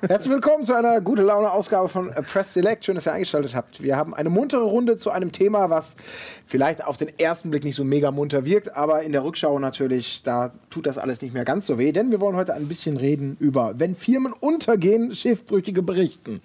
Herzlich willkommen zu einer gute Laune Ausgabe von Press Select. Schön, dass ihr eingeschaltet habt. Wir haben eine muntere Runde zu einem Thema, was vielleicht auf den ersten Blick nicht so mega munter wirkt, aber in der Rückschau natürlich, da tut das alles nicht mehr ganz so weh, denn wir wollen heute ein bisschen reden über, wenn Firmen untergehen, Schiffbrüchige berichten.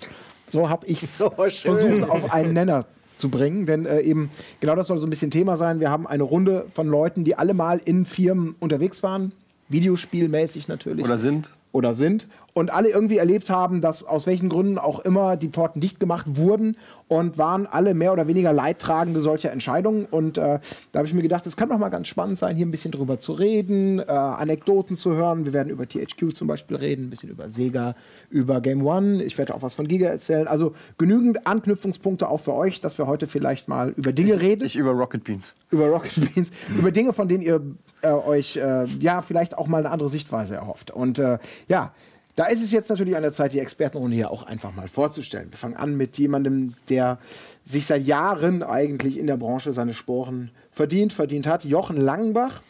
So habe ich es so versucht, auf einen Nenner zu bringen, denn äh, eben genau das soll so ein bisschen Thema sein. Wir haben eine Runde von Leuten, die alle mal in Firmen unterwegs waren, Videospielmäßig natürlich. Oder sind oder sind und alle irgendwie erlebt haben, dass aus welchen Gründen auch immer die Pforten dicht gemacht wurden und waren alle mehr oder weniger Leidtragende solcher Entscheidungen. Und äh, da habe ich mir gedacht, es kann doch mal ganz spannend sein, hier ein bisschen drüber zu reden, äh, Anekdoten zu hören. Wir werden über THQ zum Beispiel reden, ein bisschen über Sega, über Game One. Ich werde auch was von Giga erzählen. Also genügend Anknüpfungspunkte auch für euch, dass wir heute vielleicht mal über Dinge reden. Ich über Rocket Beans. Über Rocket Beans. über Dinge, von denen ihr äh, euch äh, ja vielleicht auch mal eine andere Sichtweise erhofft. Und äh, ja, da ist es jetzt natürlich an der Zeit, die Expertenrunde hier auch einfach mal vorzustellen. Wir fangen an mit jemandem, der sich seit Jahren eigentlich in der Branche seine Sporen verdient, verdient hat. Jochen Langenbach.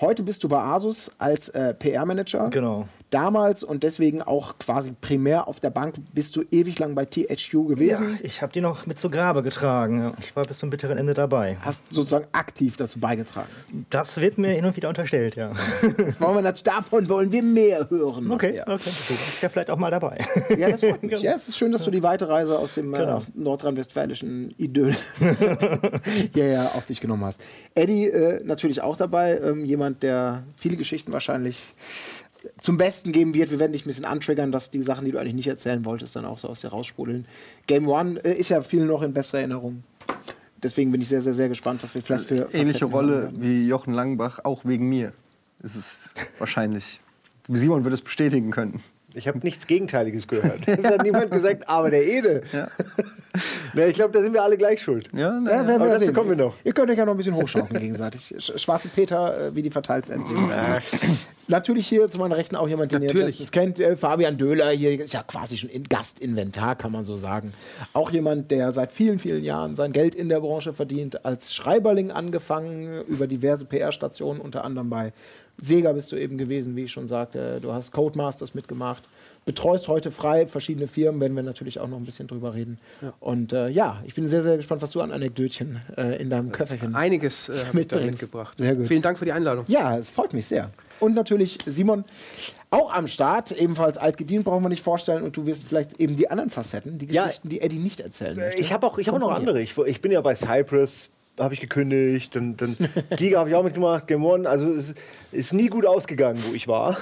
Heute bist du bei Asus als äh, PR-Manager. Genau damals und deswegen auch quasi primär auf der Bank bist du ewig lang bei THQ gewesen. Ja, ich habe die noch mit zu Grabe getragen. Ich war bis zum bitteren Ende dabei. Hast sozusagen aktiv dazu beigetragen? Das wird mir hin und wieder unterstellt, ja. Das wollen wir, davon wollen wir mehr hören. Okay, okay. Du bist ja vielleicht auch mal dabei. Ja, das freut mich. Ja, es ist schön, dass du die weite Reise aus dem äh, genau. nordrhein-westfälischen Idyll ja, ja, auf dich genommen hast. Eddie äh, natürlich auch dabei. Ähm, jemand, der viele Geschichten wahrscheinlich zum Besten geben wird. Wir werden dich ein bisschen antriggern, dass die Sachen, die du eigentlich nicht erzählen wolltest, dann auch so aus dir raussprudeln. Game One äh, ist ja vielen noch in bester Erinnerung. Deswegen bin ich sehr, sehr, sehr gespannt, was wir vielleicht für. Ähnliche Rolle wie Jochen Langbach, auch wegen mir. Ist es wahrscheinlich. Simon würde es bestätigen können. Ich habe nichts Gegenteiliges gehört. Das hat niemand gesagt, aber der Ede. Ja. Ich glaube, da sind wir alle gleich schuld. Ja, na, ja, aber dazu sehen. kommen wir noch. Ihr könnt euch ja noch ein bisschen hochschaukeln gegenseitig. Schwarze Peter, äh, wie die verteilt werden. Natürlich hier zu meiner Rechten auch jemand, den Natürlich. ihr bestens kennt. Äh, Fabian Döhler hier ist ja quasi schon in Gastinventar, kann man so sagen. Auch jemand, der seit vielen, vielen Jahren sein Geld in der Branche verdient. Als Schreiberling angefangen, über diverse PR-Stationen, unter anderem bei Sega bist du eben gewesen, wie ich schon sagte. Du hast Codemasters mitgemacht, betreust heute frei verschiedene Firmen, werden wir natürlich auch noch ein bisschen drüber reden. Ja. Und äh, ja, ich bin sehr, sehr gespannt, was du an Anekdötchen äh, in deinem Köfferchen Einiges äh, mitbringst. mitgebracht. Sehr gut. Vielen Dank für die Einladung. Ja, es freut mich sehr. Und natürlich Simon auch am Start, ebenfalls altgedient, brauchen wir nicht vorstellen. Und du wirst vielleicht eben die anderen Facetten, die Geschichten, ja, die Eddie nicht erzählen möchte. Ich habe auch, hab auch noch andere. Ich, ich, bin ja bei Cypress, habe ich gekündigt, dann, dann Giga habe ich auch mitgemacht, Game One. Also es ist nie gut ausgegangen, wo ich war.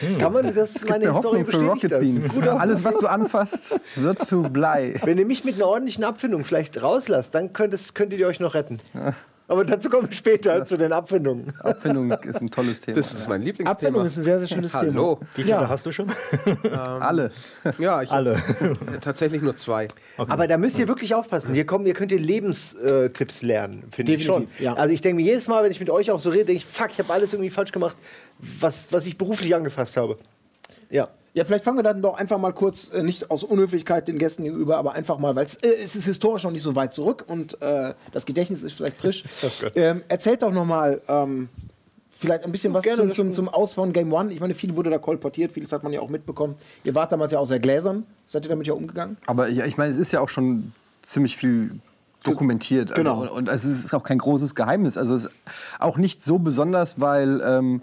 Hm. Kann man das es meine Hoffnung für Rocket Beans. Alles, was du anfasst, wird zu Blei. Wenn ihr mich mit einer ordentlichen Abfindung vielleicht rauslasst, dann könnt, könntet ihr euch noch retten. Aber dazu kommen wir später ja. zu den Abfindungen. Abfindung ist ein tolles Thema. Das ist mein Lieblingsthema. Abfindung ist ein sehr, sehr schönes Hallo. Thema. Wie viele ja. hast du schon? Ähm, Alle. Ja, ich Alle. tatsächlich nur zwei. Okay. Aber da müsst ihr wirklich aufpassen. Hier, kommen, hier könnt ihr Lebenstipps lernen, finde ich schon. Ja. Also ich denke mir jedes Mal, wenn ich mit euch auch so rede, denke ich, fuck, ich habe alles irgendwie falsch gemacht, was, was ich beruflich angefasst habe. Ja. Ja, vielleicht fangen wir dann doch einfach mal kurz, äh, nicht aus Unhöflichkeit den Gästen gegenüber, aber einfach mal, weil äh, es ist historisch noch nicht so weit zurück und äh, das Gedächtnis ist vielleicht frisch. Oh ähm, erzählt doch noch mal ähm, vielleicht ein bisschen was zum, zum, zum Aus von Game One. Ich meine, viel wurde da kolportiert, vieles hat man ja auch mitbekommen. Ihr wart damals ja auch sehr gläsern. Seid ihr damit ja umgegangen? Aber ja, ich meine, es ist ja auch schon ziemlich viel dokumentiert. Also, genau. Und, und es ist auch kein großes Geheimnis. Also es ist auch nicht so besonders, weil... Ähm,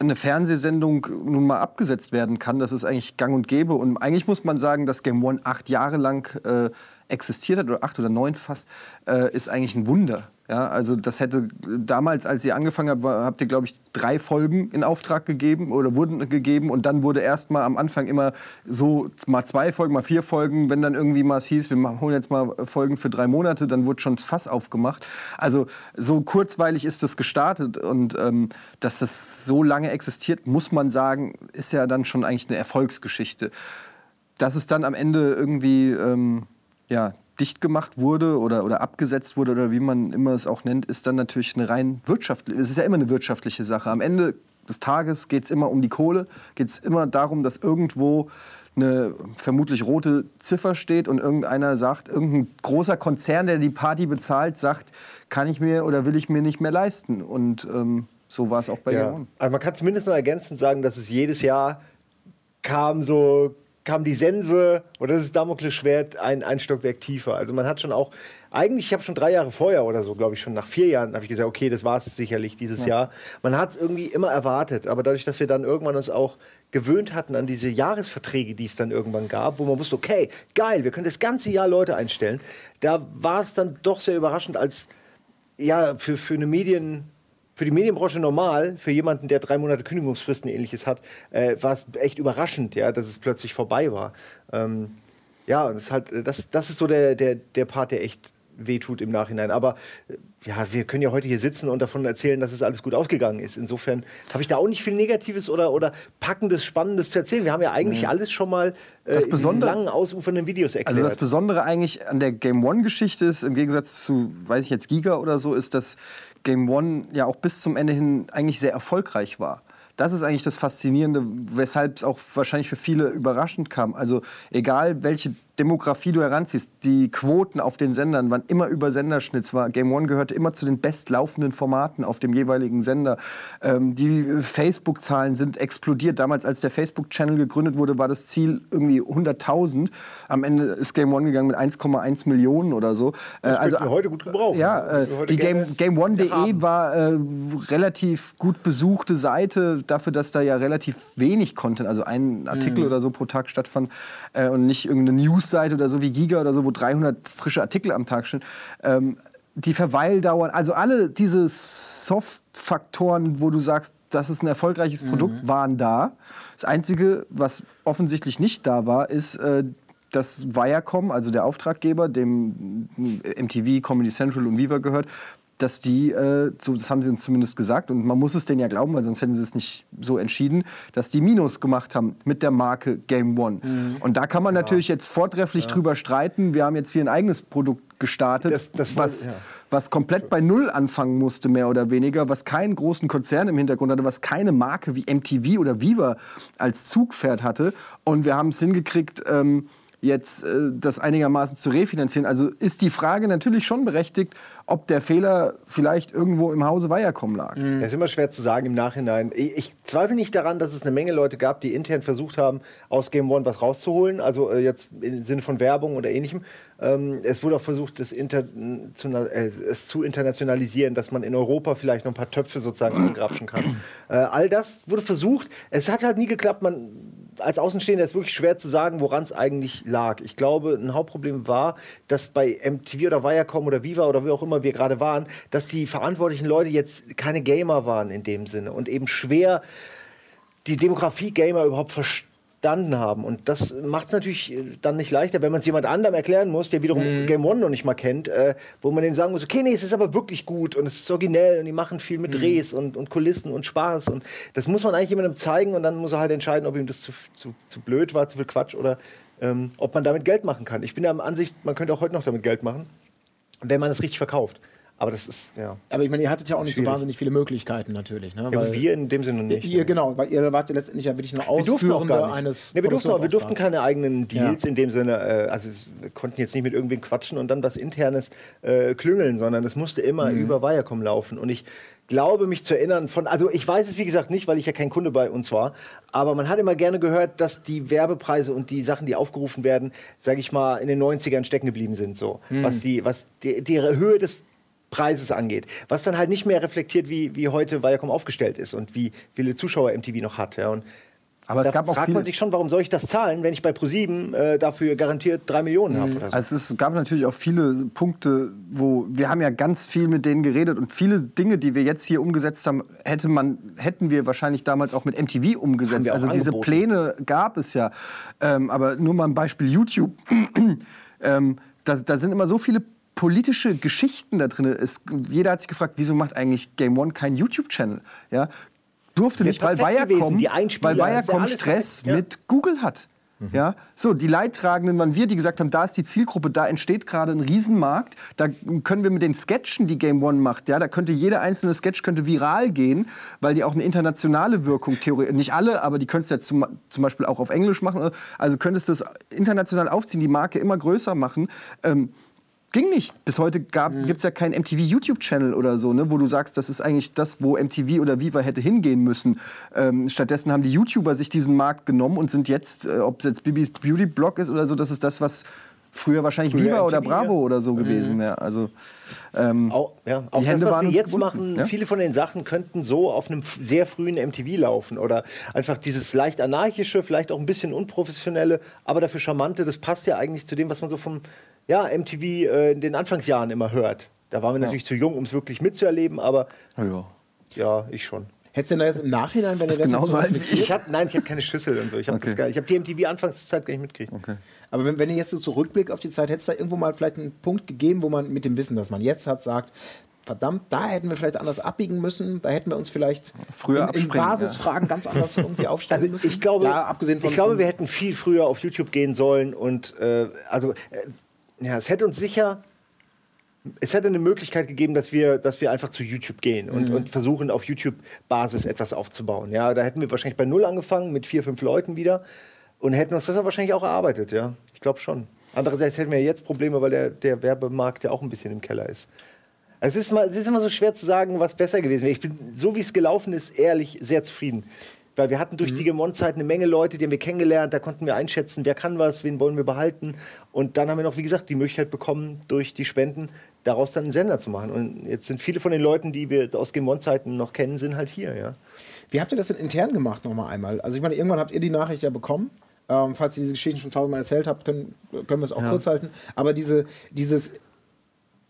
eine Fernsehsendung nun mal abgesetzt werden kann. Das ist eigentlich gang und gäbe. Und eigentlich muss man sagen, dass Game One acht Jahre lang äh, existiert hat, oder acht oder neun fast, äh, ist eigentlich ein Wunder. Ja, also das hätte damals, als ihr angefangen habt, habt ihr, glaube ich, drei Folgen in Auftrag gegeben oder wurden gegeben und dann wurde erst mal am Anfang immer so mal zwei Folgen, mal vier Folgen, wenn dann irgendwie mal es hieß, wir holen jetzt mal Folgen für drei Monate, dann wurde schon das Fass aufgemacht. Also so kurzweilig ist das gestartet und ähm, dass das so lange existiert, muss man sagen, ist ja dann schon eigentlich eine Erfolgsgeschichte. Dass es dann am Ende irgendwie ähm, ja, dicht gemacht wurde oder, oder abgesetzt wurde oder wie man immer es auch nennt, ist dann natürlich eine rein wirtschaftliche, es ist ja immer eine wirtschaftliche Sache. Am Ende des Tages geht es immer um die Kohle, geht es immer darum, dass irgendwo eine vermutlich rote Ziffer steht und irgendeiner sagt, irgendein großer Konzern, der die Party bezahlt, sagt, kann ich mir oder will ich mir nicht mehr leisten. Und ähm, so war es auch bei ja. Also man kann zumindest noch ergänzend sagen, dass es jedes Jahr kam so kam die Sense oder das Damoklesschwert ein, ein Stockwerk tiefer. Also man hat schon auch, eigentlich, ich habe schon drei Jahre vorher oder so, glaube ich, schon nach vier Jahren, habe ich gesagt, okay, das war es sicherlich dieses ja. Jahr. Man hat es irgendwie immer erwartet, aber dadurch, dass wir dann irgendwann uns auch gewöhnt hatten an diese Jahresverträge, die es dann irgendwann gab, wo man wusste, okay, geil, wir können das ganze Jahr Leute einstellen, da war es dann doch sehr überraschend als ja, für, für eine Medien, für die Medienbranche normal, für jemanden, der drei Monate Kündigungsfristen ähnliches hat, äh, war es echt überraschend, ja, dass es plötzlich vorbei war. Ähm, ja, das ist halt, das, das ist so der, der, der Part, der echt wehtut im Nachhinein. Aber äh, ja, wir können ja heute hier sitzen und davon erzählen, dass es alles gut ausgegangen ist. Insofern habe ich da auch nicht viel Negatives oder, oder Packendes, Spannendes zu erzählen. Wir haben ja eigentlich mhm. alles schon mal äh, das Besondere, in langen, ausufernden Videos erklärt. Also das Besondere eigentlich an der Game One-Geschichte ist, im Gegensatz zu, weiß ich jetzt, Giga oder so, ist, dass Game One ja auch bis zum Ende hin eigentlich sehr erfolgreich war. Das ist eigentlich das Faszinierende, weshalb es auch wahrscheinlich für viele überraschend kam. Also egal, welche Demografie du heranziehst, die Quoten auf den Sendern waren immer über Senderschnitt. War Game One gehörte immer zu den bestlaufenden Formaten auf dem jeweiligen Sender. Ähm, die Facebook-Zahlen sind explodiert. Damals, als der Facebook-Channel gegründet wurde, war das Ziel irgendwie 100.000. Am Ende ist Game One gegangen mit 1,1 Millionen oder so. Das äh, also heute gut gebrauchen. Ja, äh, die Game, GameOne.de war äh, relativ gut besuchte Seite dafür, dass da ja relativ wenig Content, also ein Artikel mhm. oder so pro Tag stattfand äh, und nicht irgendeine News Newsseite oder so wie Giga oder so, wo 300 frische Artikel am Tag stehen. Ähm, die Verweildauern, also alle diese Soft-Faktoren, wo du sagst, das ist ein erfolgreiches Produkt, mhm. waren da. Das Einzige, was offensichtlich nicht da war, ist, äh, dass Viacom, also der Auftraggeber, dem MTV, Comedy Central und Viva gehört, dass die, äh, so, das haben sie uns zumindest gesagt, und man muss es denen ja glauben, weil sonst hätten sie es nicht so entschieden, dass die Minus gemacht haben mit der Marke Game One. Mhm. Und da kann man ja. natürlich jetzt vortrefflich ja. drüber streiten. Wir haben jetzt hier ein eigenes Produkt gestartet, das, das war, was, ja. was komplett bei Null anfangen musste, mehr oder weniger, was keinen großen Konzern im Hintergrund hatte, was keine Marke wie MTV oder Viva als Zugpferd hatte. Und wir haben es hingekriegt, ähm, jetzt äh, das einigermaßen zu refinanzieren. Also ist die Frage natürlich schon berechtigt, ob der Fehler vielleicht irgendwo im Hause Viacom lag. Mhm. Das ist immer schwer zu sagen im Nachhinein. Ich, ich, zweifle nicht daran, dass es eine Menge Leute gab, die intern versucht haben, aus Game One was rauszuholen, also äh, jetzt im Sinne von Werbung oder ähnlichem. Ähm, es wurde auch versucht, das inter, zu, äh, es zu internationalisieren, dass man in Europa vielleicht noch ein paar Töpfe sozusagen angrapschen kann. Äh, all das wurde versucht. Es hat halt nie geklappt. Man als Außenstehender ist es wirklich schwer zu sagen, woran es eigentlich lag. Ich glaube, ein Hauptproblem war, dass bei MTV oder Viacom oder Viva oder wie auch immer wir gerade waren, dass die verantwortlichen Leute jetzt keine Gamer waren in dem Sinne und eben schwer die Demografie Gamer überhaupt verstehen verstanden haben. Und das macht es natürlich äh, dann nicht leichter, wenn man es jemand anderem erklären muss, der wiederum mhm. Game One noch nicht mal kennt, äh, wo man dem sagen muss, okay, nee, es ist aber wirklich gut und es ist originell und die machen viel mit mhm. Drehs und, und Kulissen und Spaß. Und das muss man eigentlich jemandem zeigen und dann muss er halt entscheiden, ob ihm das zu, zu, zu blöd war, zu viel Quatsch oder ähm, ob man damit Geld machen kann. Ich bin der Ansicht, man könnte auch heute noch damit Geld machen, wenn man es richtig verkauft. Aber das ist, ja. Aber ich meine, ihr hattet ja auch nicht schwierig. so wahnsinnig viele Möglichkeiten natürlich. Ne? Ja, wir in dem Sinne nicht. Ihr, ne? genau, weil ihr wart ja letztendlich ja wirklich nur Ausführende eines. Nee, wir, durften auch, wir durften keine eigenen Deals ja. in dem Sinne, äh, also wir konnten jetzt nicht mit irgendwem quatschen und dann was Internes äh, klüngeln, sondern das musste immer mhm. über Viacom laufen. Und ich glaube mich zu erinnern von, also ich weiß es wie gesagt nicht, weil ich ja kein Kunde bei uns war, aber man hat immer gerne gehört, dass die Werbepreise und die Sachen, die aufgerufen werden, sage ich mal, in den 90ern stecken geblieben sind, so. Mhm. Was die, was die, die Höhe des Preises angeht. Was dann halt nicht mehr reflektiert, wie, wie heute Viacom aufgestellt ist und wie viele Zuschauer MTV noch hat. Ja. Und aber es gab auch fragt man sich schon, warum soll ich das zahlen, wenn ich bei ProSieben äh, dafür garantiert drei Millionen mhm. habe? So. Also es gab natürlich auch viele Punkte, wo wir haben ja ganz viel mit denen geredet und viele Dinge, die wir jetzt hier umgesetzt haben, hätte man, hätten wir wahrscheinlich damals auch mit MTV umgesetzt. Also diese Pläne gab es ja. Ähm, aber nur mal ein Beispiel YouTube. ähm, da, da sind immer so viele politische Geschichten da drin. Es, jeder hat sich gefragt, wieso macht eigentlich Game One keinen YouTube-Channel? Ja, durfte nicht, weil Viacom, weil Viacom Stress ja. mit Google hat. Mhm. Ja, so, die Leidtragenden waren wir, die gesagt haben, da ist die Zielgruppe, da entsteht gerade ein Riesenmarkt, da können wir mit den Sketchen, die Game One macht, ja, da könnte jeder einzelne Sketch könnte viral gehen, weil die auch eine internationale Wirkung, theoretisch, nicht alle, aber die könntest du jetzt zum, zum Beispiel auch auf Englisch machen, also könntest du das international aufziehen, die Marke immer größer machen. Ähm, ging nicht. Bis heute mhm. gibt es ja keinen MTV-YouTube-Channel oder so, ne, wo du sagst, das ist eigentlich das, wo MTV oder Viva hätte hingehen müssen. Ähm, stattdessen haben die YouTuber sich diesen Markt genommen und sind jetzt, äh, ob es jetzt Bibis Beauty-Blog ist oder so, das ist das, was früher wahrscheinlich früher Viva oder Bravo ja. oder so gewesen mhm. wäre. Also, ähm, auch, ja, auch die Hände das, was wir jetzt gebunden, machen, ja? viele von den Sachen könnten so auf einem sehr frühen MTV laufen oder einfach dieses leicht anarchische, vielleicht auch ein bisschen unprofessionelle, aber dafür charmante, das passt ja eigentlich zu dem, was man so vom ja, MTV äh, in den Anfangsjahren immer hört. Da waren wir natürlich zu jung, um es wirklich mitzuerleben, aber ja, ja ich schon. Hättest du denn da jetzt im Nachhinein, wenn das ihr das genauso alt wie ich? Hab, nein, ich habe keine Schüssel und so. Ich habe okay. hab die MTV-Anfangszeit gar nicht mitgekriegt. Okay. Aber wenn, wenn ihr jetzt so zurückblickt auf die Zeit, hätte es da irgendwo mal vielleicht einen Punkt gegeben, wo man mit dem Wissen, das man jetzt hat, sagt, verdammt, da hätten wir vielleicht anders abbiegen müssen, da hätten wir uns vielleicht früher in, in Basisfragen ja. ganz anders irgendwie aufstellen also müssen. Ich glaube, ja, abgesehen von, ich glaube, wir hätten viel früher auf YouTube gehen sollen und äh, also äh, ja, es hätte uns sicher es hätte eine Möglichkeit gegeben, dass wir, dass wir einfach zu YouTube gehen und, mhm. und versuchen, auf YouTube-Basis etwas aufzubauen. Ja, da hätten wir wahrscheinlich bei Null angefangen, mit vier, fünf Leuten wieder und hätten uns das ja wahrscheinlich auch erarbeitet. Ja, ich glaube schon. Andererseits hätten wir jetzt Probleme, weil der, der Werbemarkt ja auch ein bisschen im Keller ist. Es ist, mal, es ist immer so schwer zu sagen, was besser gewesen wäre. Ich bin, so wie es gelaufen ist, ehrlich sehr zufrieden. Weil wir hatten durch mhm. die Gemon-Zeit eine Menge Leute, die haben wir kennengelernt, da konnten wir einschätzen, wer kann was, wen wollen wir behalten. Und dann haben wir noch, wie gesagt, die Möglichkeit bekommen, durch die Spenden daraus dann einen Sender zu machen. Und jetzt sind viele von den Leuten, die wir aus Gemon-Zeiten noch kennen, sind halt hier, ja. Wie habt ihr das denn intern gemacht nochmal einmal? Also ich meine, irgendwann habt ihr die Nachricht ja bekommen. Ähm, falls ihr diese Geschichten schon tausendmal erzählt habt, können, können wir es auch ja. kurz halten. Aber diese, dieses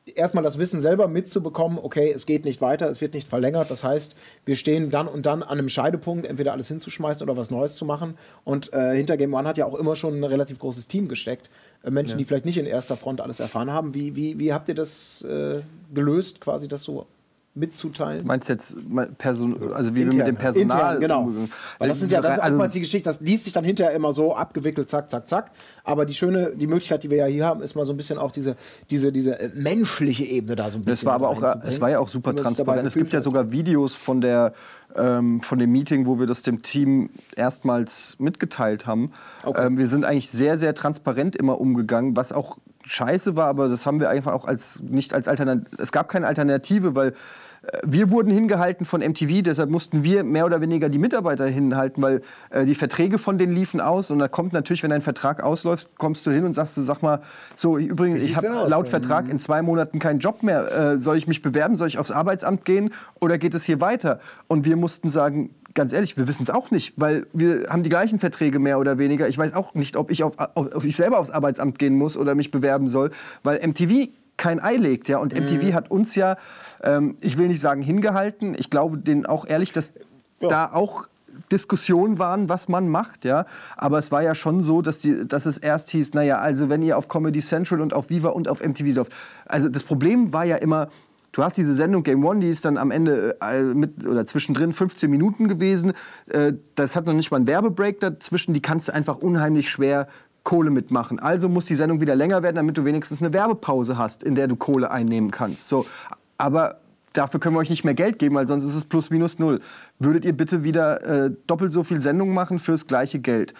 erstmal das Wissen selber mitzubekommen, okay, es geht nicht weiter, es wird nicht verlängert. Das heißt, wir stehen dann und dann an einem Scheidepunkt, entweder alles hinzuschmeißen oder was Neues zu machen. Und äh, hinter Game One hat ja auch immer schon ein relativ großes Team gesteckt. Äh, Menschen, ja. die vielleicht nicht in erster Front alles erfahren haben. Wie, wie, wie habt ihr das äh, gelöst, quasi das so mitzuteilen. Meinst du jetzt Person, also wie Intern, wir mit dem Personal Intern, genau. Weil das ist ja das ist also, die Geschichte, das liest sich dann hinterher immer so abgewickelt, zack, zack, zack. Aber die schöne, die Möglichkeit, die wir ja hier haben, ist mal so ein bisschen auch diese, diese, diese äh, menschliche Ebene da so ein bisschen. Das war aber auch, es war ja auch super transparent. Es gibt ja sogar Videos von der ähm, von dem Meeting, wo wir das dem Team erstmals mitgeteilt haben. Okay. Ähm, wir sind eigentlich sehr, sehr transparent immer umgegangen, was auch scheiße war, aber das haben wir einfach auch als nicht als Alternative. Es gab keine Alternative, weil äh, wir wurden hingehalten von MTV, deshalb mussten wir mehr oder weniger die Mitarbeiter hinhalten, weil äh, die Verträge von denen liefen aus. Und da kommt natürlich, wenn dein Vertrag ausläuft, kommst du hin und sagst du, sag mal, so übrigens, ich habe laut Vertrag in zwei Monaten keinen Job mehr. Äh, soll ich mich bewerben? Soll ich aufs Arbeitsamt gehen? Oder geht es hier weiter? Und wir mussten sagen, ganz ehrlich, wir wissen es auch nicht, weil wir haben die gleichen Verträge mehr oder weniger. Ich weiß auch nicht, ob ich, auf, ob ich selber aufs Arbeitsamt gehen muss oder mich bewerben soll, weil MTV kein Ei legt. Ja? Und MTV mhm. hat uns ja, ähm, ich will nicht sagen hingehalten, ich glaube denen auch ehrlich, dass ja. da auch Diskussionen waren, was man macht, ja. Aber es war ja schon so, dass, die, dass es erst hieß, naja, also wenn ihr auf Comedy Central und auf Viva und auf MTV lauft. Also das Problem war ja immer, Du hast diese Sendung Game One, die ist dann am Ende äh, mit, oder zwischendrin 15 Minuten gewesen. Äh, das hat noch nicht mal einen Werbebreak dazwischen. Die kannst du einfach unheimlich schwer Kohle mitmachen. Also muss die Sendung wieder länger werden, damit du wenigstens eine Werbepause hast, in der du Kohle einnehmen kannst. So, aber dafür können wir euch nicht mehr Geld geben, weil sonst ist es plus minus null. Würdet ihr bitte wieder äh, doppelt so viel Sendungen machen fürs gleiche Geld?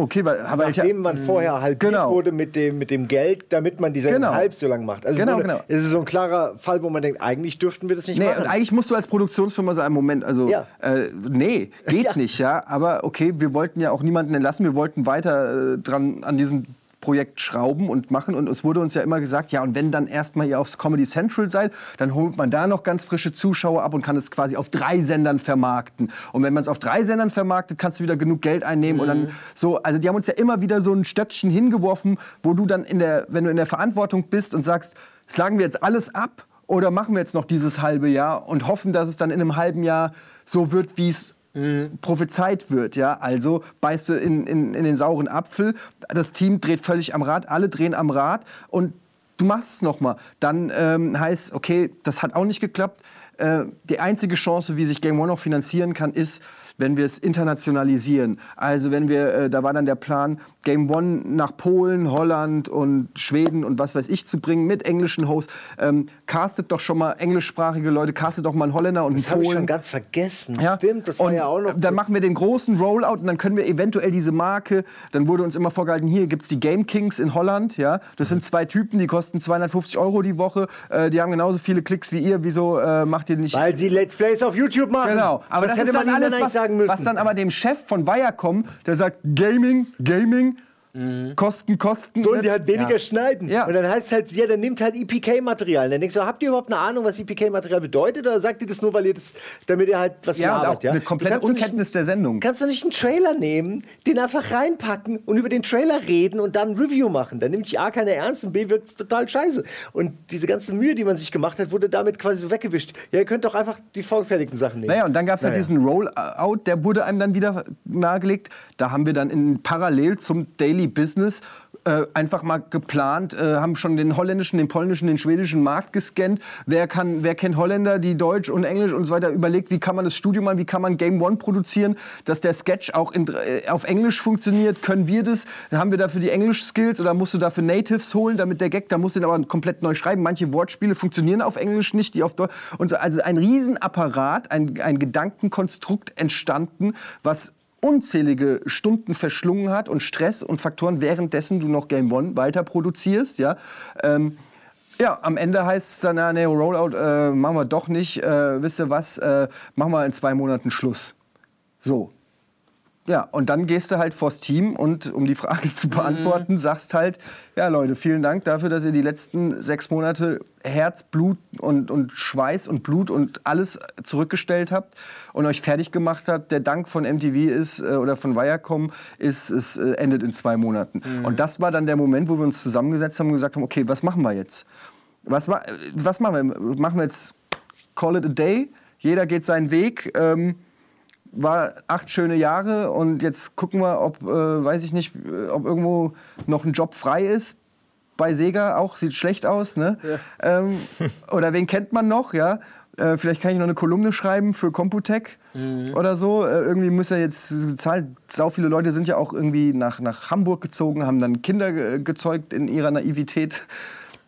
Okay, weil, aber Nachdem man vorher halbiert genau. wurde mit dem, mit dem Geld, damit man diese genau. halb so lang macht. Also genau, genau. Es ist so ein klarer Fall, wo man denkt, eigentlich dürften wir das nicht nee, machen. Und eigentlich musst du als Produktionsfirma sagen, Moment, also ja. äh, nee, geht ja. nicht, ja. Aber okay, wir wollten ja auch niemanden entlassen, wir wollten weiter äh, dran an diesem Projekt schrauben und machen. Und es wurde uns ja immer gesagt, ja, und wenn dann erstmal ihr aufs Comedy Central seid, dann holt man da noch ganz frische Zuschauer ab und kann es quasi auf drei Sendern vermarkten. Und wenn man es auf drei Sendern vermarktet, kannst du wieder genug Geld einnehmen mhm. und dann mhm. so. Also die haben uns ja immer wieder so ein Stöckchen hingeworfen, wo du dann in der, wenn du in der Verantwortung bist und sagst, sagen wir jetzt alles ab oder machen wir jetzt noch dieses halbe Jahr und hoffen, dass es dann in einem halben Jahr so wird, wie es mhm. prophezeit wird. Ja? Also beißt du in, in, in den sauren Apfel, das Team dreht völlig am Rad, alle drehen am Rad und du machst es nochmal. Dann ähm, heißt, okay, das hat auch nicht geklappt. Äh, die einzige Chance, wie sich Game One noch finanzieren kann, ist, wenn wir es internationalisieren. Also wenn wir, äh, da war dann der Plan, Game One nach Polen, Holland und Schweden und was weiß ich zu bringen mit englischen Hosts. Ähm, castet doch schon mal englischsprachige Leute, castet doch mal einen Holländer und einen das Polen. Das habe ich schon ganz vergessen. Ja? Stimmt, das war und ja auch noch. Dann machen wir den großen Rollout und dann können wir eventuell diese Marke, dann wurde uns immer vorgehalten, hier gibt es die Game Kings in Holland. Ja? Das sind zwei Typen, die kosten 250 Euro die Woche. Äh, die haben genauso viele Klicks wie ihr. Wieso äh, macht ihr nicht... Weil sie Let's Plays auf YouTube machen. Genau. Aber das, das hätte man alles, was, sagen müssen. was dann aber dem Chef von Viacom, der sagt, Gaming, Gaming, Mhm. Kosten, Kosten. Sollen die halt weniger ja. schneiden. Ja. Und dann heißt es halt, ja, dann nimmt halt EPK-Material. Dann denkst du, habt ihr überhaupt eine Ahnung, was EPK-Material bedeutet? Oder sagt ihr das nur, weil ihr das, damit ihr halt was ja, labert, ja? Eine komplette Unkenntnis nicht, der Sendung. Kannst du nicht einen Trailer nehmen, den einfach reinpacken und über den Trailer reden und dann ein Review machen? Dann nimmt die A keiner ernst und B wird es total scheiße. Und diese ganze Mühe, die man sich gemacht hat, wurde damit quasi so weggewischt. Ja, ihr könnt doch einfach die vorgefertigten Sachen nehmen. Naja, und dann gab es naja. halt diesen Rollout, der wurde einem dann wieder nahegelegt. Da haben wir dann in parallel zum Daily Business äh, einfach mal geplant, äh, haben schon den holländischen, den polnischen, den schwedischen Markt gescannt. Wer, kann, wer kennt Holländer, die Deutsch und Englisch und so weiter überlegt, wie kann man das Studio machen, wie kann man Game One produzieren, dass der Sketch auch in, äh, auf Englisch funktioniert. Können wir das? Haben wir dafür die Englisch-Skills oder musst du dafür Natives holen, damit der Gag, da musst du den aber komplett neu schreiben. Manche Wortspiele funktionieren auf Englisch nicht, die auf Deutsch. Und so, also ein Riesenapparat, ein, ein Gedankenkonstrukt entstanden, was unzählige Stunden verschlungen hat und Stress und Faktoren, währenddessen du noch Game One weiter produzierst. Ja, ähm, ja am Ende heißt es dann, na, nee, Rollout äh, machen wir doch nicht. Äh, wisst ihr was, äh, machen wir in zwei Monaten Schluss. So, ja, und dann gehst du halt vors Team und, um die Frage zu beantworten, mhm. sagst halt, ja Leute, vielen Dank dafür, dass ihr die letzten sechs Monate Herz, Blut und, und Schweiß und Blut und alles zurückgestellt habt und euch fertig gemacht habt. Der Dank von MTV ist, äh, oder von Viacom ist, es äh, endet in zwei Monaten. Mhm. Und das war dann der Moment, wo wir uns zusammengesetzt haben und gesagt haben, okay, was machen wir jetzt? Was, was machen wir? Machen wir jetzt Call it a day? Jeder geht seinen Weg. Ähm, war acht schöne Jahre und jetzt gucken wir, ob, äh, weiß ich nicht, ob irgendwo noch ein Job frei ist. Bei Sega auch, sieht schlecht aus, ne? Ja. Ähm, oder wen kennt man noch, ja? Äh, vielleicht kann ich noch eine Kolumne schreiben für Computec mhm. oder so. Äh, irgendwie muss ja jetzt zahlen. Sau viele Leute sind ja auch irgendwie nach, nach Hamburg gezogen, haben dann Kinder gezeugt in ihrer Naivität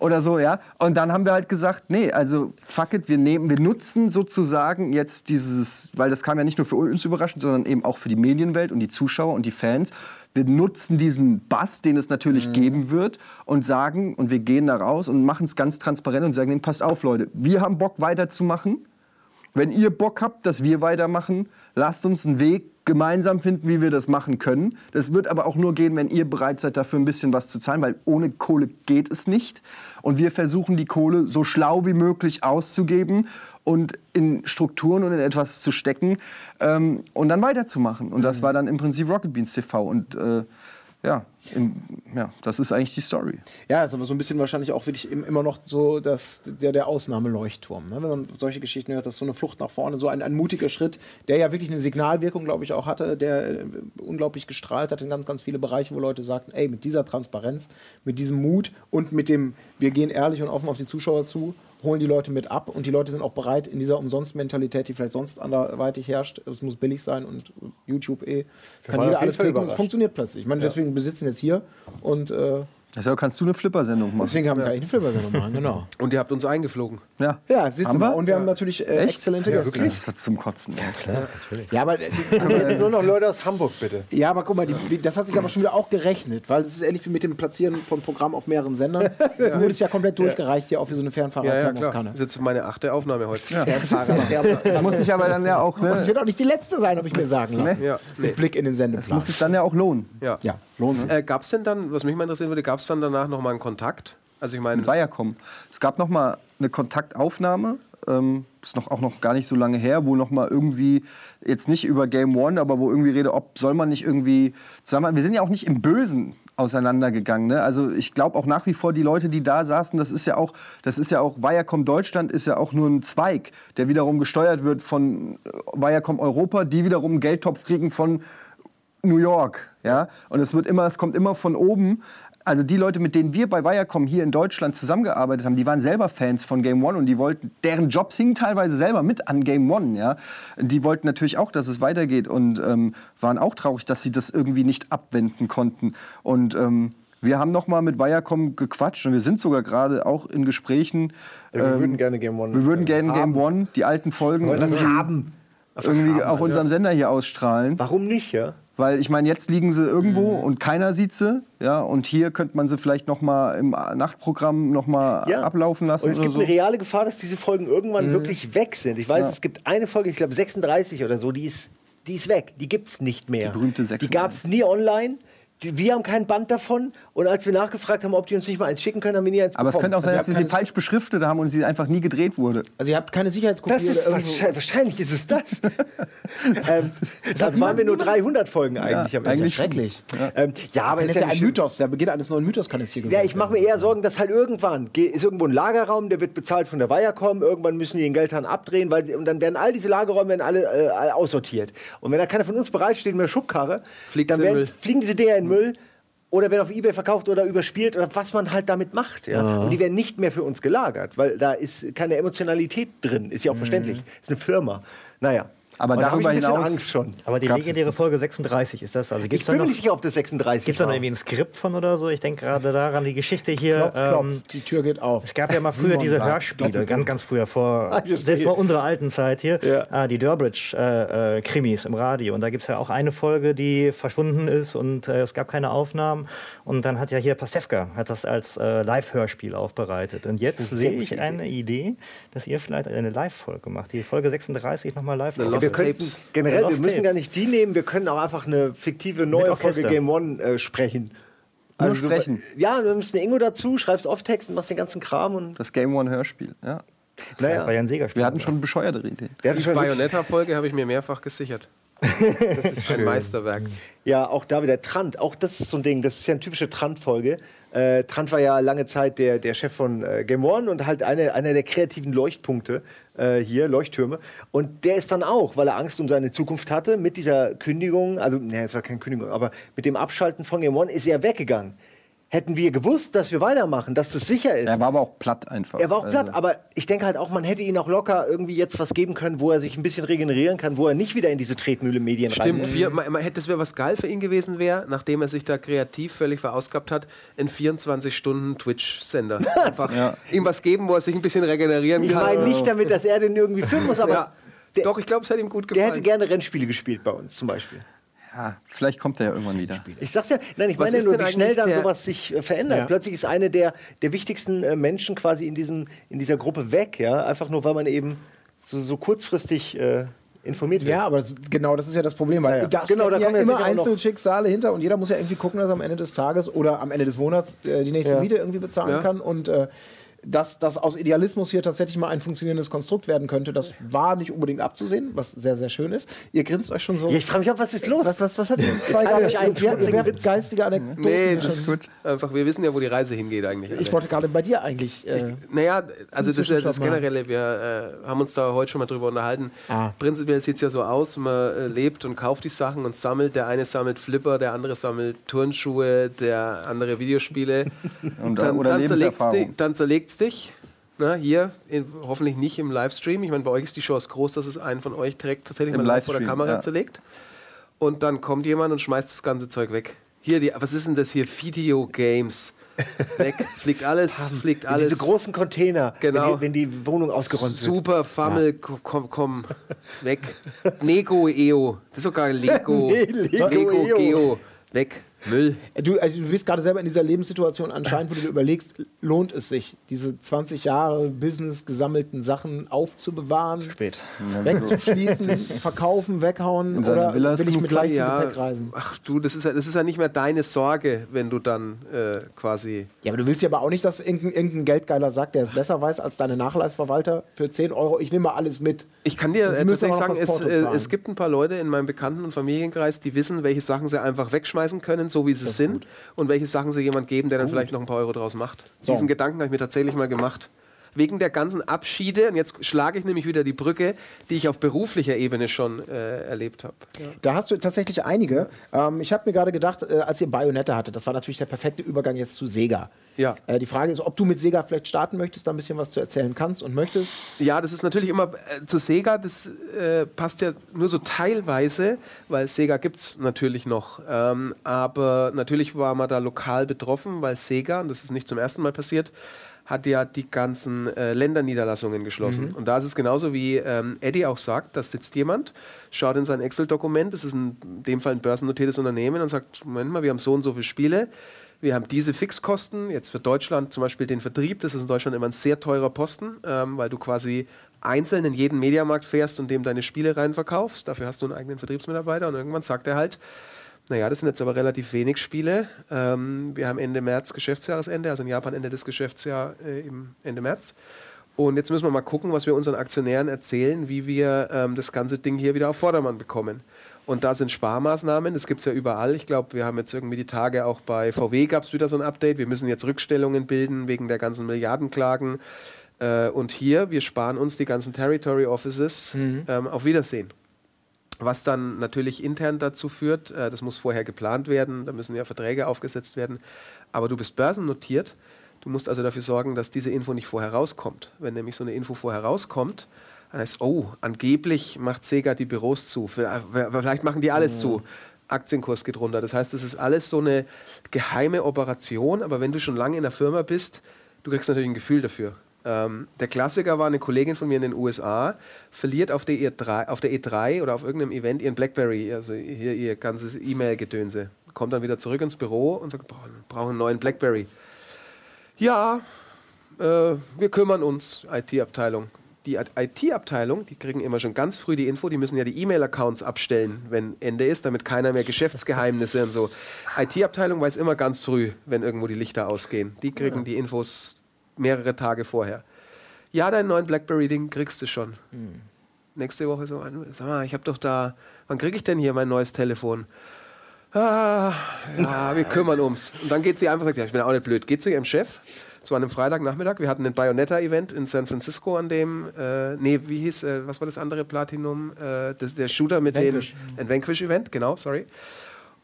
oder so, ja. Und dann haben wir halt gesagt, nee, also fuck it, wir nehmen, wir nutzen sozusagen jetzt dieses, weil das kam ja nicht nur für uns überraschend, sondern eben auch für die Medienwelt und die Zuschauer und die Fans. Wir nutzen diesen Bass, den es natürlich mhm. geben wird, und sagen, und wir gehen da raus und machen es ganz transparent und sagen, passt auf, Leute, wir haben Bock weiterzumachen. Wenn ihr Bock habt, dass wir weitermachen, lasst uns einen Weg gemeinsam finden, wie wir das machen können. Das wird aber auch nur gehen, wenn ihr bereit seid, dafür ein bisschen was zu zahlen, weil ohne Kohle geht es nicht. Und wir versuchen, die Kohle so schlau wie möglich auszugeben und in Strukturen und in etwas zu stecken ähm, und dann weiterzumachen. Und das mhm. war dann im Prinzip Rocket Beans TV. Und äh, ja, im, ja, das ist eigentlich die Story. Ja, ist aber so ein bisschen wahrscheinlich auch wirklich immer noch so dass der, der Ausnahmeleuchtturm. Ne? Wenn man solche Geschichten hört, dass so eine Flucht nach vorne, so ein, ein mutiger Schritt, der ja wirklich eine Signalwirkung, glaube ich, auch hatte, der äh, unglaublich gestrahlt hat in ganz, ganz viele Bereiche, wo Leute sagten, ey, mit dieser Transparenz, mit diesem Mut und mit dem, wir gehen ehrlich und offen auf die Zuschauer zu holen die Leute mit ab und die Leute sind auch bereit, in dieser Umsonst-Mentalität, die vielleicht sonst anderweitig herrscht, es muss billig sein und YouTube eh, kann jeder alles klicken und es funktioniert plötzlich. Ich meine, ja. deswegen besitzen jetzt hier und äh, Deshalb kannst du eine Flipper-Sendung machen. Deswegen haben wir ja. eine Flipper-Sendung machen, genau. Und ihr habt uns eingeflogen. Ja, ja siehst haben du mal. Und wir ja. haben natürlich äh, exzellente ja, Gäste. Wirklich? Das ist zum Kotzen. Ja, klar, natürlich. Ja, aber äh, nur noch Leute aus Hamburg, bitte. Ja, aber guck mal, die, das hat sich aber schon wieder auch gerechnet, weil es ist ähnlich wie mit dem Platzieren von Programmen auf mehreren Sendern. ja. Wurde es ja komplett durchgereicht hier auch wie so eine Fernfahrer-Thermoskanne. Ja, Das ist jetzt meine achte Aufnahme heute. Ja. das muss ich aber dann ja auch. Ne? Und es wird auch nicht die letzte sein, habe ich mir sagen lassen. Nee. Mit Blick in den Sendeplan. Das muss sich dann ja auch lohnen. Ja. ja. Lohnt äh, Gab es denn dann, was mich mal interessieren würde, gab es dann danach noch mal einen Kontakt? Also ich meine, Viacom. Es gab noch mal eine Kontaktaufnahme. Ähm, ist noch auch noch gar nicht so lange her, wo noch mal irgendwie jetzt nicht über Game One, aber wo irgendwie rede, ob soll man nicht irgendwie, sagen wir, wir sind ja auch nicht im Bösen auseinandergegangen. Ne? Also ich glaube auch nach wie vor die Leute, die da saßen, das ist ja auch, das ist ja auch Viacom Deutschland ist ja auch nur ein Zweig, der wiederum gesteuert wird von Viacom Europa, die wiederum einen Geldtopf kriegen von New York, ja. Und es wird immer, es kommt immer von oben. also die Leute, mit denen wir bei Viacom hier in Deutschland zusammengearbeitet haben, die waren selber Fans von Game One und die wollten, deren Jobs hingen teilweise selber mit an Game One, ja. Die wollten natürlich auch, dass es weitergeht und ähm, waren auch traurig, dass sie das irgendwie nicht abwenden konnten. Und ähm, wir haben noch mal mit Viacom gequatscht und wir sind sogar gerade auch in Gesprächen. Ja, wir ähm, würden gerne Game One. Wir würden gerne Game One, die alten Folgen. Wollen haben. Irgendwie auf unserem Sender hier ausstrahlen. Warum nicht, ja? Weil ich meine, jetzt liegen sie irgendwo mhm. und keiner sieht sie. Ja, und hier könnte man sie vielleicht noch mal im Nachtprogramm noch mal ja. ablaufen lassen. Und es gibt so. eine reale Gefahr, dass diese Folgen irgendwann mhm. wirklich weg sind. Ich weiß, ja. es gibt eine Folge, ich glaube 36 oder so, die ist, die ist weg. Die gibt es nicht mehr. Die berühmte 36. Die gab es nie online wir haben kein Band davon und als wir nachgefragt haben, ob die uns nicht mal eins schicken können, haben wir nie eins Aber es könnte auch sein, also dass wir sie falsch beschriftet haben und sie einfach nie gedreht wurde. Also ihr habt keine Sicherheitskopie das ist wahrscheinlich, wahrscheinlich ist es das. ähm, dann waren wir nur 300 Folgen eigentlich. Ja, am eigentlich schrecklich. Ja, ähm, ja aber das ist ja ein Mythos. Der Beginn eines neuen Mythos kann es hier gesagt Ja, ich mache mir eher Sorgen, dass halt irgendwann ist irgendwo ein Lagerraum, der wird bezahlt von der Viacom, irgendwann müssen die den Geldhahn abdrehen, weil und dann werden all diese Lagerräume werden alle, äh, aussortiert. Und wenn da keiner von uns bereitsteht mit der Schubkarre, Fliegt dann werden, fliegen diese Dinger in Müll oder werden auf Ebay verkauft oder überspielt oder was man halt damit macht. Ja? ja. Und die werden nicht mehr für uns gelagert, weil da ist keine Emotionalität drin. Ist ja auch mhm. verständlich. Ist eine Firma. Naja. Aber und darüber hinaus Angst schon. Aber die legendäre Folge 36 ist das. Also gibt's ich bin mir nicht sicher, ob das 36 Gibt es da irgendwie ein Skript von oder so? Ich denke gerade daran, die Geschichte hier. Klopf, klopf. Ähm, die Tür geht auf. Es gab ja mal früher diese Hörspiele, ganz, ganz früher, vor, selbst vor unserer alten Zeit hier, ja. ah, die Durbridge-Krimis äh, äh, im Radio. Und da gibt es ja auch eine Folge, die verschwunden ist und äh, es gab keine Aufnahmen. Und dann hat ja hier Pasewka hat das als äh, Live-Hörspiel aufbereitet. Und jetzt sehe ich eine Idee, dass ihr vielleicht eine Live-Folge macht. Die Folge 36 nochmal live wir könnten generell, wir müssen gar nicht die nehmen, wir können auch einfach eine fiktive neue Folge Game One äh, sprechen. Nur also sprechen. So, ja, wir müssen Ingo dazu, schreibst Off-Text und machst den ganzen Kram. Und das Game One Hörspiel, ja. Naja. Das war ja ein Sega-Spiel. Wir hatten schon bescheuerte Ideen. Die Bayonetta-Folge habe ich mir mehrfach gesichert. Das ist ein Meisterwerk. Ja, auch da wieder Trant. Auch das ist so ein Ding. Das ist ja eine typische Trant-Folge. Äh, Trant war ja lange Zeit der, der Chef von äh, Game One und halt eine, einer der kreativen Leuchtpunkte äh, hier, Leuchttürme. Und der ist dann auch, weil er Angst um seine Zukunft hatte, mit dieser Kündigung, also, ne, es war keine Kündigung, aber mit dem Abschalten von Game One ist er weggegangen. Hätten wir gewusst, dass wir weitermachen, dass das sicher ist. Er war aber auch platt einfach. Er war auch platt, also. aber ich denke halt auch, man hätte ihn auch locker irgendwie jetzt was geben können, wo er sich ein bisschen regenerieren kann, wo er nicht wieder in diese Tretmühle Medien Stimmt, rein wir, man, man hätte es wäre was geil für ihn gewesen wäre, nachdem er sich da kreativ völlig verausgabt hat, in 24 Stunden Twitch-Sender. Einfach ja. ihm was geben, wo er sich ein bisschen regenerieren ich kann. Ich meine nicht damit, dass er den irgendwie filmen muss, aber. Ja. Der, Doch, ich glaube, es hat ihm gut gefallen. Der hätte gerne Rennspiele gespielt bei uns zum Beispiel. Ja, vielleicht kommt er ja irgendwann wieder. Ich sag's ja, nein, ich meine nur, wie schnell dann sowas sich äh, verändert. Ja. Plötzlich ist eine der, der wichtigsten äh, Menschen quasi in, diesem, in dieser Gruppe weg, ja, einfach nur, weil man eben so, so kurzfristig äh, informiert wird. Ja, aber das, genau, das ist ja das Problem, weil ja, ja. da genau, da kommen ja immer einzelne Schicksale hinter und jeder muss ja irgendwie gucken, dass er am Ende des Tages oder am Ende des Monats äh, die nächste Miete irgendwie bezahlen kann und äh, dass das aus Idealismus hier tatsächlich mal ein funktionierendes Konstrukt werden könnte, das war nicht unbedingt abzusehen, was sehr, sehr schön ist. Ihr grinst euch schon so. Ja, ich frage mich auch, was ist los? Was, was, was hat zwei ihr geistige Anekdoten? Nee, das ist gut. Einfach, wir wissen ja, wo die Reise hingeht eigentlich. Ich wollte gerade bei dir eigentlich. Äh, naja, also das, ist das Generelle, wir äh, haben uns da heute schon mal drüber unterhalten. Ah. Prinzipiell sieht es ja so aus, man äh, lebt und kauft die Sachen und sammelt. Der eine sammelt Flipper, der andere sammelt Turnschuhe, der andere Videospiele. und dann, dann, dann, dann zerlegt es dich. Na, hier, in, hoffentlich nicht im Livestream. Ich meine, bei euch ist die Chance groß, dass es einen von euch direkt tatsächlich Im mal live vor der Kamera ja. zerlegt. Und dann kommt jemand und schmeißt das ganze Zeug weg. Hier, die, was ist denn das hier? Videogames. Weg, fliegt alles, fliegt alles. Diese großen Container, genau. wenn, die, wenn die Wohnung ausgeräumt Super, wird. Super, Fammel, ja. komm, komm, weg. Nego EO, das ist sogar Lego. nee, Lego, Lego Geo, weg. Müll. Du, also du bist gerade selber in dieser Lebenssituation anscheinend, wo du dir überlegst, lohnt es sich, diese 20 Jahre Business gesammelten Sachen aufzubewahren, Zu spät. wegzuschließen, verkaufen, weghauen oder will ich mit leichtem ja, Gepäck reisen? Ach du, das ist, ja, das ist ja nicht mehr deine Sorge, wenn du dann äh, quasi... Ja, aber du willst ja aber auch nicht, dass irgendein, irgendein Geldgeiler sagt, der es besser weiß als deine Nachlassverwalter für 10 Euro, ich nehme mal alles mit. Ich kann dir äh, tatsächlich sagen, es, äh, es gibt ein paar Leute in meinem Bekannten- und Familienkreis, die wissen, welche Sachen sie einfach wegschmeißen können, so wie sie es sind gut. und welche Sachen sie jemand geben, der dann gut. vielleicht noch ein paar Euro draus macht. So. Diesen Gedanken habe ich mir tatsächlich mal gemacht. Wegen der ganzen Abschiede, und jetzt schlage ich nämlich wieder die Brücke, die ich auf beruflicher Ebene schon äh, erlebt habe. Ja. Da hast du tatsächlich einige. Ähm, ich habe mir gerade gedacht, äh, als ihr Bayonetta hattet, das war natürlich der perfekte Übergang jetzt zu Sega. Ja. Äh, die Frage ist, ob du mit Sega vielleicht starten möchtest, da ein bisschen was zu erzählen kannst und möchtest. Ja, das ist natürlich immer äh, zu Sega, das äh, passt ja nur so teilweise, weil Sega gibt es natürlich noch. Ähm, aber natürlich war man da lokal betroffen, weil Sega, und das ist nicht zum ersten Mal passiert, hat ja die ganzen äh, Länderniederlassungen geschlossen. Mhm. Und da ist es genauso wie ähm, Eddie auch sagt, da sitzt jemand, schaut in sein Excel-Dokument, das ist in dem Fall ein börsennotiertes Unternehmen und sagt, Moment mal, wir haben so und so viele Spiele, wir haben diese Fixkosten, jetzt für Deutschland zum Beispiel den Vertrieb, das ist in Deutschland immer ein sehr teurer Posten, ähm, weil du quasi einzeln in jeden Mediamarkt fährst und dem deine Spiele reinverkaufst. Dafür hast du einen eigenen Vertriebsmitarbeiter und irgendwann sagt er halt, naja, das sind jetzt aber relativ wenig Spiele. Ähm, wir haben Ende März Geschäftsjahresende, also in Japan Ende des Geschäftsjahres äh, Ende März. Und jetzt müssen wir mal gucken, was wir unseren Aktionären erzählen, wie wir ähm, das ganze Ding hier wieder auf Vordermann bekommen. Und da sind Sparmaßnahmen, das gibt es ja überall. Ich glaube, wir haben jetzt irgendwie die Tage auch bei VW gab es wieder so ein Update. Wir müssen jetzt Rückstellungen bilden wegen der ganzen Milliardenklagen. Äh, und hier, wir sparen uns die ganzen Territory Offices. Mhm. Ähm, auf Wiedersehen. Was dann natürlich intern dazu führt, äh, das muss vorher geplant werden, da müssen ja Verträge aufgesetzt werden. Aber du bist börsennotiert. Du musst also dafür sorgen, dass diese Info nicht vorher rauskommt. Wenn nämlich so eine Info vorher rauskommt, dann heißt, oh, angeblich macht Sega die Büros zu. Vielleicht machen die alles mhm. zu. Aktienkurs geht runter. Das heißt, das ist alles so eine geheime Operation. Aber wenn du schon lange in der Firma bist, du kriegst natürlich ein Gefühl dafür. Ähm, der Klassiker war eine Kollegin von mir in den USA, verliert auf der, E3, auf der E3 oder auf irgendeinem Event ihren Blackberry, also hier ihr ganzes E-Mail-Gedönse. Kommt dann wieder zurück ins Büro und sagt, brauchen brauch einen neuen Blackberry. Ja, äh, wir kümmern uns, IT-Abteilung die IT-Abteilung, die kriegen immer schon ganz früh die Info, die müssen ja die E-Mail-Accounts abstellen, wenn Ende ist, damit keiner mehr Geschäftsgeheimnisse und so. IT-Abteilung weiß immer ganz früh, wenn irgendwo die Lichter ausgehen. Die kriegen ja. die Infos mehrere Tage vorher. Ja, deinen neuen BlackBerry-Ding kriegst du schon. Hm. Nächste Woche so, sag mal, ich habe doch da, wann kriege ich denn hier mein neues Telefon? Ah, ja, wir kümmern uns. Und dann geht sie einfach sagt, ja, ich bin auch nicht blöd. Geht zu ihrem Chef an einem Freitagnachmittag. Wir hatten ein Bayonetta-Event in San Francisco an dem, äh, nee, wie hieß, äh, was war das andere Platinum? Äh, das, der Shooter mit Vanquish. dem, ein Vanquish-Event, genau, sorry.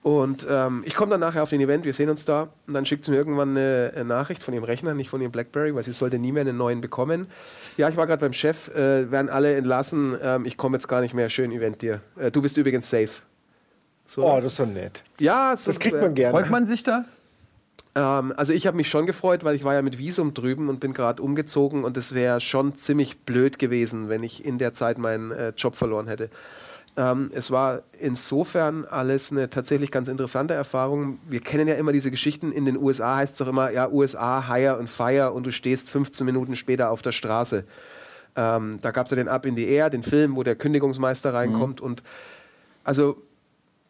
Und ähm, ich komme dann nachher auf den Event, wir sehen uns da. Und dann schickt sie mir irgendwann eine, eine, Nachricht von ihrem Rechner, nicht von ihrem Blackberry, weil sie sollte nie mehr einen neuen bekommen. Ja, ich war gerade beim Chef, äh, werden alle entlassen. Ähm, ich komme jetzt gar nicht mehr. Schön Event dir. Äh, du bist übrigens safe. So, oh, das ist so nett. Ja, so, das kriegt man gerne. Freut man sich da? Ähm, also ich habe mich schon gefreut, weil ich war ja mit Visum drüben und bin gerade umgezogen und es wäre schon ziemlich blöd gewesen, wenn ich in der Zeit meinen äh, Job verloren hätte. Ähm, es war insofern alles eine tatsächlich ganz interessante Erfahrung. Wir kennen ja immer diese Geschichten. In den USA heißt es doch immer, ja, USA, Hire und Fire und du stehst 15 Minuten später auf der Straße. Ähm, da gab es ja den Up in the Air, den Film, wo der Kündigungsmeister reinkommt. Mhm. Und also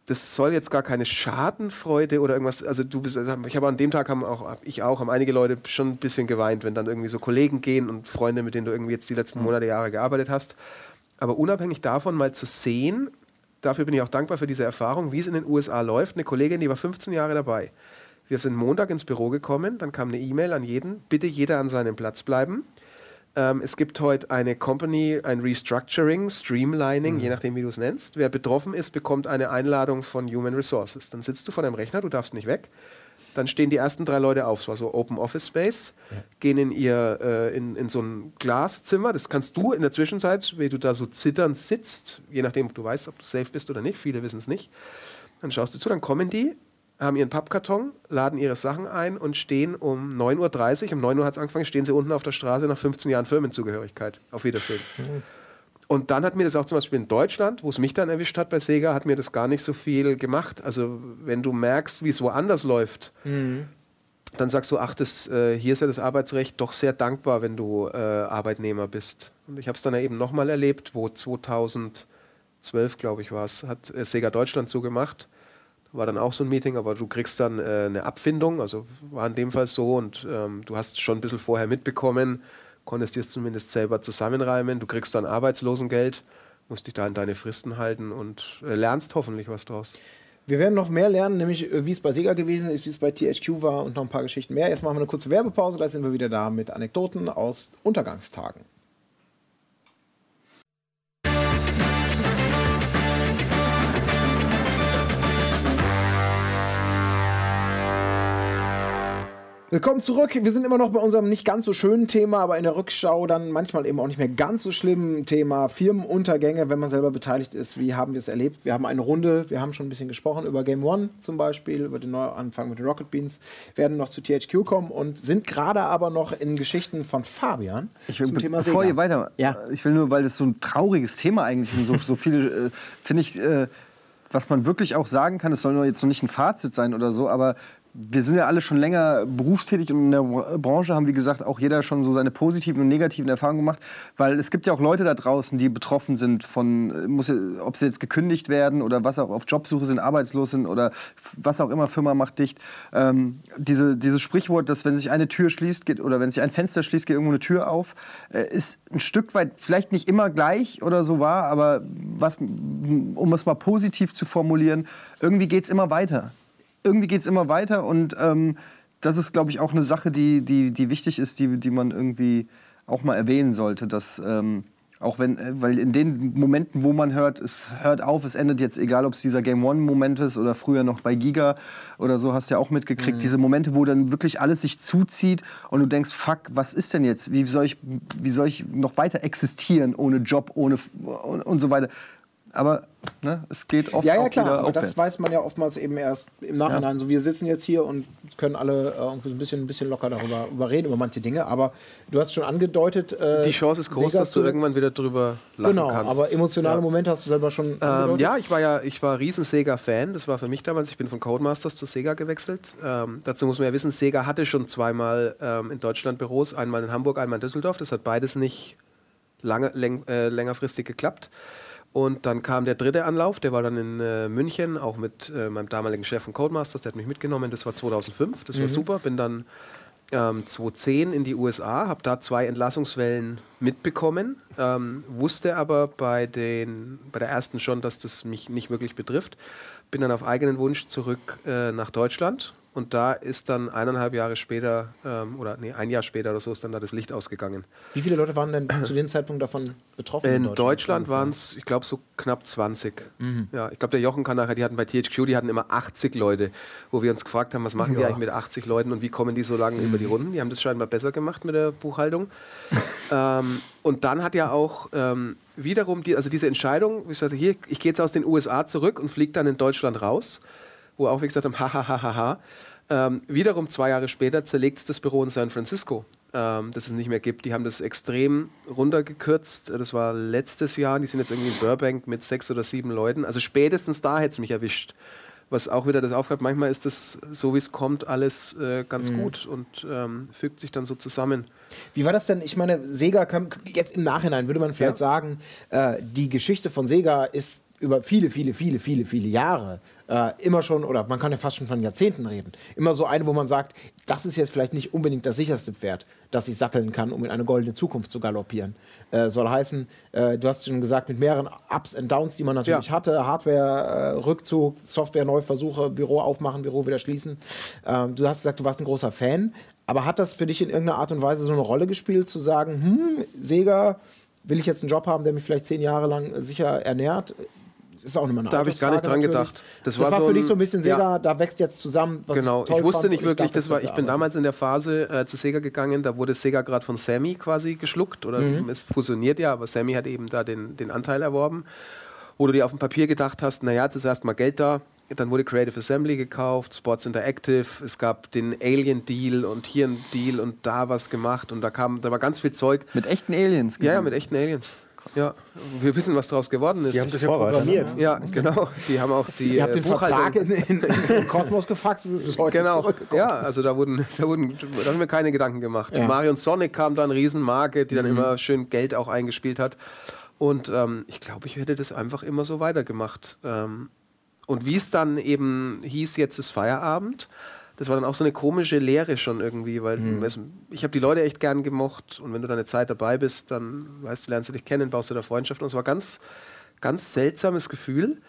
das soll jetzt gar keine Schadenfreude oder irgendwas. Also du bist, also ich habe an dem Tag haben auch ich auch haben einige Leute schon ein bisschen geweint, wenn dann irgendwie so Kollegen gehen und Freunde, mit denen du irgendwie jetzt die letzten mhm. Monate Jahre gearbeitet hast. Aber unabhängig davon mal zu sehen, dafür bin ich auch dankbar für diese Erfahrung, wie es in den USA läuft. Eine Kollegin, die war 15 Jahre dabei. Wir sind Montag ins Büro gekommen, dann kam eine E-Mail an jeden, bitte jeder an seinem Platz bleiben. Ähm, es gibt heute eine Company, ein Restructuring, Streamlining, mhm. je nachdem, wie du es nennst. Wer betroffen ist, bekommt eine Einladung von Human Resources. Dann sitzt du vor deinem Rechner, du darfst nicht weg. Dann stehen die ersten drei Leute auf, es war so Open Office Space, ja. gehen in ihr äh, in, in so ein Glaszimmer. Das kannst du in der Zwischenzeit, wie du da so zitternd sitzt, je nachdem, ob du weißt, ob du safe bist oder nicht. Viele wissen es nicht. Dann schaust du zu, dann kommen die, haben ihren Pappkarton, laden ihre Sachen ein und stehen um 9.30 Uhr, um 9 Uhr hat es angefangen, stehen sie unten auf der Straße nach 15 Jahren Firmenzugehörigkeit. Auf Wiedersehen. Mhm. Und dann hat mir das auch zum Beispiel in Deutschland, wo es mich dann erwischt hat bei Sega, hat mir das gar nicht so viel gemacht. Also wenn du merkst, wie es woanders läuft, mhm. dann sagst du, ach, das, äh, hier ist ja das Arbeitsrecht doch sehr dankbar, wenn du äh, Arbeitnehmer bist. Und ich habe es dann eben nochmal erlebt, wo 2012, glaube ich, war es, hat äh, Sega Deutschland so gemacht war dann auch so ein Meeting, aber du kriegst dann äh, eine Abfindung, also war in dem Fall so und ähm, du hast schon ein bisschen vorher mitbekommen, konntest dir es zumindest selber zusammenreimen, du kriegst dann Arbeitslosengeld, musst dich da an deine Fristen halten und äh, lernst hoffentlich was draus. Wir werden noch mehr lernen, nämlich äh, wie es bei Sega gewesen ist, wie es bei THQ war und noch ein paar Geschichten mehr. Jetzt machen wir eine kurze Werbepause, da sind wir wieder da mit Anekdoten aus Untergangstagen. Willkommen zurück. Wir sind immer noch bei unserem nicht ganz so schönen Thema, aber in der Rückschau dann manchmal eben auch nicht mehr ganz so schlimmen Thema Firmenuntergänge, wenn man selber beteiligt ist. Wie haben wir es erlebt? Wir haben eine Runde, wir haben schon ein bisschen gesprochen über Game One zum Beispiel, über den Neuanfang mit den Rocket Beans, werden noch zu THQ kommen und sind gerade aber noch in Geschichten von Fabian ich will, zum Thema Bevor Sega. ihr weiter, ja. ich will nur, weil das so ein trauriges Thema eigentlich ist, so, so viele, äh, finde ich, äh, was man wirklich auch sagen kann, es soll nur jetzt noch nicht ein Fazit sein oder so, aber wir sind ja alle schon länger berufstätig und in der Branche haben, wie gesagt, auch jeder schon so seine positiven und negativen Erfahrungen gemacht. Weil es gibt ja auch Leute da draußen, die betroffen sind von, muss, ob sie jetzt gekündigt werden oder was auch auf Jobsuche sind, arbeitslos sind oder was auch immer, Firma macht dicht. Ähm, diese, dieses Sprichwort, dass wenn sich eine Tür schließt geht, oder wenn sich ein Fenster schließt, geht irgendwo eine Tür auf, äh, ist ein Stück weit vielleicht nicht immer gleich oder so war, aber was, um es mal positiv zu formulieren, irgendwie geht es immer weiter irgendwie geht es immer weiter und ähm, das ist, glaube ich, auch eine Sache, die, die, die wichtig ist, die, die man irgendwie auch mal erwähnen sollte, dass ähm, auch wenn, äh, weil in den Momenten, wo man hört, es hört auf, es endet jetzt, egal ob es dieser Game One-Moment ist oder früher noch bei Giga oder so, hast du ja auch mitgekriegt, mhm. diese Momente, wo dann wirklich alles sich zuzieht und du denkst, fuck, was ist denn jetzt? Wie soll ich, wie soll ich noch weiter existieren ohne Job, ohne und, und so weiter? Aber ne, es geht oft Ja, ja, klar, aber das weiß man ja oftmals eben erst im Nachhinein. Ja. So, wir sitzen jetzt hier und können alle äh, ein, bisschen, ein bisschen locker darüber, darüber reden, über manche Dinge, aber du hast schon angedeutet. Äh, Die Chance ist groß, dass du irgendwann wieder drüber lachen genau, kannst. Genau, aber emotionale ja. Momente hast du selber schon ähm, Ja, ich war ja ich war riesen Sega-Fan, das war für mich damals. Ich bin von Codemasters zu Sega gewechselt. Ähm, dazu muss man ja wissen, Sega hatte schon zweimal ähm, in Deutschland Büros, einmal in Hamburg, einmal in Düsseldorf. Das hat beides nicht lange, läng, äh, längerfristig geklappt. Und dann kam der dritte Anlauf, der war dann in äh, München, auch mit äh, meinem damaligen Chef von Codemasters, der hat mich mitgenommen, das war 2005, das mhm. war super. Bin dann ähm, 2010 in die USA, habe da zwei Entlassungswellen mitbekommen, ähm, wusste aber bei, den, bei der ersten schon, dass das mich nicht wirklich betrifft. Bin dann auf eigenen Wunsch zurück äh, nach Deutschland und da ist dann eineinhalb Jahre später, ähm, oder nee, ein Jahr später oder so, ist dann da das Licht ausgegangen. Wie viele Leute waren denn zu dem Zeitpunkt davon betroffen? In, in Deutschland, waren es, ich glaube, so knapp 20. Mhm. Ja, ich glaube, der Jochen kann nachher, die hatten bei THQ, die hatten immer 80 Leute, wo wir uns gefragt haben, was machen ja. die eigentlich mit 80 Leuten und wie kommen die so lange mhm. über die Runden? Die haben das scheinbar besser gemacht mit der Buchhaltung. ähm, und dann hat ja auch ähm, wiederum die, also diese Entscheidung, ich sagte, hier, ich gehe jetzt aus den USA zurück und fliege dann in Deutschland raus, wo auch wie gesagt haben, ha, ha, ha, ha, ha. Ähm, wiederum zwei Jahre später zerlegt es das Büro in San Francisco, ähm, das es nicht mehr gibt. Die haben das extrem runtergekürzt. Das war letztes Jahr. Die sind jetzt irgendwie in Burbank mit sechs oder sieben Leuten. Also spätestens da hätte es mich erwischt. Was auch wieder das aufgreift, manchmal ist das so, wie es kommt, alles äh, ganz mhm. gut und ähm, fügt sich dann so zusammen. Wie war das denn? Ich meine, Sega, kann, jetzt im Nachhinein würde man vielleicht ja. sagen, äh, die Geschichte von Sega ist über viele, viele, viele, viele, viele Jahre äh, immer schon, oder man kann ja fast schon von Jahrzehnten reden, immer so eine, wo man sagt, das ist jetzt vielleicht nicht unbedingt das sicherste Pferd, das ich satteln kann, um in eine goldene Zukunft zu galoppieren. Äh, soll heißen, äh, du hast schon gesagt, mit mehreren Ups und Downs, die man natürlich ja. hatte, Hardware-Rückzug, äh, Software-Neuversuche, Büro aufmachen, Büro wieder schließen. Ähm, du hast gesagt, du warst ein großer Fan, aber hat das für dich in irgendeiner Art und Weise so eine Rolle gespielt, zu sagen, hm, Sega, will ich jetzt einen Job haben, der mich vielleicht zehn Jahre lang sicher ernährt? Ist auch immer eine Da habe ich gar nicht dran natürlich. gedacht. Das, das war, war, für so dich so ein bisschen Sega, ja. da wächst jetzt zusammen. genau, ich, ich wusste nicht wirklich, das war, ich bin damals in der Phase äh, zu Sega gegangen, da wurde Sega gerade von Sammy quasi geschluckt oder mhm. es fusioniert ja, aber Sammy hat eben da den, den Anteil erworben. Wo du dir auf dem Papier gedacht hast, naja, jetzt ist erstmal Geld da, dann wurde Creative Assembly gekauft, Sports Interactive, es gab den Alien Deal und hier ein Deal und da was gemacht und da kam, da war ganz viel Zeug. Mit echten Aliens? Ja, ja, mit echten Aliens. Ja, wir wissen, was daraus geworden ist. Die haben das ja programmiert. Ja, genau. Die haben auch die Ihr habt den Vertrag in, in, in, den Kosmos gefaxt, das ist bis heute Genau, ja, also da wurden, da wurden, da haben wir keine Gedanken gemacht. Ja. Mario und Sonic kam da, eine Riesenmarke, die dann mhm. immer schön Geld auch eingespielt hat. Und ähm, ich glaube, ich hätte das einfach immer so weitergemacht. Ähm, und wie es dann eben hieß, jetzt ist Feierabend, das war dann auch so eine komische Lehre schon irgendwie, weil mhm. ich habe die Leute echt gern gemocht und wenn du dann eine Zeit dabei bist, dann weißt du, lernst du dich kennen, baust du da Freundschaft und es war ganz, ganz seltsames Gefühl.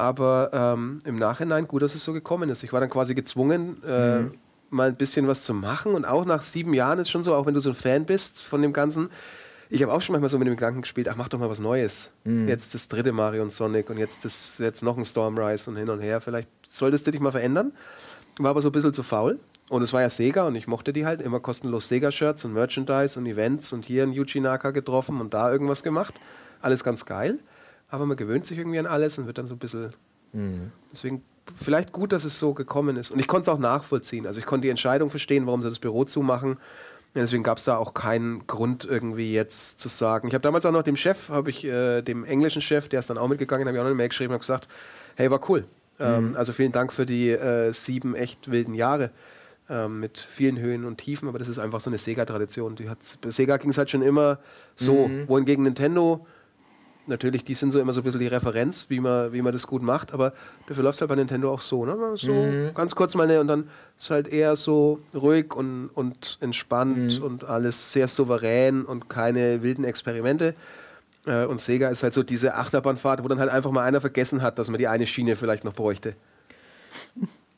aber ähm, im Nachhinein gut, dass es so gekommen ist. Ich war dann quasi gezwungen, äh, mhm. mal ein bisschen was zu machen. Und auch nach sieben Jahren ist schon so, auch wenn du so ein Fan bist von dem Ganzen, ich habe auch schon manchmal so mit dem Gedanken gespielt, ach, mach doch mal was Neues. Mhm. Jetzt das dritte Mario und Sonic und jetzt, das, jetzt noch ein Stormrise und hin und her. Vielleicht solltest du dich mal verändern. War aber so ein bisschen zu faul. Und es war ja Sega und ich mochte die halt. Immer kostenlos Sega-Shirts und Merchandise und Events und hier in Yuji Naka getroffen und da irgendwas gemacht. Alles ganz geil. Aber man gewöhnt sich irgendwie an alles und wird dann so ein bisschen. Mhm. Deswegen vielleicht gut, dass es so gekommen ist. Und ich konnte es auch nachvollziehen. Also ich konnte die Entscheidung verstehen, warum sie das Büro zumachen. Ja, deswegen gab es da auch keinen Grund irgendwie jetzt zu sagen. Ich habe damals auch noch dem Chef, habe ich äh, dem englischen Chef, der ist dann auch mitgegangen, habe ich auch noch eine Mail geschrieben, habe gesagt, hey, war cool. Ähm, mhm. Also vielen Dank für die äh, sieben echt wilden Jahre ähm, mit vielen Höhen und Tiefen, aber das ist einfach so eine Sega-Tradition. Bei Sega ging es halt schon immer so, mhm. wohingegen Nintendo natürlich, die sind so immer so ein bisschen die Referenz, wie man, wie man das gut macht, aber dafür läuft es halt bei Nintendo auch so, ne? So mhm. ganz kurz mal ne, und dann ist halt eher so ruhig und, und entspannt mhm. und alles sehr souverän und keine wilden Experimente. Äh, und Sega ist halt so diese Achterbahnfahrt, wo dann halt einfach mal einer vergessen hat, dass man die eine Schiene vielleicht noch bräuchte.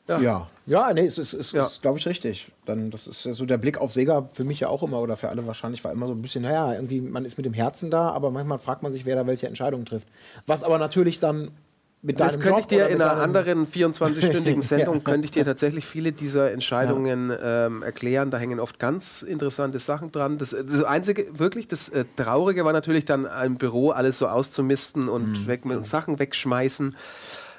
Ja. ja, ja, nee, es ist, ist, ja. ist glaube ich, richtig. Dann, das ist ja so der Blick auf Sega für mich ja auch immer oder für alle wahrscheinlich war immer so ein bisschen, naja, irgendwie, man ist mit dem Herzen da, aber manchmal fragt man sich, wer da welche Entscheidungen trifft. Was aber natürlich dann mit das könnte ich dir in einer anderen 24-stündigen Sendung, ja. könnte ich dir tatsächlich viele dieser Entscheidungen ja. ähm, erklären. Da hängen oft ganz interessante Sachen dran. Das, das Einzige, wirklich, das äh, Traurige war natürlich dann im Büro alles so auszumisten und, mhm. weg, und Sachen wegschmeißen.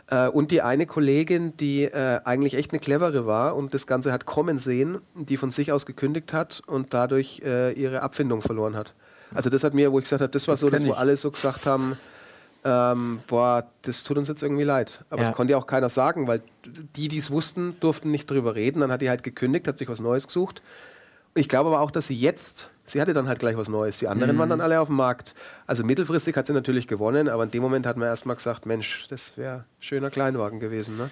Äh, und die eine Kollegin, die äh, eigentlich echt eine clevere war und das Ganze hat kommen sehen, die von sich aus gekündigt hat und dadurch äh, ihre Abfindung verloren hat. Also das hat mir, wo ich gesagt habe, das war das so, dass wir alle so gesagt haben, ähm, boah, das tut uns jetzt irgendwie leid. Aber ja. das konnte ja auch keiner sagen, weil die, die es wussten, durften nicht drüber reden. Dann hat die halt gekündigt, hat sich was Neues gesucht. Ich glaube aber auch, dass sie jetzt sie hatte dann halt gleich was Neues. Die anderen mhm. waren dann alle auf dem Markt. Also mittelfristig hat sie natürlich gewonnen, aber in dem Moment hat man erstmal gesagt, Mensch, das wäre schöner Kleinwagen gewesen. Ne?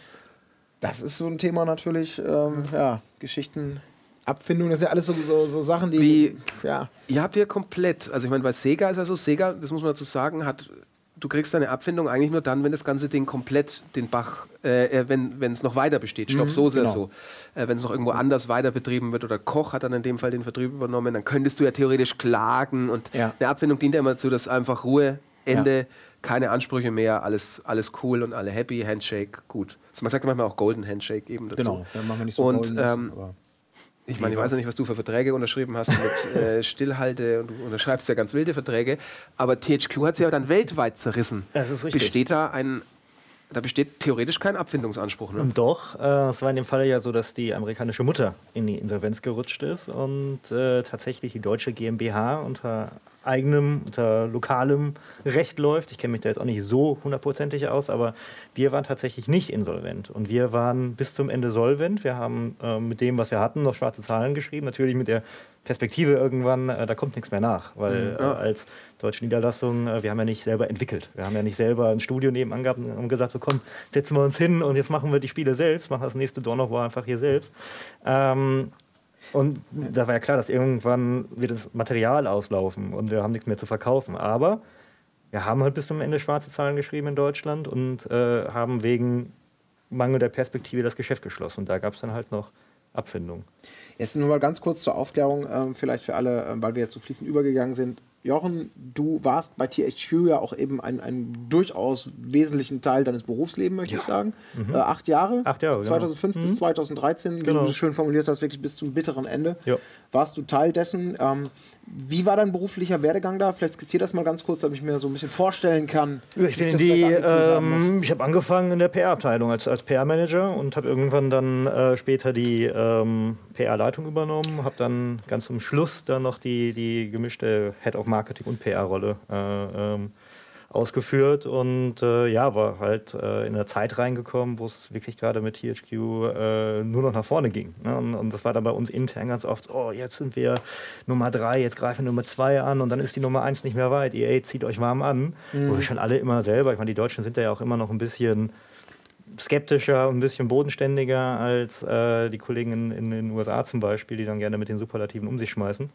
Das ist so ein Thema natürlich, ähm, ja, Geschichten. Abfindung, das ist ja alles so, so, so Sachen, die. Wie, ja. Ihr habt ja komplett, also ich meine, bei Sega ist ja so, Sega, das muss man dazu sagen, hat du kriegst deine Abfindung eigentlich nur dann, wenn das ganze Ding komplett den Bach, äh, äh wenn es noch weiter besteht. Ich glaube, mhm, so ist genau. so. Äh, wenn es noch irgendwo anders weiter betrieben wird oder Koch hat dann in dem Fall den Vertrieb übernommen, dann könntest du ja theoretisch klagen und ja. eine Abfindung dient ja immer dazu, dass einfach Ruhe, Ende, ja. keine Ansprüche mehr, alles, alles cool und alle happy, Handshake, gut. Also man sagt manchmal auch Golden Handshake eben dazu. Genau, dann machen wir nicht so und, ähm, ich meine, ich weiß ja nicht, was du für Verträge unterschrieben hast mit äh, Stillhalte und du unterschreibst ja ganz wilde Verträge, aber THQ hat sie ja dann weltweit zerrissen. Das ist richtig. Besteht da ein da besteht theoretisch kein Abfindungsanspruch. Ne? Doch, äh, es war in dem Fall ja so, dass die amerikanische Mutter in die Insolvenz gerutscht ist und äh, tatsächlich die deutsche GmbH unter eigenem, unter lokalem Recht läuft. Ich kenne mich da jetzt auch nicht so hundertprozentig aus, aber wir waren tatsächlich nicht insolvent. Und wir waren bis zum Ende solvent. Wir haben äh, mit dem, was wir hatten, noch schwarze Zahlen geschrieben. Natürlich mit der Perspektive irgendwann, äh, da kommt nichts mehr nach. Weil mhm. äh, als deutsche Niederlassung, äh, wir haben ja nicht selber entwickelt. Wir haben ja nicht selber ein Studio nebenan gehabt und gesagt, so komm, setzen wir uns hin und jetzt machen wir die Spiele selbst, machen das nächste Dawn of War einfach hier selbst. Ähm, und da war ja klar, dass irgendwann wird das Material auslaufen und wir haben nichts mehr zu verkaufen. Aber wir haben halt bis zum Ende schwarze Zahlen geschrieben in Deutschland und äh, haben wegen Mangel der Perspektive das Geschäft geschlossen. Und da gab es dann halt noch Abfindungen. Jetzt nur mal ganz kurz zur Aufklärung, äh, vielleicht für alle, äh, weil wir jetzt so fließend übergegangen sind. Jochen, du warst bei THQ ja auch eben ein, ein durchaus wesentlichen Teil deines Berufslebens, möchte ja. ich sagen. Mhm. Äh, acht Jahre. Acht Jahre. 2005 genau. bis 2013, mhm. genau. wie du es schön formuliert hast, wirklich bis zum bitteren Ende. Ja. Warst du Teil dessen. Ähm, wie war dein beruflicher Werdegang da? Vielleicht skizzier das mal ganz kurz, damit ich mir so ein bisschen vorstellen kann. Ich, bin die, ähm, ich habe angefangen in der PR-Abteilung als, als PR-Manager und habe irgendwann dann äh, später die ähm, PR-Leitung übernommen, habe dann ganz zum Schluss dann noch die, die gemischte Head of Marketing und PR-Rolle äh, ähm, ausgeführt und äh, ja, war halt äh, in eine Zeit reingekommen, wo es wirklich gerade mit THQ äh, nur noch nach vorne ging. Ne? Und, und, das war dann bei uns intern ganz oft, oh, jetzt sind wir Nummer drei, jetzt greifen wir Nummer zwei an und dann ist die Nummer eins nicht mehr weit. EA zieht euch warm an. Mhm. Wo wir schon alle immer selber, ich meine, die Deutschen sind ja auch immer noch ein bisschen skeptischer und ein bisschen bodenständiger als äh, die Kollegen in, in den USA zum Beispiel, die dann gerne mit den Superlativen um sich schmeißen.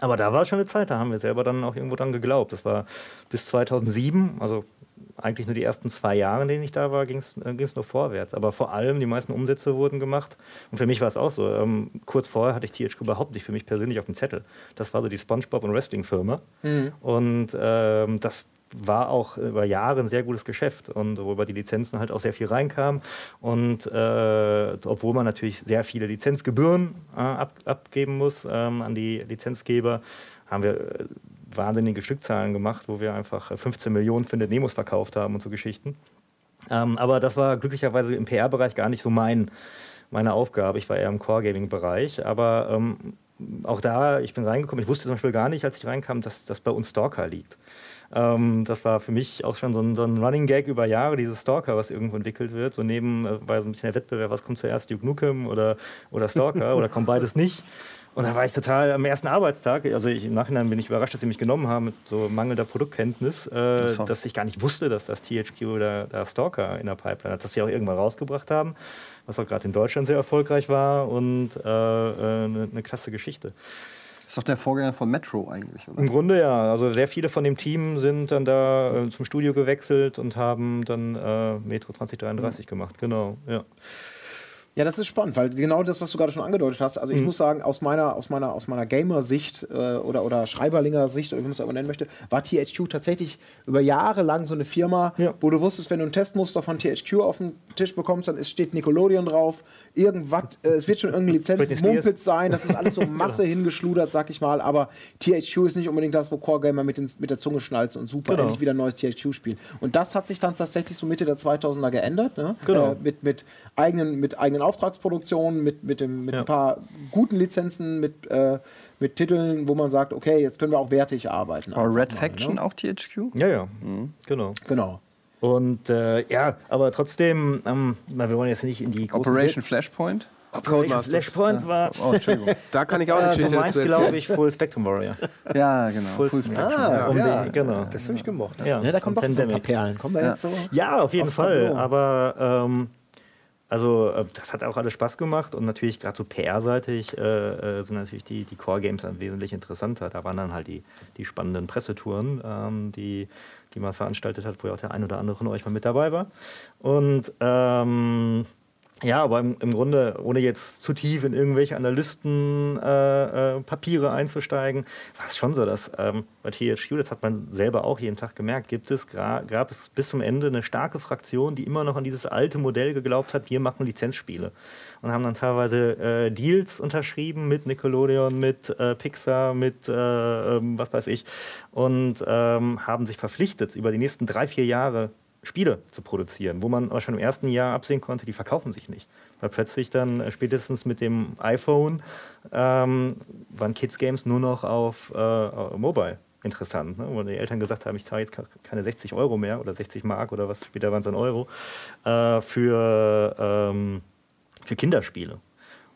Aber da war schon eine Zeit, da haben wir selber dann auch irgendwo dran geglaubt. Das war bis 2007, also eigentlich nur die ersten zwei Jahre, in denen ich da war, ging es nur vorwärts. Aber vor allem die meisten Umsätze wurden gemacht. Und für mich war es auch so. Ähm, kurz vorher hatte ich THQ überhaupt nicht für mich persönlich auf dem Zettel. Das war so die SpongeBob und Wrestling-Firma. Mhm. Und ähm, das war auch über Jahre ein sehr gutes Geschäft und wo über die Lizenzen halt auch sehr viel reinkam. Und äh, obwohl man natürlich sehr viele Lizenzgebühren äh, ab, abgeben muss ähm, an die Lizenzgeber, haben wir äh, wahnsinnige Stückzahlen gemacht, wo wir einfach 15 Millionen für Nemos verkauft haben und so Geschichten. Ähm, aber das war glücklicherweise im PR-Bereich gar nicht so mein, meine Aufgabe. Ich war eher im Core-Gaming-Bereich. Aber ähm, auch da, ich bin reingekommen, ich wusste zum Beispiel gar nicht, als ich reinkam, dass das bei uns Stalker liegt. Ähm, das war für mich auch schon so ein, so ein, Running Gag über Jahre, dieses Stalker, was irgendwo entwickelt wird. So neben äh, war so ein bisschen der Wettbewerb, was kommt zuerst, Duke Nukem oder, oder Stalker oder kommt beides nicht. Und da war ich total am ersten Arbeitstag, also ich, im Nachhinein bin ich überrascht, dass sie mich genommen haben mit so mangelnder Produktkenntnis, äh, so. dass ich gar nicht wusste, dass das THQ oder der Stalker in der Pipeline hat, dass sie auch irgendwann rausgebracht haben, was auch gerade in Deutschland sehr erfolgreich war und äh, eine, äh, eine klasse Geschichte. Das ist doch der Vorgänger von Metro eigentlich, oder? Im Grunde ja. Also sehr viele von dem Team sind dann da äh, zum Studio gewechselt und haben dann äh, Metro 2033 mhm. gemacht. Genau, ja. Ja, das ist spannend, weil genau das, was du gerade schon angedeutet hast, also ich mhm. muss sagen, aus meiner, aus meiner, aus meiner Gamer-Sicht äh, oder, oder Schreiberlinger-Sicht, oder wie man es aber nennen möchte, war THQ tatsächlich über Jahre lang so eine Firma, ja. wo du wusstest, wenn du ein Testmuster von THQ auf den Tisch bekommst, dann ist, steht Nickelodeon drauf, irgendwas, äh, es wird schon irgendeine Lizenz Mumpitz sein, das ist alles so Masse genau. hingeschludert, sag ich mal, aber THQ ist nicht unbedingt das, wo Core-Gamer mit, mit der Zunge schnalzen und super genau. endlich wieder ein neues THQ spielen. Und das hat sich dann tatsächlich so Mitte der 2000er geändert, ne? genau. äh, mit, mit eigenen, mit eigenen Auftragsproduktion, mit, mit, dem, mit ja. ein paar guten Lizenzen, mit, äh, mit Titeln, wo man sagt, okay, jetzt können wir auch wertig arbeiten. Aber Red mal, Faction ne? auch THQ? Ja, ja. Mhm. Genau. Genau. Und äh, ja, aber trotzdem, ähm, wir wollen jetzt nicht in die große Operation Flashpoint? Operation Flashpoint war. Oh, Entschuldigung. da kann ich auch eine Geschichte Du meinst, glaube ich, Full Spectrum Warrior. ja, genau. Full, Full Spectrum. Ah, um ja. Den, genau. Das habe ich gemocht. Ja, ja da kommen doch so ein paar Perlen. Kommen wir ja. jetzt so? Ja, auf jeden Fall. Aber ähm, also äh, das hat auch alles Spaß gemacht und natürlich gerade so PR-seitig äh, äh, sind natürlich die, die Core-Games wesentlich interessanter. Da waren dann halt die, die spannenden Pressetouren, ähm, die, die man veranstaltet hat, wo ja auch der ein oder andere von euch mal mit dabei war. Und ähm, ja, aber im, im, Grunde, ohne jetzt zu tief in irgendwelche Analystenpapiere äh, äh, einzusteigen, war es schon so, dass ähm, bei THQ, das hat man selber auch jeden Tag gemerkt, gibt es, gab es bis zum Ende eine starke Fraktion, die immer noch an dieses alte Modell geglaubt hat, wir machen Lizenzspiele. Und haben dann teilweise äh, Deals unterschrieben mit Nickelodeon, mit äh, Pixar, mit äh, ähm, was weiß ich, und ähm, haben sich verpflichtet, über die nächsten drei, vier Jahre Spiele zu produzieren, wo man aber schon im ersten Jahr absehen konnte, die verkaufen sich nicht. Weil plötzlich dann äh, spätestens mit dem iPhone ähm, waren Kids Games nur noch auf äh, Mobile interessant. Ne? Wo die Eltern gesagt haben, ich zahle jetzt keine 60 Euro mehr oder 60 Mark oder was, später waren es dann Euro, äh, für, ähm, für Kinderspiele.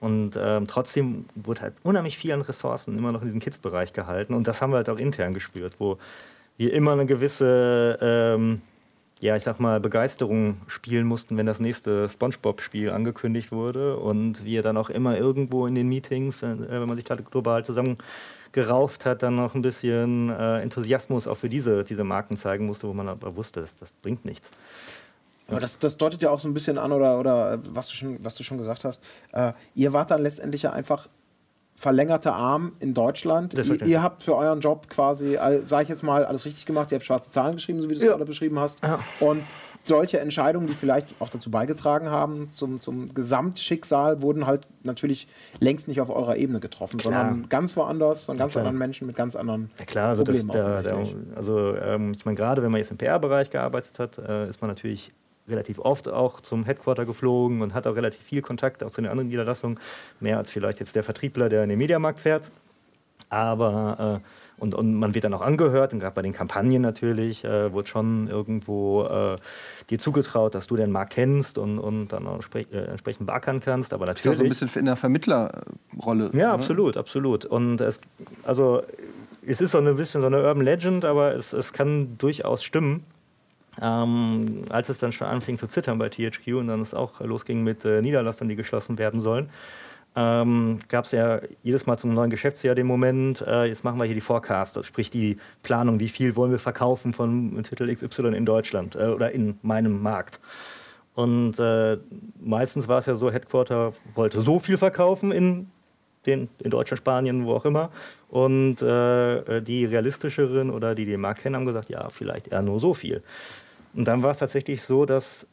Und ähm, trotzdem wurde halt unheimlich viel an Ressourcen immer noch in diesem Kids-Bereich gehalten. Und das haben wir halt auch intern gespürt, wo wir immer eine gewisse ähm, ja, ich sag mal, Begeisterung spielen mussten, wenn das nächste SpongeBob-Spiel angekündigt wurde und wir dann auch immer irgendwo in den Meetings, äh, wenn man sich da global zusammengerauft hat, dann noch ein bisschen äh, Enthusiasmus auch für diese, diese Marken zeigen musste, wo man aber wusste, das, das bringt nichts. Aber das, das, deutet ja auch so ein bisschen an, oder, oder äh, was, du schon, was du schon gesagt hast. Äh, ihr wart dann letztendlich ja einfach verlängerte Arm in Deutschland. Ihr, ihr, habt für euren Job quasi, sage ich jetzt mal, alles richtig gemacht. Ihr habt schwarze Zahlen geschrieben, so wie du es ja. gerade beschrieben hast. Ja. Und solche Entscheidungen, die vielleicht auch dazu beigetragen haben, zum, zum Gesamtschicksal, wurden halt natürlich längst nicht auf eurer Ebene getroffen, klar. sondern ganz woanders, von ganz ja, anderen Menschen mit ganz anderen ja, klar, also Problemen. Das, der, der, also ähm, ich meine, gerade wenn man jetzt im PR-Bereich gearbeitet hat, äh, ist man natürlich relativ oft auch zum Headquarter geflogen und hat auch relativ viel Kontakt auch zu den anderen Niederlassungen, mehr als vielleicht jetzt der Vertriebler, der in den Mediamarkt fährt. Aber äh, und, und man wird dann auch angehört, und gerade bei den Kampagnen natürlich, äh, wird schon irgendwo äh, dir zugetraut, dass du den Markt kennst und, und dann auch äh, entsprechend beackern kannst. Aber natürlich. Ist ja so ein bisschen in der Vermittlerrolle. Ja, ne? absolut, absolut. Und es, also, es ist so ein bisschen so eine Urban Legend, aber es, es kann durchaus stimmen, ähm, als es dann schon anfing zu zittern bei THQ und dann es auch losging mit äh, Niederlassungen, die geschlossen werden sollen, ähm, gab es ja jedes Mal zum neuen Geschäftsjahr den Moment, äh, jetzt machen wir hier die Forecast, also sprich die Planung, wie viel wollen wir verkaufen von Titel XY in Deutschland äh, oder in meinem Markt. Und äh, meistens war es ja so, Headquarter wollte so viel verkaufen in, den, in Deutschland, Spanien, wo auch immer. Und äh, die realistischeren oder die den Markt kennen, haben gesagt, ja, vielleicht eher nur so viel. Und dann war es tatsächlich so, dass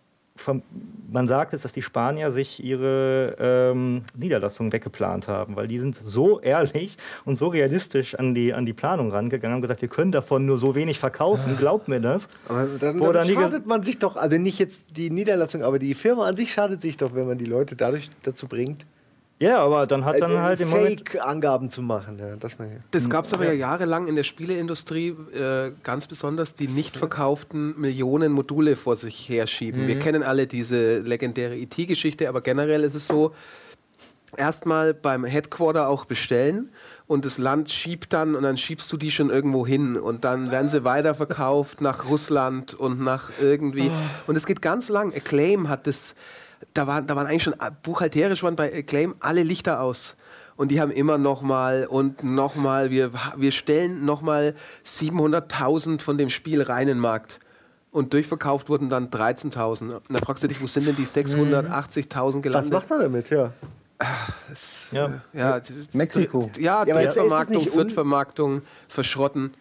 man sagt es, dass die Spanier sich ihre ähm, Niederlassungen weggeplant haben, weil die sind so ehrlich und so realistisch an die, an die Planung rangegangen und gesagt, wir können davon nur so wenig verkaufen, glaubt mir das. Aber dann, dann schadet man sich doch, also nicht jetzt die Niederlassung, aber die Firma an sich schadet sich doch, wenn man die Leute dadurch dazu bringt, ja, aber dann hat dann äh, halt im Fake-Angaben zu machen. Ja, das das gab es aber ja jahrelang in der Spieleindustrie, äh, ganz besonders die nicht verkauften Millionen Module vor sich herschieben. Mhm. Wir kennen alle diese legendäre IT-Geschichte, aber generell ist es so, erstmal beim Headquarter auch bestellen und das Land schiebt dann und dann schiebst du die schon irgendwo hin und dann werden sie weiterverkauft nach Russland und nach irgendwie. Oh. Und es geht ganz lang. Acclaim hat das da waren, da waren eigentlich schon äh, buchhalterisch waren bei Acclaim alle Lichter aus. Und die haben immer noch mal und noch mal, wir, wir stellen noch mal 700.000 von dem Spiel rein in den Markt. Und durchverkauft wurden dann 13.000. Und da fragst du dich, wo sind denn die 680.000 gelandet? Was macht man damit, ja? Es, ja. ja. Mexiko. Ja, ja Drittvermarktung, Viertvermarktung, verschrotten.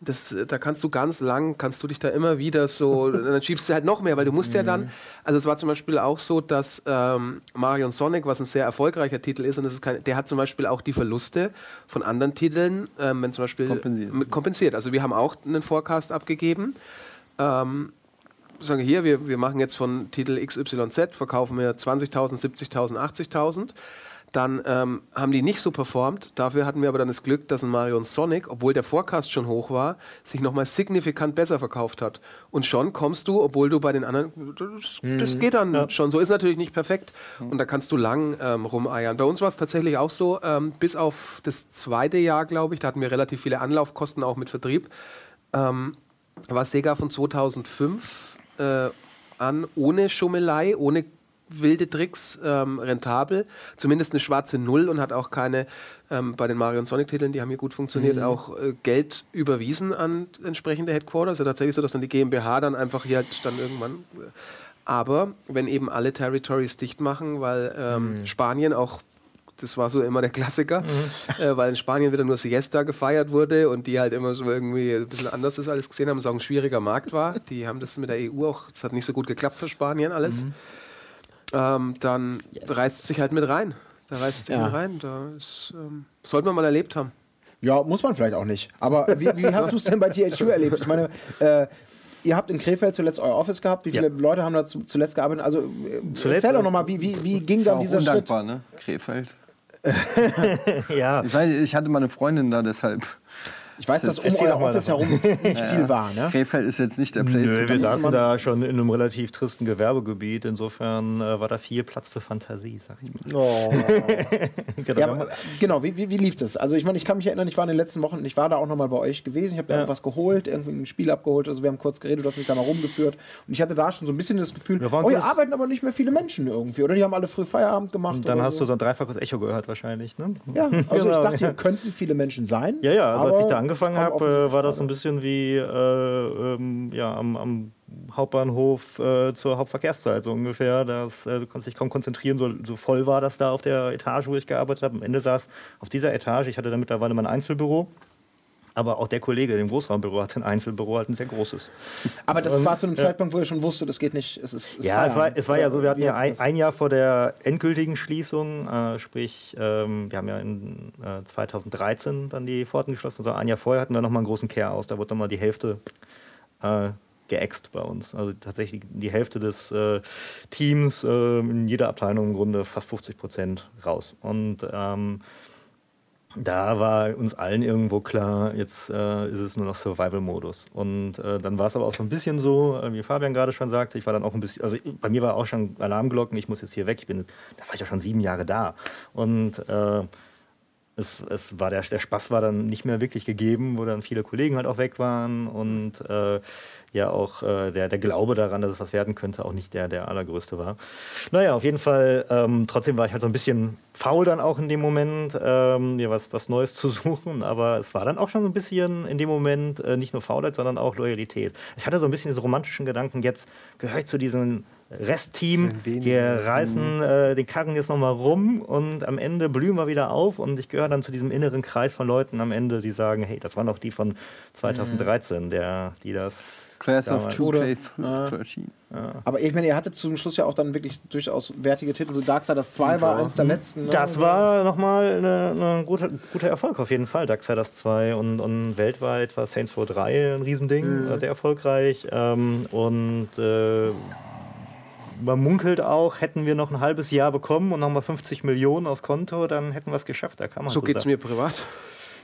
Das, da kannst du ganz lang, kannst du dich da immer wieder so, dann schiebst du halt noch mehr, weil du musst ja dann, mhm. also es war zum Beispiel auch so, dass ähm, Mario Sonic, was ein sehr erfolgreicher Titel ist, und das ist kein, der hat zum Beispiel auch die Verluste von anderen Titeln, ähm, wenn zum Beispiel kompensiert. kompensiert. Also wir haben auch einen Forecast abgegeben. Ähm, sagen hier, wir, wir machen jetzt von Titel XYZ, verkaufen wir 20.000, 70.000, 80.000 dann ähm, haben die nicht so performt. Dafür hatten wir aber dann das Glück, dass ein Mario und Sonic, obwohl der Forecast schon hoch war, sich nochmal signifikant besser verkauft hat. Und schon kommst du, obwohl du bei den anderen, das, mhm. das geht dann ja. schon so. Ist natürlich nicht perfekt mhm. und da kannst du lang ähm, rumeiern. Bei uns war es tatsächlich auch so, ähm, bis auf das zweite Jahr, glaube ich, da hatten wir relativ viele Anlaufkosten auch mit Vertrieb, ähm, war Sega von 2005 äh, an ohne Schummelei, ohne wilde Tricks ähm, rentabel. Zumindest eine schwarze Null und hat auch keine, ähm, bei den Mario und Sonic-Titeln, die haben hier gut funktioniert, mhm. auch äh, Geld überwiesen an entsprechende Headquarters. Also tatsächlich so, dass dann die GmbH dann einfach hier halt dann irgendwann. Äh, aber wenn eben alle Territories dicht machen, weil ähm, mhm. Spanien auch das war so immer der Klassiker, mhm. äh, weil in Spanien wieder nur Siesta gefeiert wurde und die halt immer so irgendwie ein bisschen anders das alles gesehen haben, es auch ein schwieriger Markt war. Die haben das mit der EU auch, das hat nicht so gut geklappt für Spanien alles. Mhm ähm, dann yes. reißt es sich halt mit rein. Da reißt es sich ja. mit rein. Da ist, ähm, sollte man mal erlebt haben. Ja, muss man vielleicht auch nicht. Aber wie, wie hast du es denn bei THQ erlebt? Ich meine, äh, ihr habt in Krefeld zuletzt euer Office gehabt. Wie viele ja. Leute haben da zu, zuletzt gearbeitet? Also äh, zuletzt, erzähl doch nochmal, wie, wie, wie ging dann dieser undankbar, Schritt? Ne? Krefeld. ja. Ich, weiß, ich hatte mal eine Freundin da, deshalb. Ich weiß, dass um euer Office herum nicht viel war. Ne? Krefeld ist jetzt nicht der Place. Nö, wir saßen da schon in einem relativ tristen Gewerbegebiet. Insofern äh, war da viel Platz für Fantasie, sag ich mal. Oh. genau, ja, aber, genau wie, wie, wie, lief das? Also ich meine, ich kann mich erinnern, ich war in den letzten Wochen, ich war da auch noch mal bei euch gewesen. Ich habe ja. irgendwas geholt, irgendwie ein Spiel abgeholt. Also wir haben kurz geredet, du hast mich da mal rumgeführt. Und ich hatte da schon so ein bisschen das Gefühl, oh, hier arbeiten aber nicht mehr viele Menschen irgendwie. Oder die haben alle früh Feierabend gemacht. Und dann hast so. du so ein dreifaches Echo gehört wahrscheinlich, ne? Ja, also genau. ich dachte, hier könnten viele Menschen sein. Ja, ja, also als ich da angefangen habe, war das so ein bisschen wie äh, ähm, ja, am, am Hauptbahnhof äh, zur Hauptverkehrszeit so ungefähr. Das, äh, du konntest dich kaum konzentrieren, so, so, voll war das da auf der Etage, wo ich gearbeitet habe. Am Ende saß auf dieser Etage, ich hatte da mittlerweile mein Einzelbüro, aber auch der Kollege im Großraumbüro hatte ein Einzelbüro, halt ein sehr großes. Aber das war zu einem Zeitpunkt, wo ihr schon wusstet, das geht nicht. Es ist, es ja, es war, es war ja so, wir hatten ja ein, ein, Jahr vor der endgültigen Schließung, äh, sprich, ähm, wir haben ja in äh, 2013 dann die Pforten geschlossen, also ein Jahr vorher hatten wir nochmal einen großen Care aus, da wurde nochmal die Hälfte äh, geäxt bei uns. Also tatsächlich die Hälfte des äh, Teams äh, in jeder Abteilung im Grunde fast 50 Prozent raus. Und ähm, da war uns allen irgendwo klar, jetzt äh, ist es nur noch Survival-Modus. Und äh, dann war es aber auch so ein bisschen so, äh, wie Fabian gerade schon sagte, ich war dann auch ein bisschen, also bei mir war auch schon Alarmglocken, ich muss jetzt hier weg, ich bin, da war ich ja schon sieben Jahre da. Und äh, es, es war der, der Spaß war dann nicht mehr wirklich gegeben, wo dann viele Kollegen halt auch weg waren und äh, ja auch äh, der, der Glaube daran, dass es was werden könnte, auch nicht der, der allergrößte war. Naja, auf jeden Fall, ähm, trotzdem war ich halt so ein bisschen faul dann auch in dem Moment, ähm, mir was, was Neues zu suchen, aber es war dann auch schon so ein bisschen in dem Moment äh, nicht nur Faulheit, sondern auch Loyalität. Ich hatte so ein bisschen diese romantischen Gedanken, jetzt gehöre ich zu diesen Restteam, die reißen äh, den Karren jetzt nochmal rum und am Ende blühen wir wieder auf und ich gehöre dann zu diesem inneren Kreis von Leuten am Ende, die sagen, hey, das waren doch die von 2013, mhm. der, die das Class of 2K13. Ja. Aber ich meine, ihr hattet zum Schluss ja auch dann wirklich durchaus wertige Titel. So Darksiders 2 war eins der letzten. Ne? Das war nochmal ein ne guter, guter Erfolg auf jeden Fall, Darksiders 2. Und, und weltweit war Saints Row 3 ein Riesending, mhm. sehr erfolgreich. Ähm, und äh, man munkelt auch, hätten wir noch ein halbes Jahr bekommen und nochmal 50 Millionen aufs Konto, dann hätten wir es geschafft. Da kann man so, so geht es mir privat.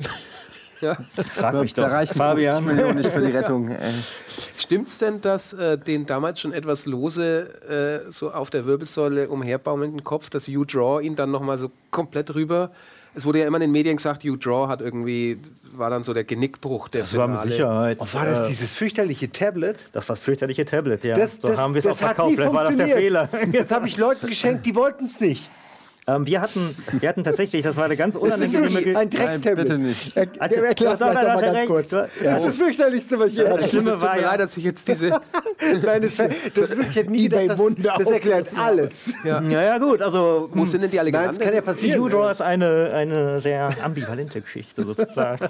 ja. Frag mich doch. reicht Fabian. Millionen nicht für die Rettung. Stimmt es denn, dass äh, den damals schon etwas lose äh, so auf der Wirbelsäule umherbaumelnden Kopf, dass You Draw ihn dann nochmal so komplett rüber es wurde ja immer in den Medien gesagt, You Draw hat irgendwie, war dann so der Genickbruch der Das Finale. war mit Sicherheit. Oh, war das dieses fürchterliche Tablet? Das war das fürchterliche Tablet, ja. Das, so das, haben wir es auch verkauft. Vielleicht war das der Fehler. Das habe ich Leuten geschenkt, die wollten es nicht. Ähm, wir, hatten, wir hatten tatsächlich, das war eine ganz unangenehme... Das ist ein Dreckstablet. Bitte nicht. Er, er, erklär es vielleicht mal ganz kurz. Ja. Das ist das fürchterlichste, was ich je hatte. Schlimme war ja, dass ich jetzt diese... Nein, das, das ist wirklich nie, das, das, das erklärt alles. Ja. ja, ja, gut, also... Wo sind denn die alle Nein, das kann ja passieren. U-Draw ist eine, eine sehr ambivalente Geschichte sozusagen.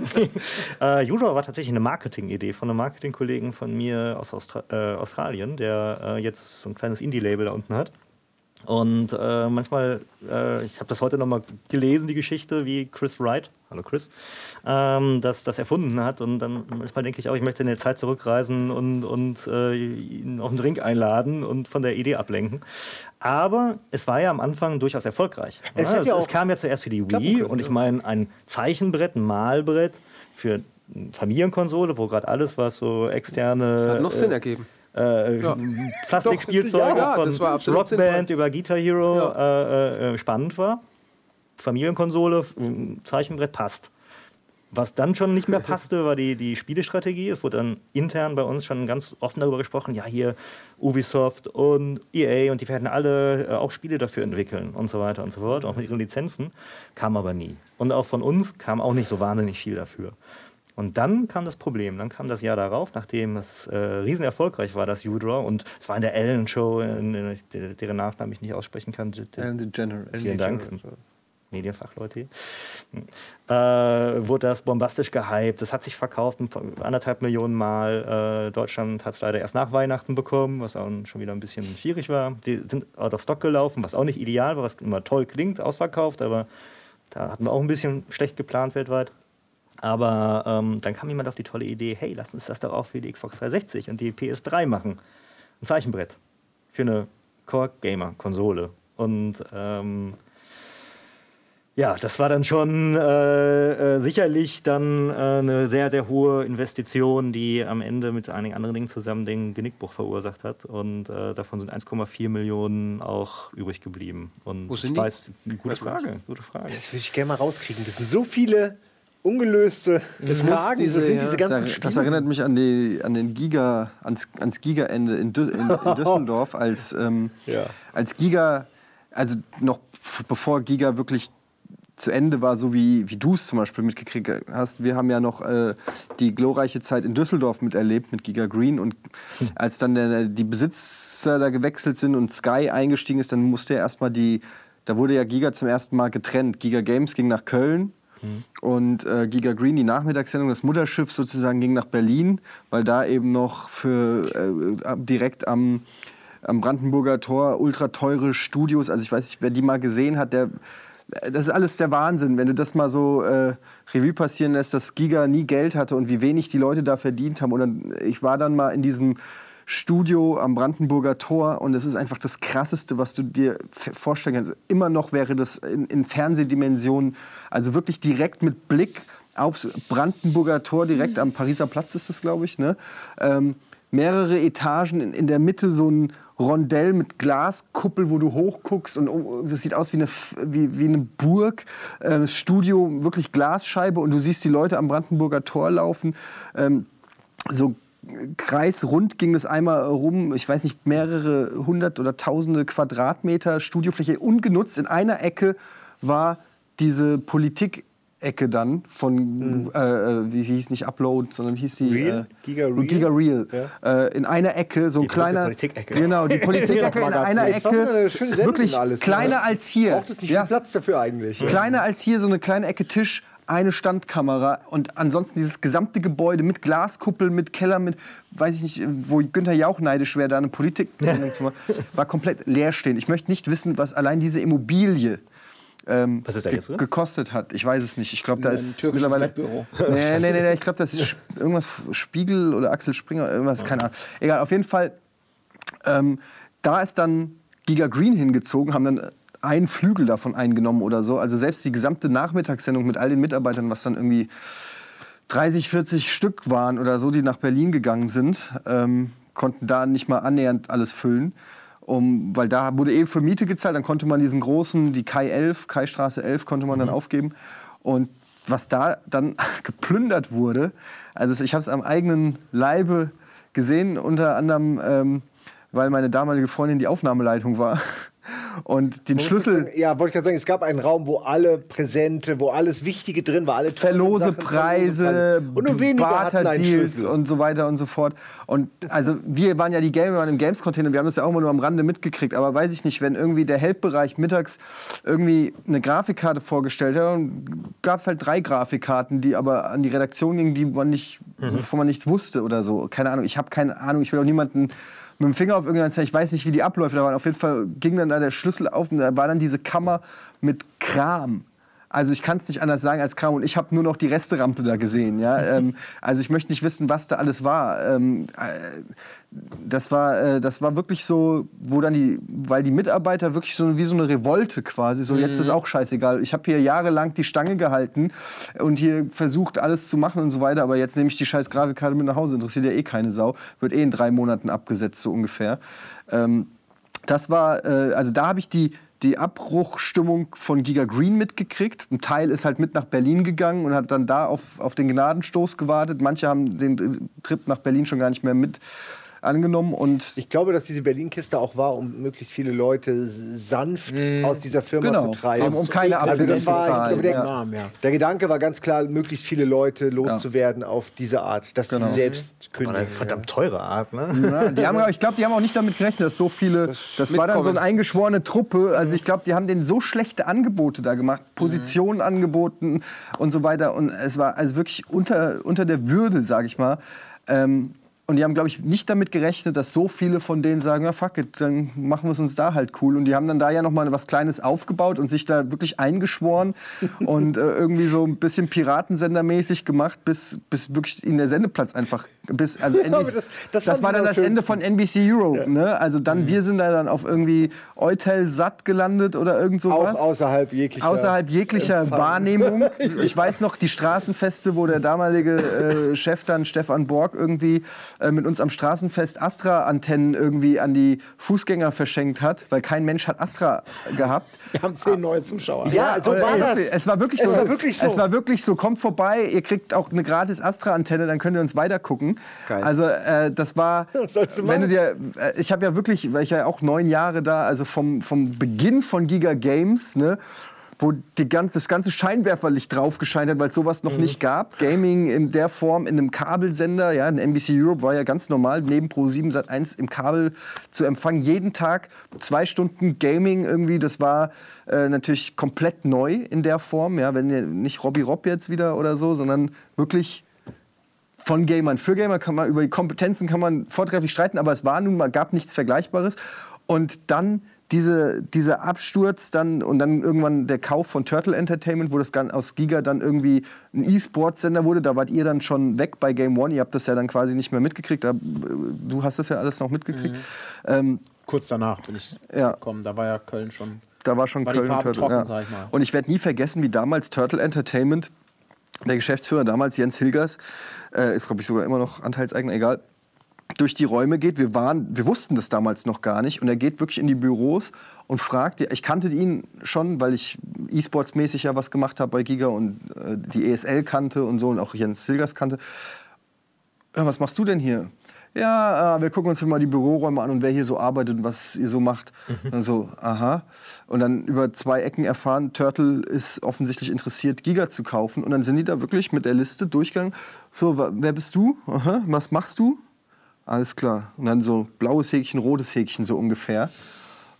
äh, U-Draw war tatsächlich eine Marketing-Idee von einem Marketingkollegen von mir aus Austra äh, Australien, der äh, jetzt so ein kleines Indie-Label da unten hat. Und äh, manchmal, äh, ich habe das heute nochmal gelesen, die Geschichte, wie Chris Wright, hallo Chris, ähm, das, das erfunden hat. Und dann manchmal denke ich auch, ich möchte in der Zeit zurückreisen und, und äh, ihn auf einen Drink einladen und von der Idee ablenken. Aber es war ja am Anfang durchaus erfolgreich. Es, ja, ja es kam ja zuerst für die Wii und ich meine ein Zeichenbrett, ein Malbrett für Familienkonsole, wo gerade alles, was so externe. Das hat noch Sinn ergeben äh, ja. Plastikspielzeuge ja, von Rockband über Guitar Hero. Äh, äh, spannend war. Familienkonsole, Zeichenbrett passt. Was dann schon nicht mehr passte, war die, die Spielestrategie. Es wurde dann intern bei uns schon ganz offen darüber gesprochen, ja, hier Ubisoft und EA und die werden alle äh, auch Spiele dafür entwickeln und so weiter und so fort, auch mit ihren Lizenzen. Kam aber nie. Und auch von uns kam auch nicht so wahnsinnig viel dafür. Und dann kam das Problem. Dann kam das Jahr darauf, nachdem es äh, riesen erfolgreich war, das U-Draw. Und es war in der Ellen Show, in, in, in, deren Nachnamen ich nicht aussprechen kann. Ellen DeGeneres. Vielen Dank. Medienfachleute. Äh, wurde das bombastisch gehypt. Das hat sich verkauft anderthalb Millionen Mal. Äh, Deutschland hat es leider erst nach Weihnachten bekommen, was auch schon wieder ein bisschen schwierig war. Die sind out of stock gelaufen, was auch nicht ideal war, was immer toll klingt, ausverkauft, aber da hatten wir auch ein bisschen schlecht geplant weltweit. Aber ähm, dann kam jemand auf die tolle Idee, hey, lass uns das doch auch für die Xbox 360 und die PS3 machen. Ein Zeichenbrett für eine Core-Gamer-Konsole. Und ähm, ja, das war dann schon äh, äh, sicherlich dann äh, eine sehr, sehr hohe Investition, die am Ende mit einigen anderen Dingen zusammen den Genickbruch verursacht hat. Und äh, davon sind 1,4 Millionen auch übrig geblieben. Und Wo sind ich weiß, gute Frage, gute Frage. Das würde ich gerne mal rauskriegen. Das sind so viele ungelöste das Fragen. Diese, das sind diese ganzen das, das erinnert mich an, die, an den Giga, ans, ans Giga-Ende in, in, in, Düsseldorf, als, ähm, ja. als Giga, also noch bevor Giga wirklich zu Ende war, so wie, wie du es zum Beispiel mitgekriegt hast. Wir haben ja noch äh, die glorreiche Zeit in Düsseldorf miterlebt mit Giga Green und hm. als dann der, die Besitzer da gewechselt sind und Sky eingestiegen ist, dann musste er erstmal die, da wurde ja Giga zum ersten Mal getrennt. Giga Games ging nach Köln Mhm. Und äh, Giga Green, die Nachmittagssendung, das Mutterschiff sozusagen ging nach Berlin, weil da eben noch für äh, direkt am, am Brandenburger Tor ultra teure Studios, also ich weiß nicht, wer die mal gesehen hat, der das ist alles der Wahnsinn, wenn du das mal so äh, Revue passieren lässt, dass Giga nie Geld hatte und wie wenig die Leute da verdient haben. Und dann, ich war dann mal in diesem Studio am Brandenburger Tor und es ist einfach das Krasseste, was du dir vorstellen kannst. Immer noch wäre das in, in Fernsehdimensionen, also wirklich direkt mit Blick aufs Brandenburger Tor, direkt am Pariser Platz ist das, glaube ich, ne? Ähm, mehrere Etagen, in, in der Mitte so ein Rondell mit Glaskuppel, wo du hochguckst und es oh, sieht aus wie eine, wie, wie eine Burg. Äh, Studio wirklich Glasscheibe und du siehst die Leute am Brandenburger Tor laufen. Ähm, so kreisrund ging es einmal rum, ich weiß nicht, mehrere hundert oder tausende Quadratmeter Studiofläche ungenutzt. In einer Ecke war diese Politik Ecke dann von, mhm. äh, äh wie hieß nicht Upload, sondern wie hieß die? Real? Äh, Giga Real. Giga Real. Ja. Äh, in einer Ecke, so ein kleiner. Politik-Ecke. Genau, die Politik-Ecke in einer Ecke. Wirklich alles, kleiner ne? als hier. Braucht es nicht ja. viel Platz dafür eigentlich? Kleiner als hier, so eine kleine Ecke Tisch eine Standkamera und ansonsten dieses gesamte Gebäude mit Glaskuppel, mit Keller, mit, weiß ich nicht, wo Günther Jauch neidisch wäre, da eine Politik zu machen, war komplett leerstehend. Ich möchte nicht wissen, was allein diese Immobilie ähm, Was ist da jetzt drin? gekostet hat. Ich weiß es nicht. Ich glaube, da ist mittlerweile. Wettbüro. Nee, nee, nee, nee, ich glaube, das ist irgendwas Spiegel oder Axel Springer, irgendwas, ja. keine Ahnung. Egal, auf jeden Fall. Ähm, da ist dann Giga Green hingezogen, haben dann einen Flügel davon eingenommen oder so. Also selbst die gesamte Nachmittagssendung mit all den Mitarbeitern, was dann irgendwie 30, 40 Stück waren oder so, die nach Berlin gegangen sind, ähm, konnten da nicht mal annähernd alles füllen um, weil da wurde eh für Miete gezahlt, dann konnte man diesen großen, die Kai 11, Kai Straße 11, konnte man dann mhm. aufgeben. Und was da dann geplündert wurde, also ich habe es am eigenen Leibe gesehen, unter anderem, ähm, weil meine damalige Freundin die Aufnahmeleitung war. Und den Schlüssel. Sagen, ja, wollte ich gerade sagen, es gab einen Raum, wo alle Präsente, wo alles Wichtige drin war, alle Verlose Preise, und nur wenige Barter-Deals und so weiter und so fort. Und also wir waren ja die Gamer im Games-Container, wir haben das ja auch immer nur am Rande mitgekriegt, aber weiß ich nicht, wenn irgendwie der Help-Bereich mittags irgendwie eine Grafikkarte vorgestellt hat, gab es halt drei Grafikkarten, die aber an die Redaktion gingen, die man nicht, mhm. wovon man nichts wusste oder so. Keine Ahnung, ich habe keine Ahnung, ich will auch niemanden mit dem Finger auf irgendeinen zeigen. Ich weiß nicht, wie die Abläufe da waren. Auf jeden Fall ging dann da der Schlüssel auf und da war dann diese Kammer mit Kram. Also ich kann es nicht anders sagen als Kram und ich habe nur noch die Resterampe da gesehen. Ja? ähm, also ich möchte nicht wissen, was da alles war. Ähm, äh, das war, äh, das war wirklich so, wo dann die, weil die Mitarbeiter wirklich so wie so eine Revolte quasi, so jetzt ist mhm. auch scheißegal. Ich habe hier jahrelang die Stange gehalten und hier versucht alles zu machen und so weiter, aber jetzt nehme ich die scheiß Grafikkarte mit nach Hause, interessiert ja eh keine Sau, wird eh in drei Monaten abgesetzt so ungefähr. Ähm, das war, äh, also da habe ich die, die Abbruchstimmung von Giga Green mitgekriegt. Ein Teil ist halt mit nach Berlin gegangen und hat dann da auf, auf den Gnadenstoß gewartet. Manche haben den Trip nach Berlin schon gar nicht mehr mit angenommen. Und ich glaube, dass diese Berlin-Kiste auch war, um möglichst viele Leute sanft mm. aus dieser Firma genau. zu treiben. Um, um keine also das war, ich glaube, der, ja. der, Gedanke war ganz klar, möglichst viele Leute loszuwerden ja. auf diese Art, dass genau. sie selbst kündigen. Eine verdammt teure Art, ne? Ja, die haben, ich glaube, die haben auch nicht damit gerechnet, dass so viele. Das, das war dann so eine eingeschworene Truppe. Also ich glaube, die haben denen so schlechte Angebote da gemacht, Positionen mhm. angeboten und so weiter. Und es war also wirklich unter, unter der Würde, sage ich mal. Ähm, und die haben, glaube ich, nicht damit gerechnet, dass so viele von denen sagen, ja, fuck it, dann machen wir es uns da halt cool. Und die haben dann da ja noch mal was Kleines aufgebaut und sich da wirklich eingeschworen und äh, irgendwie so ein bisschen Piratensendermäßig gemacht, bis, bis wirklich ihnen der Sendeplatz einfach bis also ja, NBC, das, das, das war dann das Ende von NBC Europe. Ja. Ne? Also dann mhm. wir sind da dann auf irgendwie Eutel Satt gelandet oder irgend sowas. Auch außerhalb jeglicher, außerhalb jeglicher Wahrnehmung. Ich weiß noch die Straßenfeste, wo der damalige äh, Chef dann Stefan Borg irgendwie äh, mit uns am Straßenfest Astra-Antennen irgendwie an die Fußgänger verschenkt hat, weil kein Mensch hat Astra gehabt. Wir haben zehn neue Zuschauer. Ja, so war das. Es war wirklich so. Es war wirklich so. Es war wirklich so. Kommt vorbei, ihr kriegt auch eine gratis Astra-Antenne, dann könnt ihr uns weiter Geil. Also äh, das war, du wenn du dir, äh, ich habe ja wirklich, weil ich ja auch neun Jahre da, also vom, vom Beginn von Giga Games, ne, wo die ganze, das ganze Scheinwerferlicht drauf gescheint hat, weil es sowas noch mhm. nicht gab. Gaming in der Form in einem Kabelsender, ja, in NBC Europe war ja ganz normal, neben Pro7 Sat 1 im Kabel zu empfangen. Jeden Tag zwei Stunden Gaming irgendwie, das war äh, natürlich komplett neu in der Form, ja, wenn nicht Robbie Rob jetzt wieder oder so, sondern wirklich von Gamern. Für Gamer kann man über die Kompetenzen kann man vortrefflich streiten, aber es war nun mal gab nichts Vergleichbares. Und dann diese, dieser Absturz dann und dann irgendwann der Kauf von Turtle Entertainment, wo das aus Giga dann irgendwie ein E-Sport-Sender wurde. Da wart ihr dann schon weg bei Game One. Ihr habt das ja dann quasi nicht mehr mitgekriegt. Du hast das ja alles noch mitgekriegt. Mhm. Ähm, Kurz danach bin ich ja. gekommen. Da war ja Köln schon. Da war schon war Köln. Turtle, trocken, ja. ich. Und ich werde nie vergessen, wie damals Turtle Entertainment, der Geschäftsführer damals Jens Hilgers, äh, ist, glaube ich, sogar immer noch Anteilseigner, egal. durch die Räume geht. Wir, waren, wir wussten das damals noch gar nicht. Und er geht wirklich in die Büros und fragt, ich kannte ihn schon, weil ich E-Sports-mäßig ja was gemacht habe bei Giga und äh, die ESL kannte und so und auch Jens Silgers kannte. Ja, was machst du denn hier? Ja, äh, wir gucken uns mal die Büroräume an und wer hier so arbeitet und was ihr so macht. Mhm. Dann so, aha. Und dann über zwei Ecken erfahren, Turtle ist offensichtlich interessiert, Giga zu kaufen. Und dann sind die da wirklich mit der Liste durchgegangen. So, wer bist du? Aha, was machst du? Alles klar. Und dann so blaues Häkchen, rotes Häkchen so ungefähr.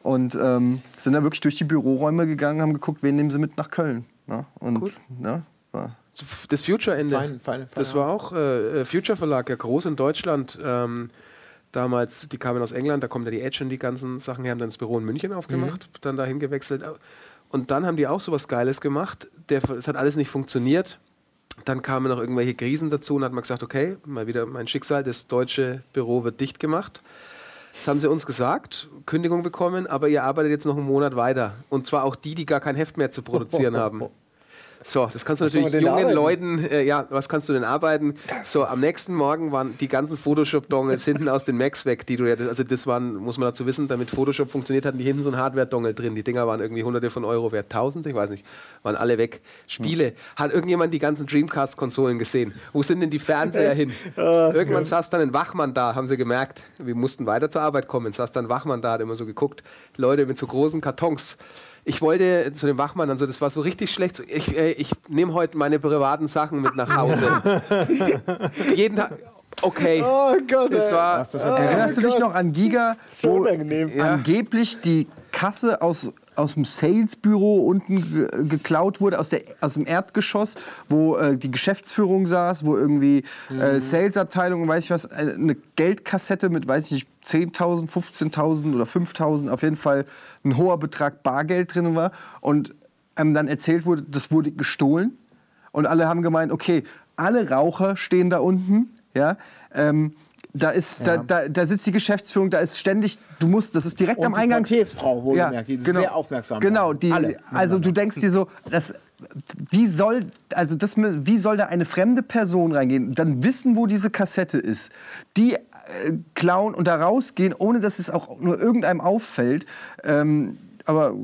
Und ähm, sind dann wirklich durch die Büroräume gegangen, haben geguckt, wen nehmen sie mit nach Köln. Ne? Und, cool. ne, war das Future-Ende. Fein, fein, das war auch äh, äh, Future Verlag, ja groß in Deutschland. Ähm, damals, die kamen aus England, da kommt ja die Edge und die ganzen Sachen her, haben dann das Büro in München aufgemacht, mhm. dann dahin gewechselt. Und dann haben die auch so was Geiles gemacht. Es hat alles nicht funktioniert. Dann kamen noch irgendwelche Krisen dazu und hat man gesagt, okay, mal wieder mein Schicksal, das deutsche Büro wird dicht gemacht. Das haben sie uns gesagt, Kündigung bekommen, aber ihr arbeitet jetzt noch einen Monat weiter. Und zwar auch die, die gar kein Heft mehr zu produzieren haben. So, das kannst du was natürlich jungen arbeiten? Leuten, äh, ja, was kannst du denn arbeiten? So, am nächsten Morgen waren die ganzen Photoshop-Dongles hinten aus den Macs weg, die du ja, also das waren, muss man dazu wissen, damit Photoshop funktioniert, hatten die hinten so ein Hardware-Dongle drin. Die Dinger waren irgendwie hunderte von Euro wert, tausend, ich weiß nicht, waren alle weg. Spiele, hm. hat irgendjemand die ganzen Dreamcast-Konsolen gesehen? Wo sind denn die Fernseher hin? Ah, Irgendwann saß dann ein Wachmann da, haben sie gemerkt, wir mussten weiter zur Arbeit kommen, saß dann ein Wachmann da, hat immer so geguckt, Leute mit so großen Kartons ich wollte zu dem Wachmann und so, das war so richtig schlecht. Ich, äh, ich nehme heute meine privaten Sachen mit nach Hause. Jeden Tag. Okay. Oh Gott. Das war, das oh Erinnerst du dich noch an Giga, wo angeblich die Kasse aus aus dem Salesbüro unten geklaut wurde, aus, der, aus dem Erdgeschoss, wo äh, die Geschäftsführung saß, wo irgendwie äh, mhm. Salesabteilung, weiß ich was, äh, eine Geldkassette mit, weiß ich nicht, 10.000, 15.000 oder 5.000, auf jeden Fall ein hoher Betrag Bargeld drin war. Und ähm, dann erzählt wurde, das wurde gestohlen. Und alle haben gemeint, okay, alle Raucher stehen da unten, ja, ähm, da, ist, ja. da, da, da, sitzt die Geschäftsführung, da ist ständig, du musst, das ist direkt und am Eingang. Die Portiersfrau, wohlgemerkt, ja, die genau, sehr aufmerksam Genau, die, Alle. also du denkst dir so, das, wie soll, also das, wie soll da eine fremde Person reingehen, dann wissen, wo diese Kassette ist, die äh, klauen und da rausgehen, ohne dass es auch nur irgendeinem auffällt. Ähm, aber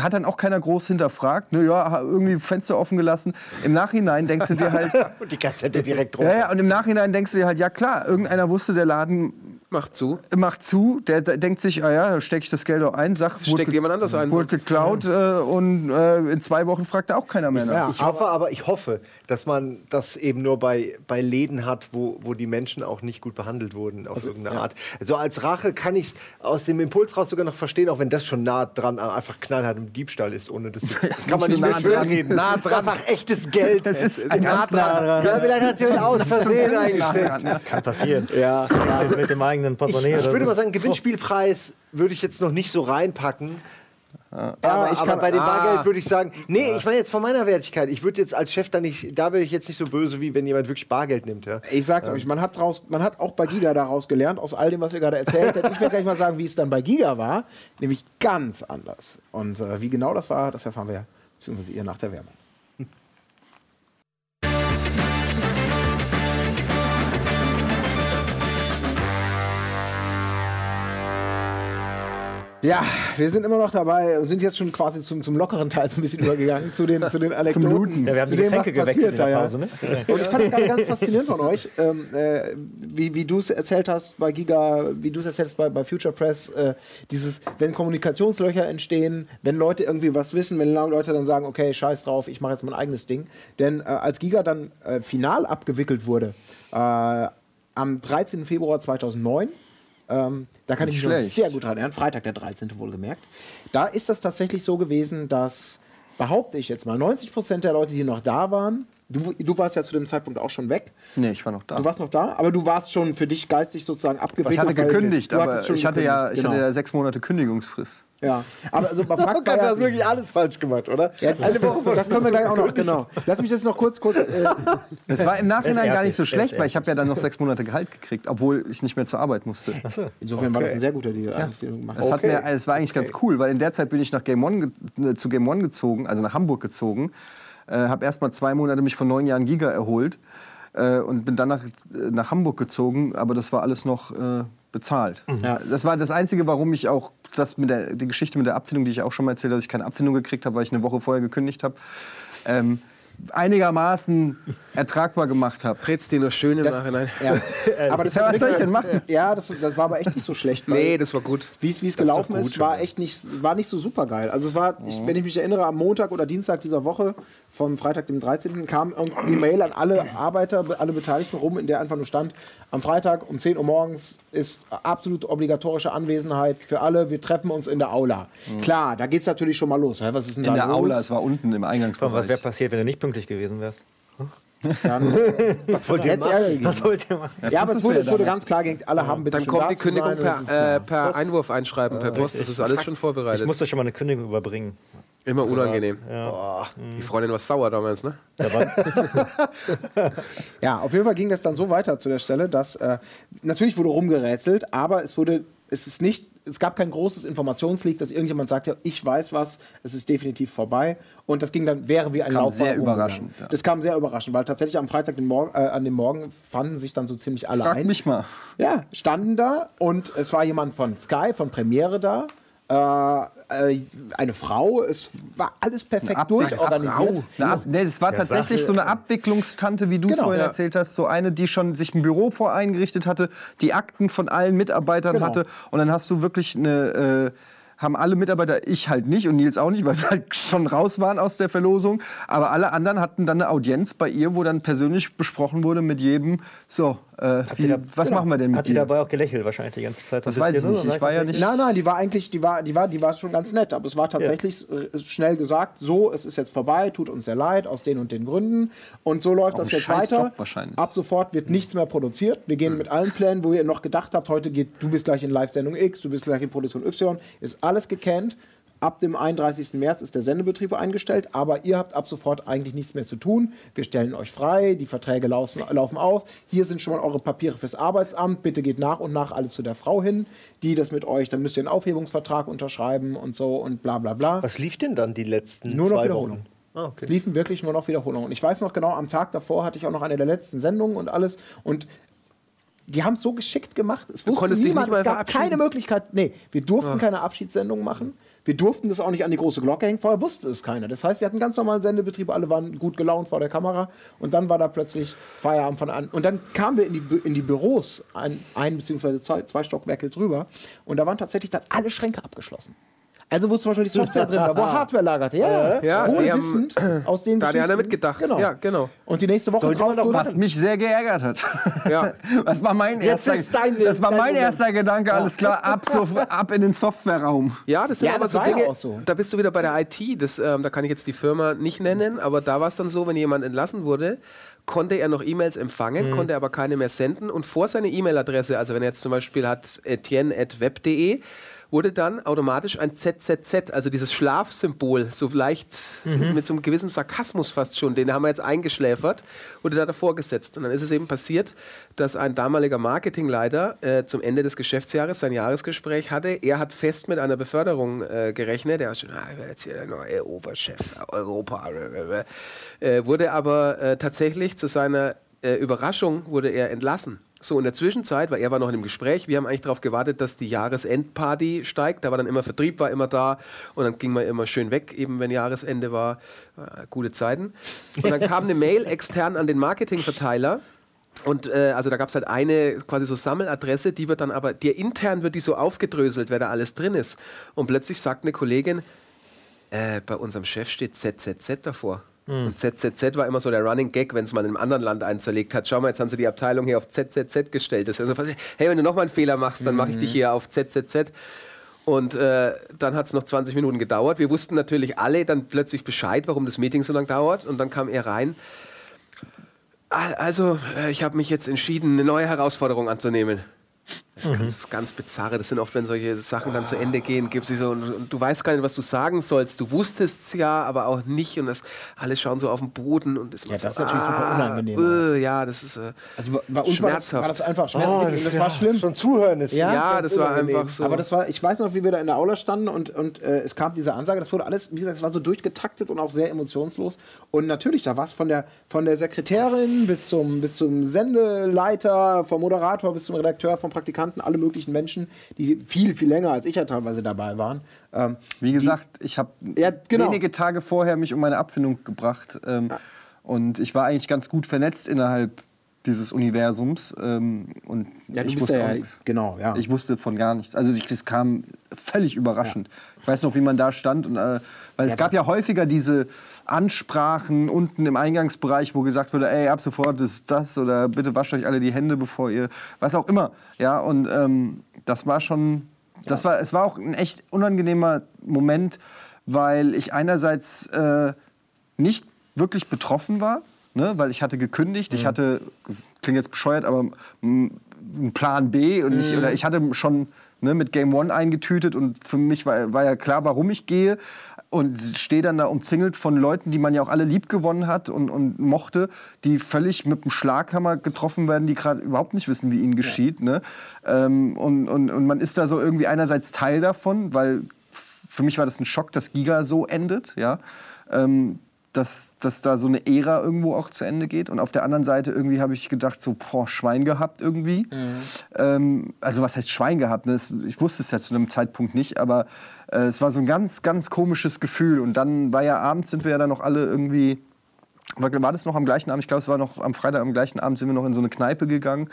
hat dann auch keiner groß hinterfragt. Ne, ja, irgendwie Fenster offen gelassen. Im Nachhinein denkst du dir halt. und die Kassette direkt runter. Ja, ja, und im Nachhinein denkst du dir halt, ja klar, irgendeiner wusste, der Laden Macht zu. Macht zu. Der, der denkt sich, ah ja, da stecke ich das Geld auch ein, sagt, steckt jemand anders ein. Wurde geklaut äh, und äh, in zwei Wochen fragt er auch keiner mehr nach. Ja, ich hoffe aber, ich hoffe, dass man das eben nur bei, bei Läden hat, wo, wo die Menschen auch nicht gut behandelt wurden auf also, irgendeine ja. Art. Also als Rache kann ich es aus dem Impuls raus sogar noch verstehen, auch wenn das schon nah dran äh, einfach knallhart im Diebstahl ist, ohne das, das kann man nicht mehr schön reden. Nah das ist einfach echtes Geld. Das ist es. nah dran. Ja, vielleicht hat sie aus Versehen eingesteckt. Kann passieren. Ja. Also, mit dem eigenen Portemonnaie. Ich, ich würde mal sagen, Gewinnspielpreis würde ich jetzt noch nicht so reinpacken. Ja, aber, ich aber bei dem Bargeld ah. würde ich sagen, nee, ich meine jetzt von meiner Wertigkeit. Ich würde jetzt als Chef da nicht, da wäre ich jetzt nicht so böse, wie wenn jemand wirklich Bargeld nimmt. Ja. Ich sag's euch, man hat, draus, man hat auch bei Giga daraus gelernt, aus all dem, was ihr gerade erzählt habt. Ich werde gleich mal sagen, wie es dann bei Giga war, nämlich ganz anders. Und äh, wie genau das war, das erfahren wir, beziehungsweise ihr nach der Werbung. Ja, wir sind immer noch dabei, sind jetzt schon quasi zum, zum lockeren Teil so ein bisschen übergegangen, zu den, zu den Anekdoten. Ja, wir haben die Getränke gewechselt in der Pause, ne? Und ich fand es gerade ganz faszinierend von euch, ähm, äh, wie, wie du es erzählt hast bei Giga, wie du es erzählst bei, bei Future Press, äh, dieses, wenn Kommunikationslöcher entstehen, wenn Leute irgendwie was wissen, wenn Leute dann sagen, okay, scheiß drauf, ich mache jetzt mein eigenes Ding. Denn äh, als Giga dann äh, final abgewickelt wurde, äh, am 13. Februar 2009, ähm, da kann Nicht ich mich sehr gut dran erinnern. Freitag, der 13. wohlgemerkt. Da ist das tatsächlich so gewesen, dass, behaupte ich jetzt mal, 90 Prozent der Leute, die noch da waren, Du, du, warst ja zu dem Zeitpunkt auch schon weg. Nee, ich war noch da. Du warst noch da, aber du warst schon für dich geistig sozusagen abgewickelt. Ich hatte gekündigt, aber ich hatte, ja, ich genau. hatte ja sechs Monate Kündigungsfrist. Ja, aber also bei Fakt war ja, das wirklich alles falsch gemacht, oder? Ja, Eine Woche das können wir gleich auch noch, genau. Lass mich das noch kurz, kurz. Äh es war im Nachhinein gar nicht so schlecht, weil ich habe ja dann noch sechs Monate Gehalt gekriegt, obwohl ich nicht mehr zur Arbeit musste. So. Insofern okay. war das ein sehr guter Deal, eigentlich, den du gemacht hast. Okay. Es war eigentlich okay. ganz cool, weil in der Zeit bin ich nach Game One, äh, zu Game One gezogen, also nach Hamburg gezogen, äh, habe erst mal zwei Monate mich von neun Jahren Giga erholt äh, und bin dann nach, äh, nach Hamburg gezogen, aber das war alles noch äh, bezahlt. Mhm. Ja. Das war das Einzige, warum ich auch das mit der die Geschichte mit der Abfindung, die ich auch schon mal erzählt habe, dass ich keine Abfindung gekriegt habe, weil ich eine Woche vorher gekündigt habe. Ähm, einigermaßen ertragbar gemacht habe. Red's dir nur schön im das, Nachhinein. Ja. aber das ja, was soll ich denn machen? Ja, das, das war aber echt nicht so schlecht. Nee, das war gut. Wie es gelaufen gut, ist, war echt nicht, war nicht so super geil. Also es war, ich, wenn ich mich erinnere, am Montag oder Dienstag dieser Woche, vom Freitag, dem 13. kam die Mail an alle Arbeiter, alle Beteiligten rum, in der einfach nur stand, am Freitag um 10 Uhr morgens ist absolut obligatorische Anwesenheit für alle, wir treffen uns in der Aula. Mhm. Klar, da geht es natürlich schon mal los. Was ist denn in da der los? Aula, es war unten im Eingangsbereich. Was wäre passiert, wenn du nicht pünktlich gewesen wärst? Dann, was wollt ihr jetzt machen? Was wollt ihr machen? Ja, aber es wurde, es wurde ganz klar alle haben bitte Dann kommt die Kündigung per, äh, per Einwurf einschreiben, per Post. Das ist alles schon vorbereitet. Ich muss euch schon mal eine Kündigung überbringen. Immer unangenehm. Ja. Boah, die Freundin war sauer damals, ne? ja, auf jeden Fall ging das dann so weiter zu der Stelle, dass äh, natürlich wurde rumgerätselt, aber es wurde, es ist nicht, es gab kein großes Informationsleak, dass irgendjemand sagt, ja, ich weiß was, es ist definitiv vorbei. Und das ging dann, wäre wie das ein kam Laufbahn. Sehr überraschend. Ja. Das kam sehr überraschend, weil tatsächlich am Freitag den Morgen, äh, an dem Morgen fanden sich dann so ziemlich alle Frag ein. mich mal. Ja, standen da und es war jemand von Sky, von Premiere da. Äh, äh, eine Frau. Es war alles perfekt durchorganisiert. Ab nee, das war tatsächlich so eine Abwicklungstante, wie du es genau, vorhin ja. erzählt hast. So eine, die schon sich ein Büro voreingerichtet hatte, die Akten von allen Mitarbeitern genau. hatte. Und dann hast du wirklich eine. Äh, haben alle Mitarbeiter, ich halt nicht und Nils auch nicht, weil wir halt schon raus waren aus der Verlosung. Aber alle anderen hatten dann eine Audienz bei ihr, wo dann persönlich besprochen wurde mit jedem, so, äh, wie, da, was genau. machen wir denn mit Hat sie dabei auch gelächelt wahrscheinlich die ganze Zeit? Das weiß ich nicht. Ich war ja nicht. Nein, nein, die war eigentlich, die war, die war, die war schon ganz nett. Aber es war tatsächlich ja. schnell gesagt, so, es ist jetzt vorbei, tut uns sehr leid, aus den und den Gründen. Und so läuft auch das jetzt weiter. Ab sofort wird nichts mehr produziert. Wir gehen mhm. mit allen Plänen, wo ihr noch gedacht habt, heute geht, du bist gleich in Live-Sendung X, du bist gleich in Produktion Y, ist alles gekannt. Ab dem 31. März ist der Sendebetrieb eingestellt, aber ihr habt ab sofort eigentlich nichts mehr zu tun. Wir stellen euch frei, die Verträge laufen, laufen auf. Hier sind schon mal eure Papiere fürs Arbeitsamt. Bitte geht nach und nach alles zu der Frau hin, die das mit euch, dann müsst ihr einen Aufhebungsvertrag unterschreiben und so und bla bla bla. Was lief denn dann die letzten Nur noch Wiederholung. Ah, okay. Es liefen wirklich nur noch Wiederholungen. Und ich weiß noch genau, am Tag davor hatte ich auch noch eine der letzten Sendungen und alles. Und die haben es so geschickt gemacht. Es wusste niemand, es gab keine Möglichkeit. Nee, wir durften ja. keine Abschiedssendung machen. Wir durften das auch nicht an die große Glocke hängen, vorher wusste es keiner. Das heißt, wir hatten ganz normalen Sendebetrieb, alle waren gut gelaunt vor der Kamera und dann war da plötzlich Feierabend von an. Und dann kamen wir in die, in die Büros, ein, ein bzw. Zwei, zwei Stockwerke drüber und da waren tatsächlich dann alle Schränke abgeschlossen. Also wo zum Beispiel die Software drin war, wo Hardware lagerte. Ja, ja wohl wissend aus den Da hat einer mitgedacht. Genau. Ja, genau. Und die nächste Woche drauf doch, Was mich sehr geärgert hat. Ja. Das war mein erster, dein, das war mein erster Gedanke, alles klar, ab, so, ab in den Softwareraum. Ja, das sind ja, aber das so Dinge, ja so. da bist du wieder bei der IT. Das, ähm, da kann ich jetzt die Firma nicht nennen, aber da war es dann so, wenn jemand entlassen wurde, konnte er noch E-Mails empfangen, mhm. konnte aber keine mehr senden und vor seine E-Mail-Adresse, also wenn er jetzt zum Beispiel hat etienne.web.de, wurde dann automatisch ein ZZZ, also dieses Schlafsymbol, so leicht mhm. mit so einem gewissen Sarkasmus fast schon, den haben wir jetzt eingeschläfert, wurde da davor gesetzt. Und dann ist es eben passiert, dass ein damaliger Marketingleiter äh, zum Ende des Geschäftsjahres sein Jahresgespräch hatte. Er hat fest mit einer Beförderung äh, gerechnet. Er hat schon, ah, ich werde jetzt hier der neue Oberchef Europa. Äh, wurde aber äh, tatsächlich zu seiner äh, Überraschung wurde er entlassen. So, in der Zwischenzeit, weil er war noch in einem Gespräch, wir haben eigentlich darauf gewartet, dass die Jahresendparty steigt. Da war dann immer Vertrieb, war immer da und dann ging man immer schön weg, eben wenn Jahresende war. Äh, gute Zeiten. Und dann kam eine Mail extern an den Marketingverteiler. Und äh, also da gab es halt eine quasi so Sammeladresse, die wird dann aber, dir intern wird die so aufgedröselt, wer da alles drin ist. Und plötzlich sagt eine Kollegin, äh, bei unserem Chef steht ZZZ davor. Mhm. Und ZZZ war immer so der Running Gag, wenn es mal in einem anderen Land einzerlegt hat. Schau mal, jetzt haben sie die Abteilung hier auf ZZZ gestellt. Das ist also, hey, wenn du nochmal einen Fehler machst, dann mache ich dich mhm. hier auf ZZZ. Und äh, dann hat es noch 20 Minuten gedauert. Wir wussten natürlich alle dann plötzlich Bescheid, warum das Meeting so lange dauert. Und dann kam er rein. Also, äh, ich habe mich jetzt entschieden, eine neue Herausforderung anzunehmen. Mhm. ganz, ganz bizarre. Das sind oft, wenn solche Sachen dann zu Ende gehen, gibt es so, und, und, du weißt gar nicht, was du sagen sollst. Du wusstest es ja, aber auch nicht. Und das, alle schauen so auf den Boden und das, ja, das ist natürlich super ah, unangenehm. Äh, ja, das ist äh, also bei uns war das, war das, einfach schmerzhaft. Oh, das, das war schlimm. Schon zuhören ist ja, ja das war einfach so. Aber das war, ich weiß noch, wie wir da in der Aula standen und, und äh, es kam diese Ansage. Das wurde alles, wie gesagt, es war so durchgetaktet und auch sehr emotionslos. Und natürlich, da war es von der, von der Sekretärin bis zum, bis zum Sendeleiter, vom Moderator bis zum Redakteur, vom Praktikanten, alle möglichen Menschen, die viel, viel länger als ich ja teilweise dabei waren. Ähm, Wie gesagt, die, ich habe ja, genau. wenige Tage vorher mich um meine Abfindung gebracht. Ähm, ja. Und ich war eigentlich ganz gut vernetzt innerhalb dieses Universums. Ähm, und ja, ich wusste ja, genau, ja. Ich wusste von gar nichts. Also es kam völlig überraschend. Ja. Ich weiß noch, wie man da stand. Und, äh, weil es gab ja häufiger diese Ansprachen unten im Eingangsbereich, wo gesagt wurde, ey, ab sofort ist das oder bitte wascht euch alle die Hände, bevor ihr, was auch immer. Ja, und ähm, das war schon, das war, es war auch ein echt unangenehmer Moment, weil ich einerseits äh, nicht wirklich betroffen war, ne, weil ich hatte gekündigt, mhm. ich hatte, klingt jetzt bescheuert, aber einen Plan B und ich, mhm. oder ich hatte schon ne, mit Game One eingetütet und für mich war, war ja klar, warum ich gehe und stehe dann da umzingelt von Leuten, die man ja auch alle lieb gewonnen hat und, und mochte, die völlig mit dem Schlaghammer getroffen werden, die gerade überhaupt nicht wissen, wie ihnen geschieht. Ja. Ne? Ähm, und, und, und man ist da so irgendwie einerseits Teil davon, weil für mich war das ein Schock, dass Giga so endet. Ja? Ähm, dass, dass da so eine Ära irgendwo auch zu Ende geht. Und auf der anderen Seite irgendwie habe ich gedacht, so, boah, Schwein gehabt irgendwie. Mhm. Ähm, also was heißt Schwein gehabt? Ne? Ich wusste es ja zu einem Zeitpunkt nicht, aber äh, es war so ein ganz, ganz komisches Gefühl. Und dann war ja abends, sind wir ja dann noch alle irgendwie, war, war das noch am gleichen Abend? Ich glaube, es war noch am Freitag am gleichen Abend, sind wir noch in so eine Kneipe gegangen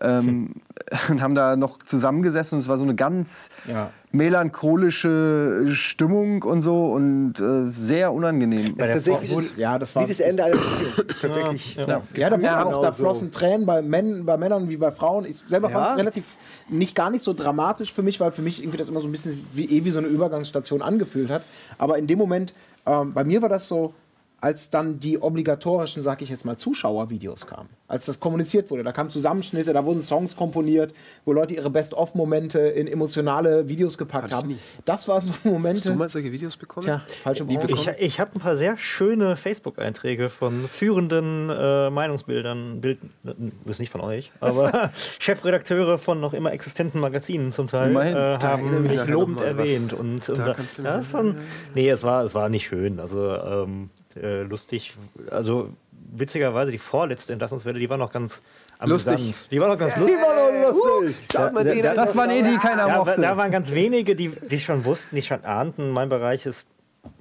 ähm, und haben da noch zusammengesessen und es war so eine ganz ja. melancholische Stimmung und so und äh, sehr unangenehm. Ja, tatsächlich ja, das war wie das Ende einer Beziehung. tatsächlich. Ja, ja. ja da, ja, auch, da flossen so. Tränen bei, Men, bei Männern wie bei Frauen. Ich selber fand es relativ nicht gar nicht so dramatisch für mich, weil für mich irgendwie das immer so ein bisschen wie, eh wie so eine Übergangsstation angefühlt hat. Aber in dem Moment, ähm, bei mir war das so, als dann die obligatorischen, sag ich jetzt mal, Zuschauervideos kamen. Als das kommuniziert wurde. Da kamen Zusammenschnitte, da wurden Songs komponiert, wo Leute ihre Best-of-Momente in emotionale Videos gepackt haben. Das waren so Momente. Hast du mal solche Videos bekommen? Tja, falsche Branche. Ich, ich habe ein paar sehr schöne Facebook-Einträge von führenden äh, Meinungsbildern, Bild, das ist nicht von euch, aber Chefredakteure von noch immer existenten Magazinen zum Teil äh, haben mich lobend erwähnt. Und, und da, da, ja, schon, nee, es war, es war nicht schön. Also ähm, äh, lustig. Also witzigerweise die vorletzte Entlassungswelle, die war noch ganz amüsant. Lustig. Die war noch ganz lustig. Die war noch lustig. Uh, da, da, das waren eh die, keiner ja, mochte. Da waren ganz wenige, die, die schon wussten, die schon ahnten, mein Bereich ist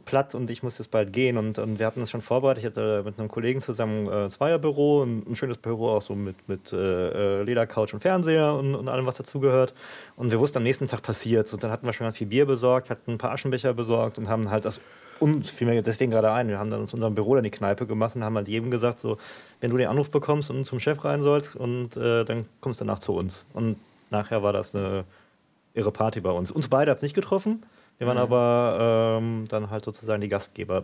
platt und ich muss jetzt bald gehen. Und, und wir hatten es schon vorbereitet. Ich hatte mit einem Kollegen zusammen äh, Zweierbüro, ein, ein schönes Büro auch so mit, mit äh, äh, Ledercouch und Fernseher und, und allem, was dazugehört. Und wir wussten, am nächsten Tag passiert. Und dann hatten wir schon ganz viel Bier besorgt, hatten ein paar Aschenbecher besorgt und haben halt das uns fiel mir deswegen gerade ein. Wir haben dann uns unserem Büro dann die Kneipe gemacht und haben halt jedem gesagt, so, wenn du den Anruf bekommst und zum Chef rein sollst, und äh, dann kommst du danach zu uns. Und nachher war das eine irre Party bei uns. Uns beide hat es nicht getroffen. Wir waren mhm. aber ähm, dann halt sozusagen die Gastgeber.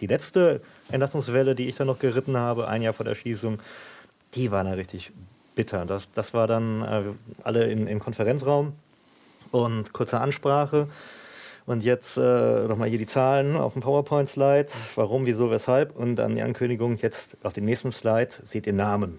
Die letzte Entlassungswelle, die ich dann noch geritten habe, ein Jahr vor der Schießung, die war dann richtig bitter. Das, das war dann äh, alle in, im Konferenzraum und kurze Ansprache. Und jetzt äh, nochmal hier die Zahlen auf dem PowerPoint-Slide. Warum, wieso, weshalb. Und dann die Ankündigung, jetzt auf dem nächsten Slide seht ihr Namen.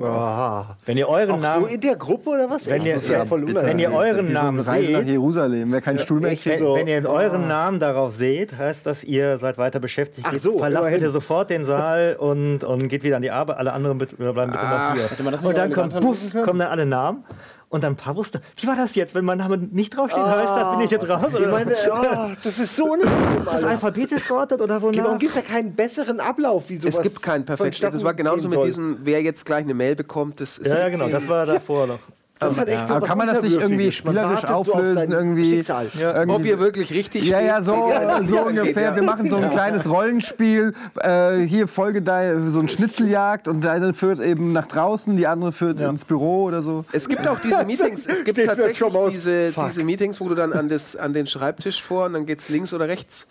Oh. Wenn ihr euren Auch Namen. So in der Gruppe oder was? Wenn, ihr, ja wenn ihr euren Namen so seht. nach Jerusalem, wer keinen Stuhl mehr wenn, so. wenn ihr euren oh. Namen darauf seht, heißt das, ihr seid weiter beschäftigt. Ach so, Verlasst immerhin. bitte sofort den Saal und, und geht wieder an die Arbeit. Alle anderen bleiben bitte ah. noch hier. Und dann kommt, puff, kommen dann alle Namen. Und dann ein paar wussten, wie war das jetzt, wenn mein Name nicht draufsteht, ah, heißt das, bin ich jetzt raus? Ich meine, oh, das ist so nicht Ist das alphabetisch geordnet oder wonach? Warum gibt es ja keinen besseren Ablauf wie sowas? Es gibt keinen perfekten. Das war genauso mit diesem, wer jetzt gleich eine Mail bekommt. Das ist ja, ja, genau, das war davor noch. Das hat echt ja. kann man das nicht irgendwie spielerisch auflösen? So irgendwie, ja, irgendwie, Ob ihr wirklich richtig Ja, ja, so, so ungefähr. Wir machen so ein kleines Rollenspiel. Äh, hier Folge da, so ein Schnitzeljagd und deine führt eben nach draußen, die andere führt ins Büro oder so. Es gibt auch diese Meetings, es gibt tatsächlich diese, diese Meetings, wo du dann an, das, an den Schreibtisch vor und dann geht es links oder rechts.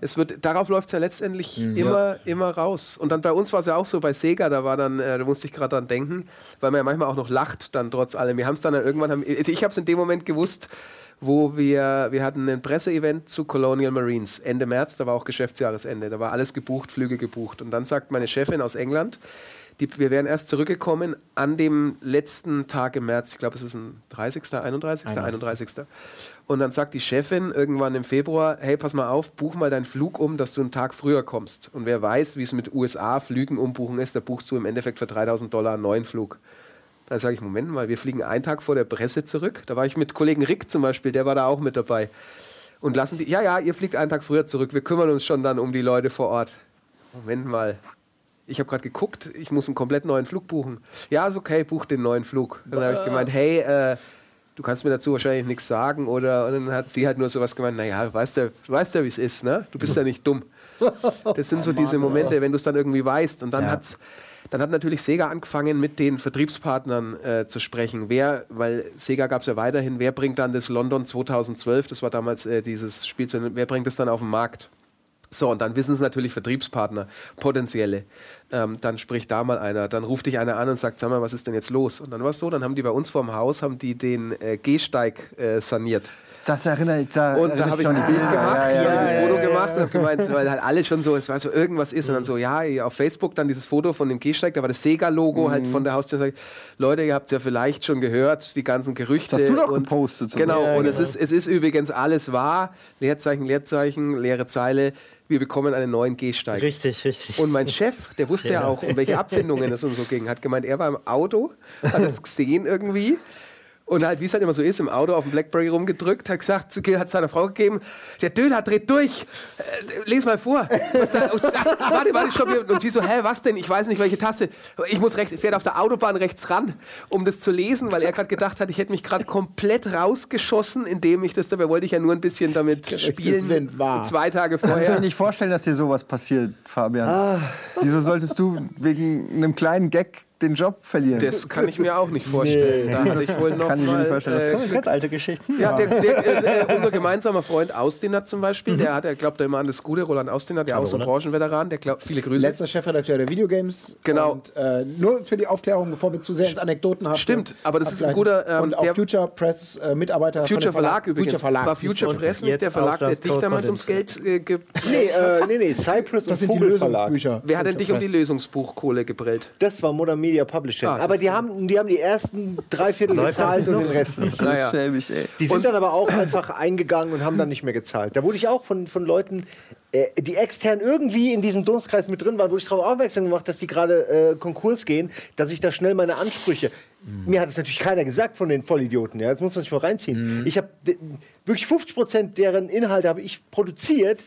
Es wird, darauf läuft es ja letztendlich mhm. immer, immer raus. Und dann bei uns war es ja auch so, bei Sega, da war dann, äh, da musste ich gerade dran denken, weil man ja manchmal auch noch lacht, dann trotz allem. Wir wir haben es dann irgendwann, haben, also ich habe es in dem Moment gewusst, wo wir, wir hatten ein Presseevent zu Colonial Marines Ende März, da war auch Geschäftsjahresende, da war alles gebucht, Flüge gebucht. Und dann sagt meine Chefin aus England, die, wir wären erst zurückgekommen an dem letzten Tag im März, ich glaube, es ist ein 30., 31., 31. Und dann sagt die Chefin irgendwann im Februar, hey, pass mal auf, buch mal deinen Flug um, dass du einen Tag früher kommst. Und wer weiß, wie es mit USA-Flügen umbuchen ist, da buchst du im Endeffekt für 3000 Dollar einen neuen Flug. Da sage ich, Moment mal, wir fliegen einen Tag vor der Presse zurück. Da war ich mit Kollegen Rick zum Beispiel, der war da auch mit dabei. Und lassen die, ja, ja, ihr fliegt einen Tag früher zurück, wir kümmern uns schon dann um die Leute vor Ort. Moment mal, ich habe gerade geguckt, ich muss einen komplett neuen Flug buchen. Ja, ist okay, buch den neuen Flug. Dann habe ich gemeint, hey, äh, du kannst mir dazu wahrscheinlich nichts sagen. Oder und dann hat sie halt nur sowas gemeint, naja, du weißt ja, du weißt ja wie es ist, ne? Du bist ja nicht dumm. Das sind so diese Momente, wenn du es dann irgendwie weißt. Und dann ja. hat's, dann hat natürlich Sega angefangen, mit den Vertriebspartnern äh, zu sprechen. Wer, weil Sega gab es ja weiterhin, wer bringt dann das London 2012, das war damals äh, dieses Spiel, wer bringt das dann auf den Markt? So, und dann wissen es natürlich Vertriebspartner, potenzielle. Ähm, dann spricht da mal einer, dann ruft dich einer an und sagt, sag mal, was ist denn jetzt los? Und dann war es so, dann haben die bei uns vorm Haus, haben die den äh, Gehsteig äh, saniert. Das erinnere ich da. Und da habe ich ein Bild gemacht, ja, ja, ja, ein Foto gemacht und habe gemeint, weil halt alle schon so, es war so irgendwas ist. Und dann so, ja, auf Facebook dann dieses Foto von dem Gehsteig, da war das Sega-Logo mhm. halt von der Haustür. Sag ich, Leute, ihr habt ja vielleicht schon gehört, die ganzen Gerüchte. Das hast du doch und, gepostet. Genau, und genau. Es, ist, es ist übrigens alles wahr. Leerzeichen, Leerzeichen, leere Zeile wir bekommen einen neuen Gehsteig. Richtig, richtig. Und mein Chef, der wusste ja, ja auch, um welche Abfindungen es und so ging, hat gemeint, er war im Auto, hat es gesehen irgendwie und halt, wie es halt immer so ist, im Auto auf dem Blackberry rumgedrückt, hat gesagt, hat seiner Frau gegeben, der Döler dreht durch, äh, les mal vor. Was da, und, ah, warte, warte, stopp. Und sie so, hä, was denn? Ich weiß nicht, welche Taste. Ich muss rechts, fährt auf der Autobahn rechts ran, um das zu lesen, weil er gerade gedacht hat, ich hätte mich gerade komplett rausgeschossen, indem ich das, dabei wollte ich ja nur ein bisschen damit spielen. Sind wahr. Zwei Tage vorher. Ich kann mir nicht vorstellen, dass dir sowas passiert, Fabian. Ah. Wieso solltest du wegen einem kleinen Gag den Job verlieren. Das kann ich mir auch nicht vorstellen. Nee. Da hatte ich wohl noch kann mal, ich mir vorstellen. Das äh, ganz alte Geschichten. Ja, der, der, äh, unser gemeinsamer Freund Austinat zum Beispiel, mhm. der hat, er glaubt immer an das Gute, Roland Austinat, der auch so ein Branchenveteran, der glaubt, viele Grüße. Letzter Chefredakteur der Videogames. Genau. Und äh, nur für die Aufklärung, bevor wir zu sehr ins Anekdoten haben. Stimmt, aber das ist ein guter... Ähm, und auch Future Press äh, Mitarbeiter Future Verlag, Verlag übrigens. Future Verlag. War Future Press nicht der Verlag, der dich damals ums Geld äh, gibt? Nee, äh, nee, nee, Cypress Das sind die Lösungsbücher. Wer hat denn dich um die Lösungsbuchkohle gebrellt? Das war Modern Media Publishing. Ah, aber die haben, die haben die ersten drei Viertel gezahlt und den Rest nicht. Naja. Schäbig, die sind dann aber auch einfach eingegangen und haben dann nicht mehr gezahlt. Da wurde ich auch von, von Leuten, äh, die extern irgendwie in diesem Dunstkreis mit drin waren, wo ich darauf aufmerksam gemacht dass die gerade äh, Konkurs gehen, dass ich da schnell meine Ansprüche. Mhm. Mir hat es natürlich keiner gesagt von den Vollidioten. Ja, das muss man sich mal reinziehen. Mhm. Ich habe wirklich 50 Prozent deren Inhalte habe ich produziert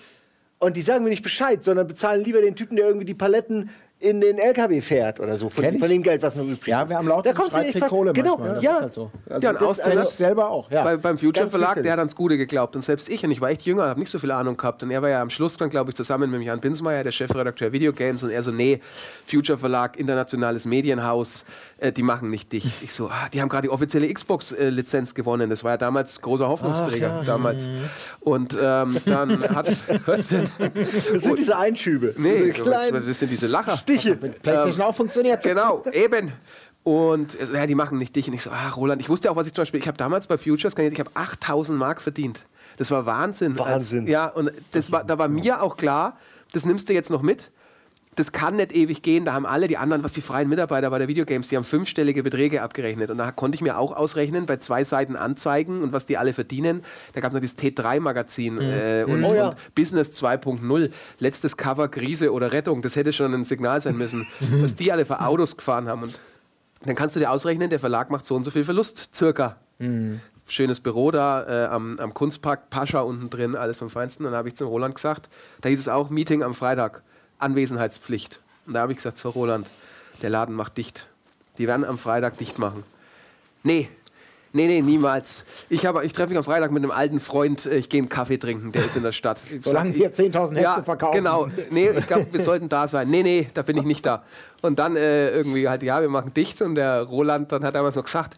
und die sagen mir nicht Bescheid, sondern bezahlen lieber den Typen, der irgendwie die Paletten in den LKW fährt oder so, von, von dem Geld, was noch übrig ist. Ja, wir haben lauter Kohle genau, manchmal. Ja, halt so. also ja, und das, also selber auch. Ja. Bei, beim Future Verlag, der hat ans Gute geglaubt. Und selbst ich, und ich war echt jünger, habe nicht so viel Ahnung gehabt. Und er war ja am Schluss dann, glaube ich, zusammen mit Jan Binsmeier, der Chefredakteur Videogames. Und er so, nee, Future Verlag, internationales Medienhaus, äh, die machen nicht dich. Ich so, ah, die haben gerade die offizielle Xbox-Lizenz gewonnen. Das war ja damals großer Hoffnungsträger. Ach, ja. damals. Und ähm, dann hat... Was denn? Das sind diese Einschübe. Nee, das sind diese Lacher. Stiche. Ähm, PlayStation auch funktioniert. Genau, eben. Und ja, die machen nicht dich. Und ich so, ah, Roland, ich wusste auch, was ich zum Beispiel, ich habe damals bei Futures, ich habe 8000 Mark verdient. Das war Wahnsinn. Wahnsinn. Als, ja, und das war, da war mir auch klar, das nimmst du jetzt noch mit das kann nicht ewig gehen. Da haben alle die anderen, was die freien Mitarbeiter bei der Videogames, die haben fünfstellige Beträge abgerechnet. Und da konnte ich mir auch ausrechnen, bei zwei Seiten Anzeigen und was die alle verdienen. Da gab es noch das T3-Magazin mhm. äh, und, oh, ja. und, Business 2.0. Letztes Cover, Krise oder Rettung. Das hätte schon ein Signal sein müssen, was die alle für Autos gefahren haben. Und dann kannst du dir ausrechnen, der Verlag macht so und so viel Verlust, circa. Mhm schönes Büro da äh, am, am, Kunstpark, Pascha unten drin, alles vom Feinsten. Dann habe ich zum Roland gesagt, da hieß es auch Meeting am Freitag. Anwesenheitspflicht. Und da habe ich gesagt, so Roland, der Laden macht dicht. Die werden am Freitag dicht machen. Nee, Nee, nee, niemals. Ich, ich treffe mich am Freitag mit einem alten Freund, äh, ich gehe einen Kaffee trinken, der ist in der Stadt. Solange wir 10.000 Hefte ja, verkaufen. Genau. Nee, ich glaube, wir sollten da sein. Nee, nee, da bin ich nicht da. Und dann äh, irgendwie halt, ja, wir machen dicht. Und der Roland dann hat damals noch gesagt,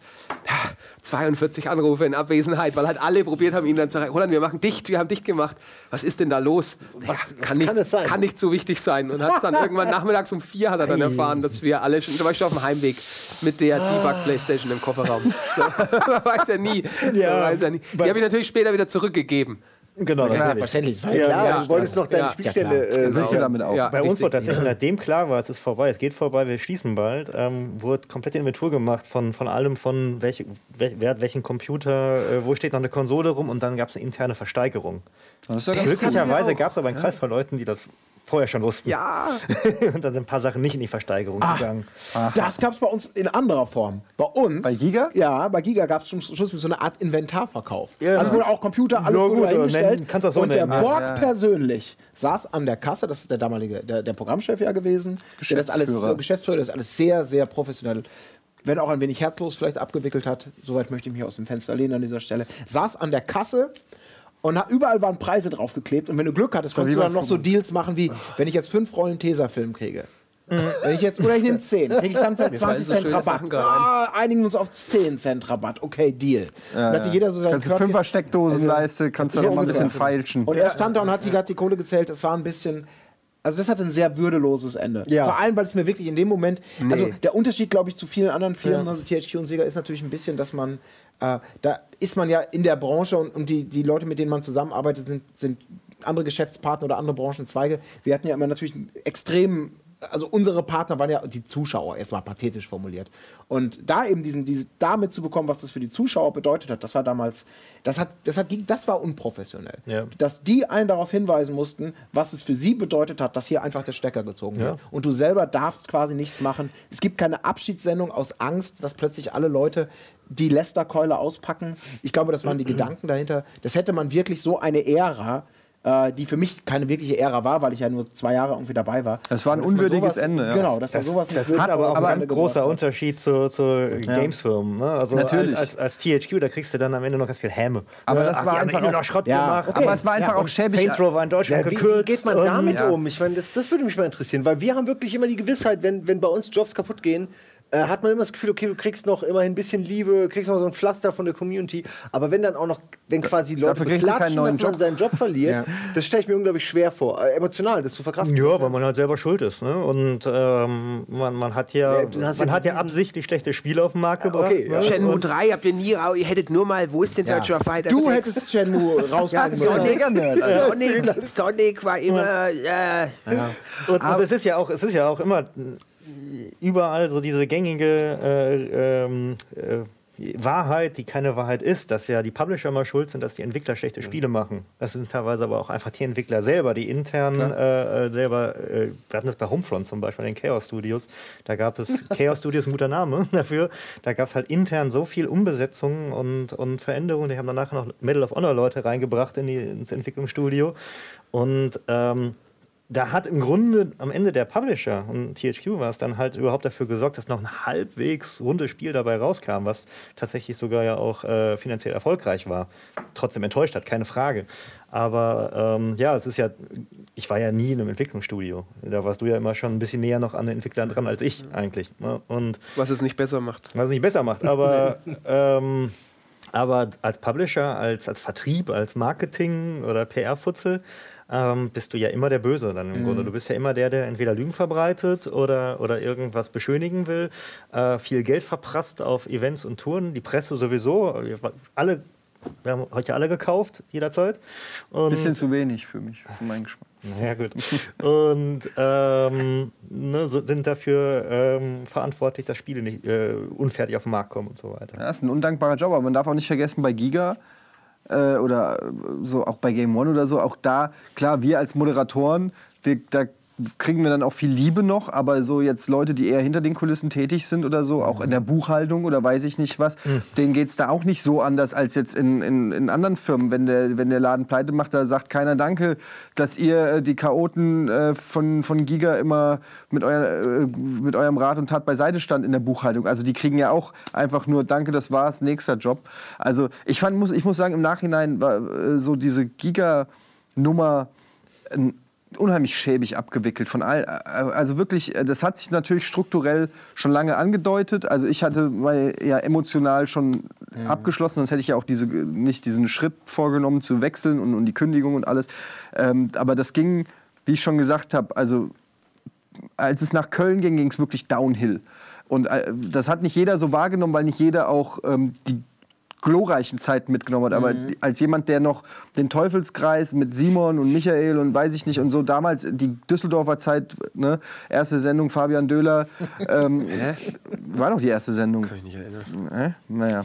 42 Anrufe in Abwesenheit, weil halt alle probiert haben, ihn dann zu sagen, Roland, wir machen dicht, wir haben dicht gemacht. Was ist denn da los? Was, ja, kann, was nicht, kann, kann, nicht so wichtig sein. Und hat dann irgendwann nachmittags um vier hat er dann erfahren, dass wir alle schon, zum Beispiel auf dem Heimweg mit der Debug-Playstation im Kofferraum. So, weiß er nie. Ja, weiß er nie. Die habe ich natürlich später wieder zurückgegeben. Genau, ja, war ja, klar, ja, du wolltest noch deine ja, Spielstelle äh, genau. damit auch. Ja, Bei richtig. uns wurde tatsächlich, nachdem klar war, es ist vorbei, es geht vorbei, wir schließen bald, ähm, wurde komplette Inventur gemacht von, von allem, von welche, wer hat welchen Computer, äh, wo steht noch eine Konsole rum und dann gab es eine interne Versteigerung. Glücklicherweise gab es aber einen Kreis von Leuten, die das vorher schon wussten. Ja. und dann sind ein paar Sachen nicht in die Versteigerung Ach, gegangen. Aha. Das gab es bei uns in anderer Form. Bei uns. Bei Giga? Ja, bei Giga gab es zum Schluss so eine Art Inventarverkauf. Ja. Also wurde auch Computer, alles wurde eingestellt. So und der Borg ja. persönlich saß an der Kasse, das ist der damalige, der, der Programmchef ja gewesen, der das alles, Geschäftsführer, das alles sehr, sehr professionell wenn auch ein wenig herzlos vielleicht abgewickelt hat, soweit möchte ich mich aus dem Fenster lehnen an dieser Stelle, saß an der Kasse und überall waren Preise draufgeklebt. Und wenn du Glück hattest, konntest du dann noch so Deals machen wie, wenn ich jetzt fünf Rollen Tesafilm kriege. Wenn ich jetzt, oder ich nehme 10, kriege ich dann vielleicht 20 Cent Rabatt. Ah, einigen wir uns auf 10 Cent Rabatt. Okay, Deal. Ja, ja. jeder so seine kannst du fünfer Steckdosenleiste, also, kannst du noch mal ein bisschen feilschen. Und er stand da und hat die, hat die Kohle gezählt. Das war ein bisschen, also das hat ein sehr würdeloses Ende. Ja. Vor allem, weil es mir wirklich in dem Moment, nee. also der Unterschied, glaube ich, zu vielen anderen Firmen, ja. also THQ und Sega, ist natürlich ein bisschen, dass man äh, da ist man ja in der Branche und, und die, die Leute, mit denen man zusammenarbeitet, sind, sind andere Geschäftspartner oder andere Branchenzweige. Wir hatten ja immer natürlich einen extremen also unsere Partner waren ja die Zuschauer, erstmal pathetisch formuliert. Und da eben diesen, diese, damit zu bekommen, was das für die Zuschauer bedeutet hat, das war damals, das hat, das hat, das war unprofessionell. Ja. Dass die einen darauf hinweisen mussten, was es für sie bedeutet hat, dass hier einfach der Stecker gezogen ja. wird. Und du selber darfst quasi nichts machen. Es gibt keine Abschiedssendung aus Angst, dass plötzlich alle Leute die Lester-Keule auspacken. Ich glaube, das waren die Gedanken dahinter. Das hätte man wirklich so eine Ära äh, die für mich keine wirkliche Ära war, weil ich ja nur zwei Jahre irgendwie dabei war. Das war ein unwürdiges sowas, Ende. Ja. Genau, das, das war sowas. Das, das hat aber auch ein ganz großer Unterschied zu, zu Games-Firmen. Ne? Also Natürlich. Als, als, als, THQ, da kriegst du dann am Ende noch ganz viel Häme. Aber das Ach, war einfach noch Schrott ja, gemacht. Okay. Aber es war einfach auch schäbig. Saints Row war in Deutschland wie, gekürzt. Wie geht man damit um? Ich meine, das, das würde mich mal interessieren, weil wir haben wirklich immer die Gewissheit, wenn, wenn bei uns Jobs kaputt gehen, äh, hat man immer das Gefühl, okay, du kriegst noch immerhin ein bisschen Liebe, kriegst noch so ein Pflaster von der Community. Aber wenn dann auch noch, wenn quasi Leute beklatschen, dass Job. man seinen Job verliert, ja. das stelle ich mir unglaublich schwer vor. Äh, emotional, das zu verkraften. Ja, weil man halt selber schuld ist. Ne? Und ähm, man, man hat ja, ja man hat ja absichtlich schlechte Spiele auf den Markt gebracht. Okay, ne? Shenmue 3 habt ihr nie, ihr hättet nur mal, wo ist denn ja. Virtua Fighter Du hättest Shenmue rausgebracht. ja, Sonic, Sonic, Sonic war immer... Äh, und, und es ist ja auch, es ist ja auch immer überall so diese gängige äh, ähm, äh, Wahrheit, die keine Wahrheit ist, dass ja die Publisher mal schuld sind, dass die Entwickler schlechte Spiele machen. Das sind teilweise aber auch einfach die Entwickler selber, die intern äh, äh, selber, äh, wir hatten das bei Homefront zum Beispiel, den Chaos Studios, da gab es, Chaos Studios, ein guter Name dafür, da gab es halt intern so viel Umbesetzungen und, und Veränderungen, die haben danach noch Medal of Honor Leute reingebracht in die, ins Entwicklungsstudio. Und ähm, da hat im Grunde am Ende der Publisher und THQ war es dann halt überhaupt dafür gesorgt, dass noch ein halbwegs rundes Spiel dabei rauskam, was tatsächlich sogar ja auch äh, finanziell erfolgreich war. Trotzdem enttäuscht hat, keine Frage. Aber ähm, ja, es ist ja, ich war ja nie in einem Entwicklungsstudio. Da warst du ja immer schon ein bisschen näher noch an den Entwicklern dran als ich eigentlich. Ne? Und was es nicht besser macht. Was es nicht besser macht. Aber ähm, aber als Publisher, als, als Vertrieb, als Marketing oder PR-Futzel ähm, bist du ja immer der Böse dann im mhm. Grunde. Du bist ja immer der, der entweder Lügen verbreitet oder, oder irgendwas beschönigen will, äh, viel Geld verprasst auf Events und Touren, die Presse sowieso, alle, wir haben heute alle gekauft, jederzeit. Ein bisschen zu wenig für mich, für meinen Geschmack. Ja, gut. Und ähm, ne, so sind dafür ähm, verantwortlich, dass Spiele nicht äh, unfertig auf den Markt kommen und so weiter. Ja, das ist ein undankbarer Job, aber man darf auch nicht vergessen, bei Giga äh, oder so auch bei Game One oder so, auch da, klar, wir als Moderatoren, wir, da kriegen wir dann auch viel Liebe noch, aber so jetzt Leute, die eher hinter den Kulissen tätig sind oder so, auch in der Buchhaltung oder weiß ich nicht was, mhm. denen geht es da auch nicht so anders als jetzt in, in, in anderen Firmen. Wenn der, wenn der Laden pleite macht, da sagt keiner Danke, dass ihr äh, die Chaoten äh, von, von Giga immer mit, euer, äh, mit eurem Rat und Tat beiseite stand in der Buchhaltung. Also die kriegen ja auch einfach nur Danke, das war's, nächster Job. Also ich, fand, muss, ich muss sagen, im Nachhinein war äh, so diese Giga-Nummer ein unheimlich schäbig abgewickelt von all, also wirklich, äh, das hat sich natürlich strukturell schon lange angedeutet. Also ich hatte mal ja emotional schon ja. abgeschlossen, sonst hätte ich ja auch diese, nicht diesen Schritt vorgenommen zu wechseln und, und die Kündigung und alles. Ähm, aber das ging, wie ich schon gesagt habe, also als es nach Köln ging, ging es wirklich downhill. Und äh, das hat nicht jeder so wahrgenommen, weil nicht jeder auch ähm, die glorreichen Zeiten mitgenommen hat. Aber mhm. als jemand, der noch den Teufelskreis mit Simon und Michael und weiß ich nicht und so damals die Düsseldorfer Zeit, ne, erste Sendung Fabian Döhler, ähm, war doch die erste Sendung. Kann ich nicht erinnern. Äh? Naja.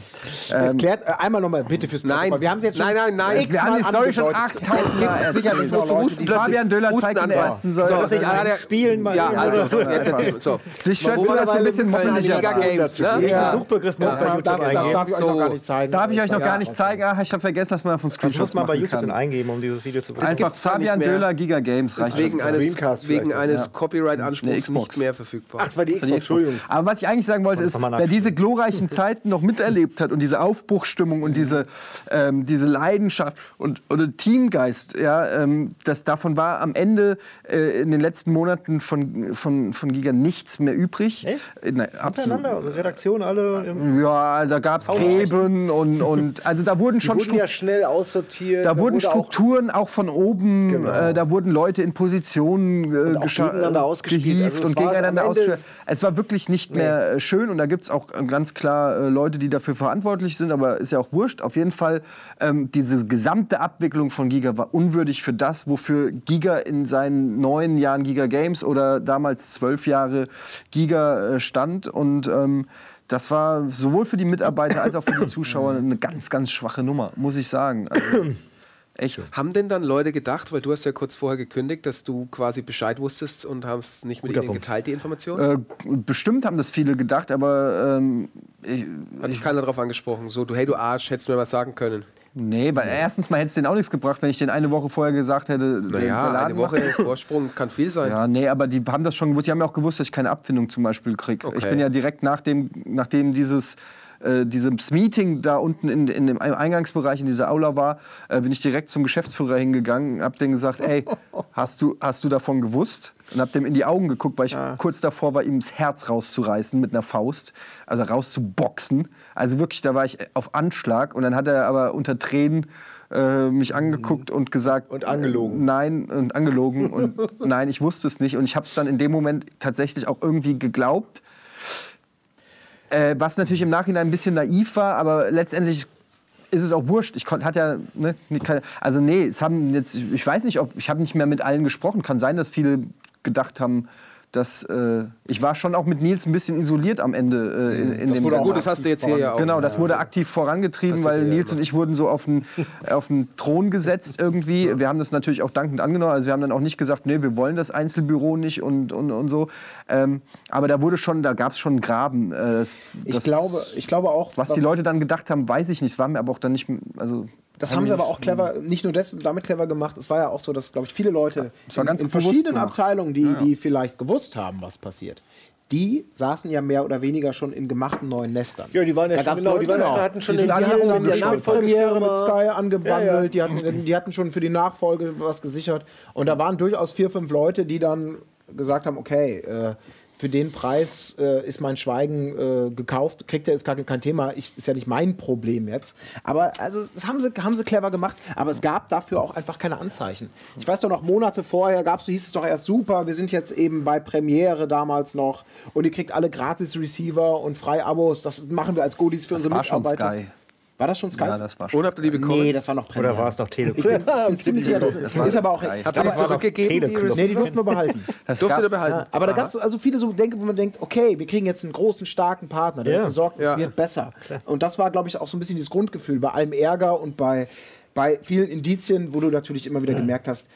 Ähm, es klärt äh, einmal nochmal bitte fürs Protokoll. Nein, wir haben es jetzt schon. Nein, nein, nein. Wir haben die Story schon 8000 Mal Leute, Fabian Döhler zeigt in der ersten Säule. So, sich alle spielen mal. Ja, also jetzt erzähl. So. Dich schätzt du das ein bisschen moppeliger Games, ne? Ja. Suchbegriff muss bei YouTube eingeben. Darf ich euch noch gar nicht zeigen. Darf ich euch noch gar nicht zeigen? Ach, ich habe vergessen, dass man von Screenshots muss man bei YouTube eingeben, um dieses Video zu bekommen. Einfach Fabian Döhler Giga Games reicht. Wegen eines, wegen eines Copyright-Anspruchs nicht mehr verfügbar. Ach, das war die Xbox, Entschuldigung. Aber was ich eigentlich sagen wollte, ist, wer diese glorreichen Zeiten noch miterlebt hat und diese Aufbruchsstimmung und diese, ähm, diese Leidenschaft und oder Teamgeist, ja, ähm, das davon war am Ende äh, in den letzten Monaten von, von, von Giga nichts mehr übrig. Echt? Äh, nein, absolut. Redaktion alle. ja, da gab es Gräben und, und also da wurden schon wurden ja schnell aussortiert. Da, da wurden Strukturen auch, auch, von oben, genau. äh, da wurden Leute in Positionen äh, gegeneinander ausgespielt. gehievt also und gegeneinander ausgespielt. Es war wirklich nicht nee. mehr äh, schön und da gibt es auch äh, ganz klar äh, Leute, die dafür verantwortlich sind, aber ist ja auch wurscht. Auf jeden Fall, ähm, diese gesamte Abwicklung von Giga war unwürdig für das, wofür Giga in seinen neun Jahren Giga Games oder damals zwölf Jahre Giga äh, stand und ähm, das war sowohl für die Mitarbeiter als auch für die Zuschauer eine ganz, ganz schwache Nummer, muss ich sagen. Also, echt. Haben denn dann Leute gedacht, weil du hast ja kurz vorher gekündigt, dass du quasi Bescheid wusstest und haben es nicht mit Guter ihnen Punkt. geteilt, die Information? Äh, bestimmt haben das viele gedacht, aber ähm, ich, hat dich keiner darauf angesprochen, so du hey du Arsch, hättest mir was sagen können. Nee, weil erstens mal hätte es denen auch nichts gebracht, wenn ich den eine Woche vorher gesagt hätte. Naja, eine Woche Vorsprung kann viel sein. Ja, nee, aber die haben das schon gewusst. Die haben ja auch gewusst, dass ich keine Abfindung zum Beispiel kriege. Okay. Ich bin ja direkt nach dem, nachdem dieses äh, dieses Meeting da unten in, in, dem Eingangsbereich in dieser Aula war, äh, bin ich direkt zum Geschäftsführer hingegangen, hab dem gesagt, ey, hast du, hast du davon gewusst? Und hab dem in die Augen geguckt, weil ich ja. kurz davor war, ihm das Herz rauszureißen mit einer Faust, also rauszuboxen. Also wirklich, da war ich auf Anschlag und dann hat er aber unter Tränen äh, mich angeguckt und gesagt und angelogen. Nein und angelogen und nein, ich wusste es nicht und ich habe es dann in dem Moment tatsächlich auch irgendwie geglaubt äh, was natürlich im Nachhinein ein bisschen naiv war, aber letztendlich ist es auch wurscht. Ich konnte, hat ja, ne, keine, also nee, es haben jetzt, ich weiß nicht, ob, ich habe nicht mehr mit allen gesprochen. Kann sein, dass viele gedacht haben, dass äh, ich war schon auch mit Nils ein bisschen isoliert am Ende äh, in, in das dem wurde, Gut, das hast du jetzt hier ja auch. Genau, das wurde aktiv vorangetrieben, weil Nils und ich wurden so auf den, auf den Thron gesetzt irgendwie. Wir haben das natürlich auch dankend angenommen. Also wir haben dann auch nicht gesagt, nee, wir wollen das Einzelbüro nicht und, und, und so. Ähm, aber da wurde schon, da gab es schon einen Graben. Äh, das, ich, glaube, ich glaube auch. Was die Leute dann gedacht haben, weiß ich nicht. Es war mir aber auch dann nicht, also das haben sie aber auch clever, nicht nur das, damit clever gemacht. Es war ja auch so, dass, glaube ich, viele Leute in, in verschiedenen Abteilungen, die, ja, ja. die vielleicht gewusst haben, was passiert, die saßen ja mehr oder weniger schon in gemachten neuen Nestern. Ja, die waren ja da schon, genau, Leute, die, waren, genau. hatten schon die, die hatten die Nachfolgepremiere mit Sky angebandelt, ja, die, hatten, die hatten schon für die Nachfolge was gesichert. Und da waren durchaus vier, fünf Leute, die dann gesagt haben, okay, äh, für den Preis äh, ist mein Schweigen äh, gekauft, kriegt er ist gar kein Thema, ich, ist ja nicht mein Problem jetzt. Aber also das haben sie, haben sie clever gemacht, aber es gab dafür auch einfach keine Anzeichen. Ich weiß doch noch, Monate vorher gab's, hieß es doch erst super, wir sind jetzt eben bei Premiere damals noch und ihr kriegt alle gratis Receiver und Freiabos, das machen wir als Goodies für das unsere Mitarbeiter. Schon Sky. War das schon Sky? Ja, das war schon. Oder habt ihr die bekommen? Nee, das war noch Premiere. Oder war es noch Telekom? Ich bin, ziemlich sicher, das, das ist aber auch. Habt ihr die zurückgegeben? Die nee, die durften wir behalten. Das durfte ihr behalten. Ja, aber da gab es also viele so Denken, wo man denkt, okay, wir kriegen jetzt einen großen, starken Partner, der ja. dafür sorgt, es ja. wird besser. Klar. Und das war, glaube ich, auch so ein bisschen dieses Grundgefühl bei allem Ärger und bei, bei vielen Indizien, wo du natürlich immer wieder gemerkt hast,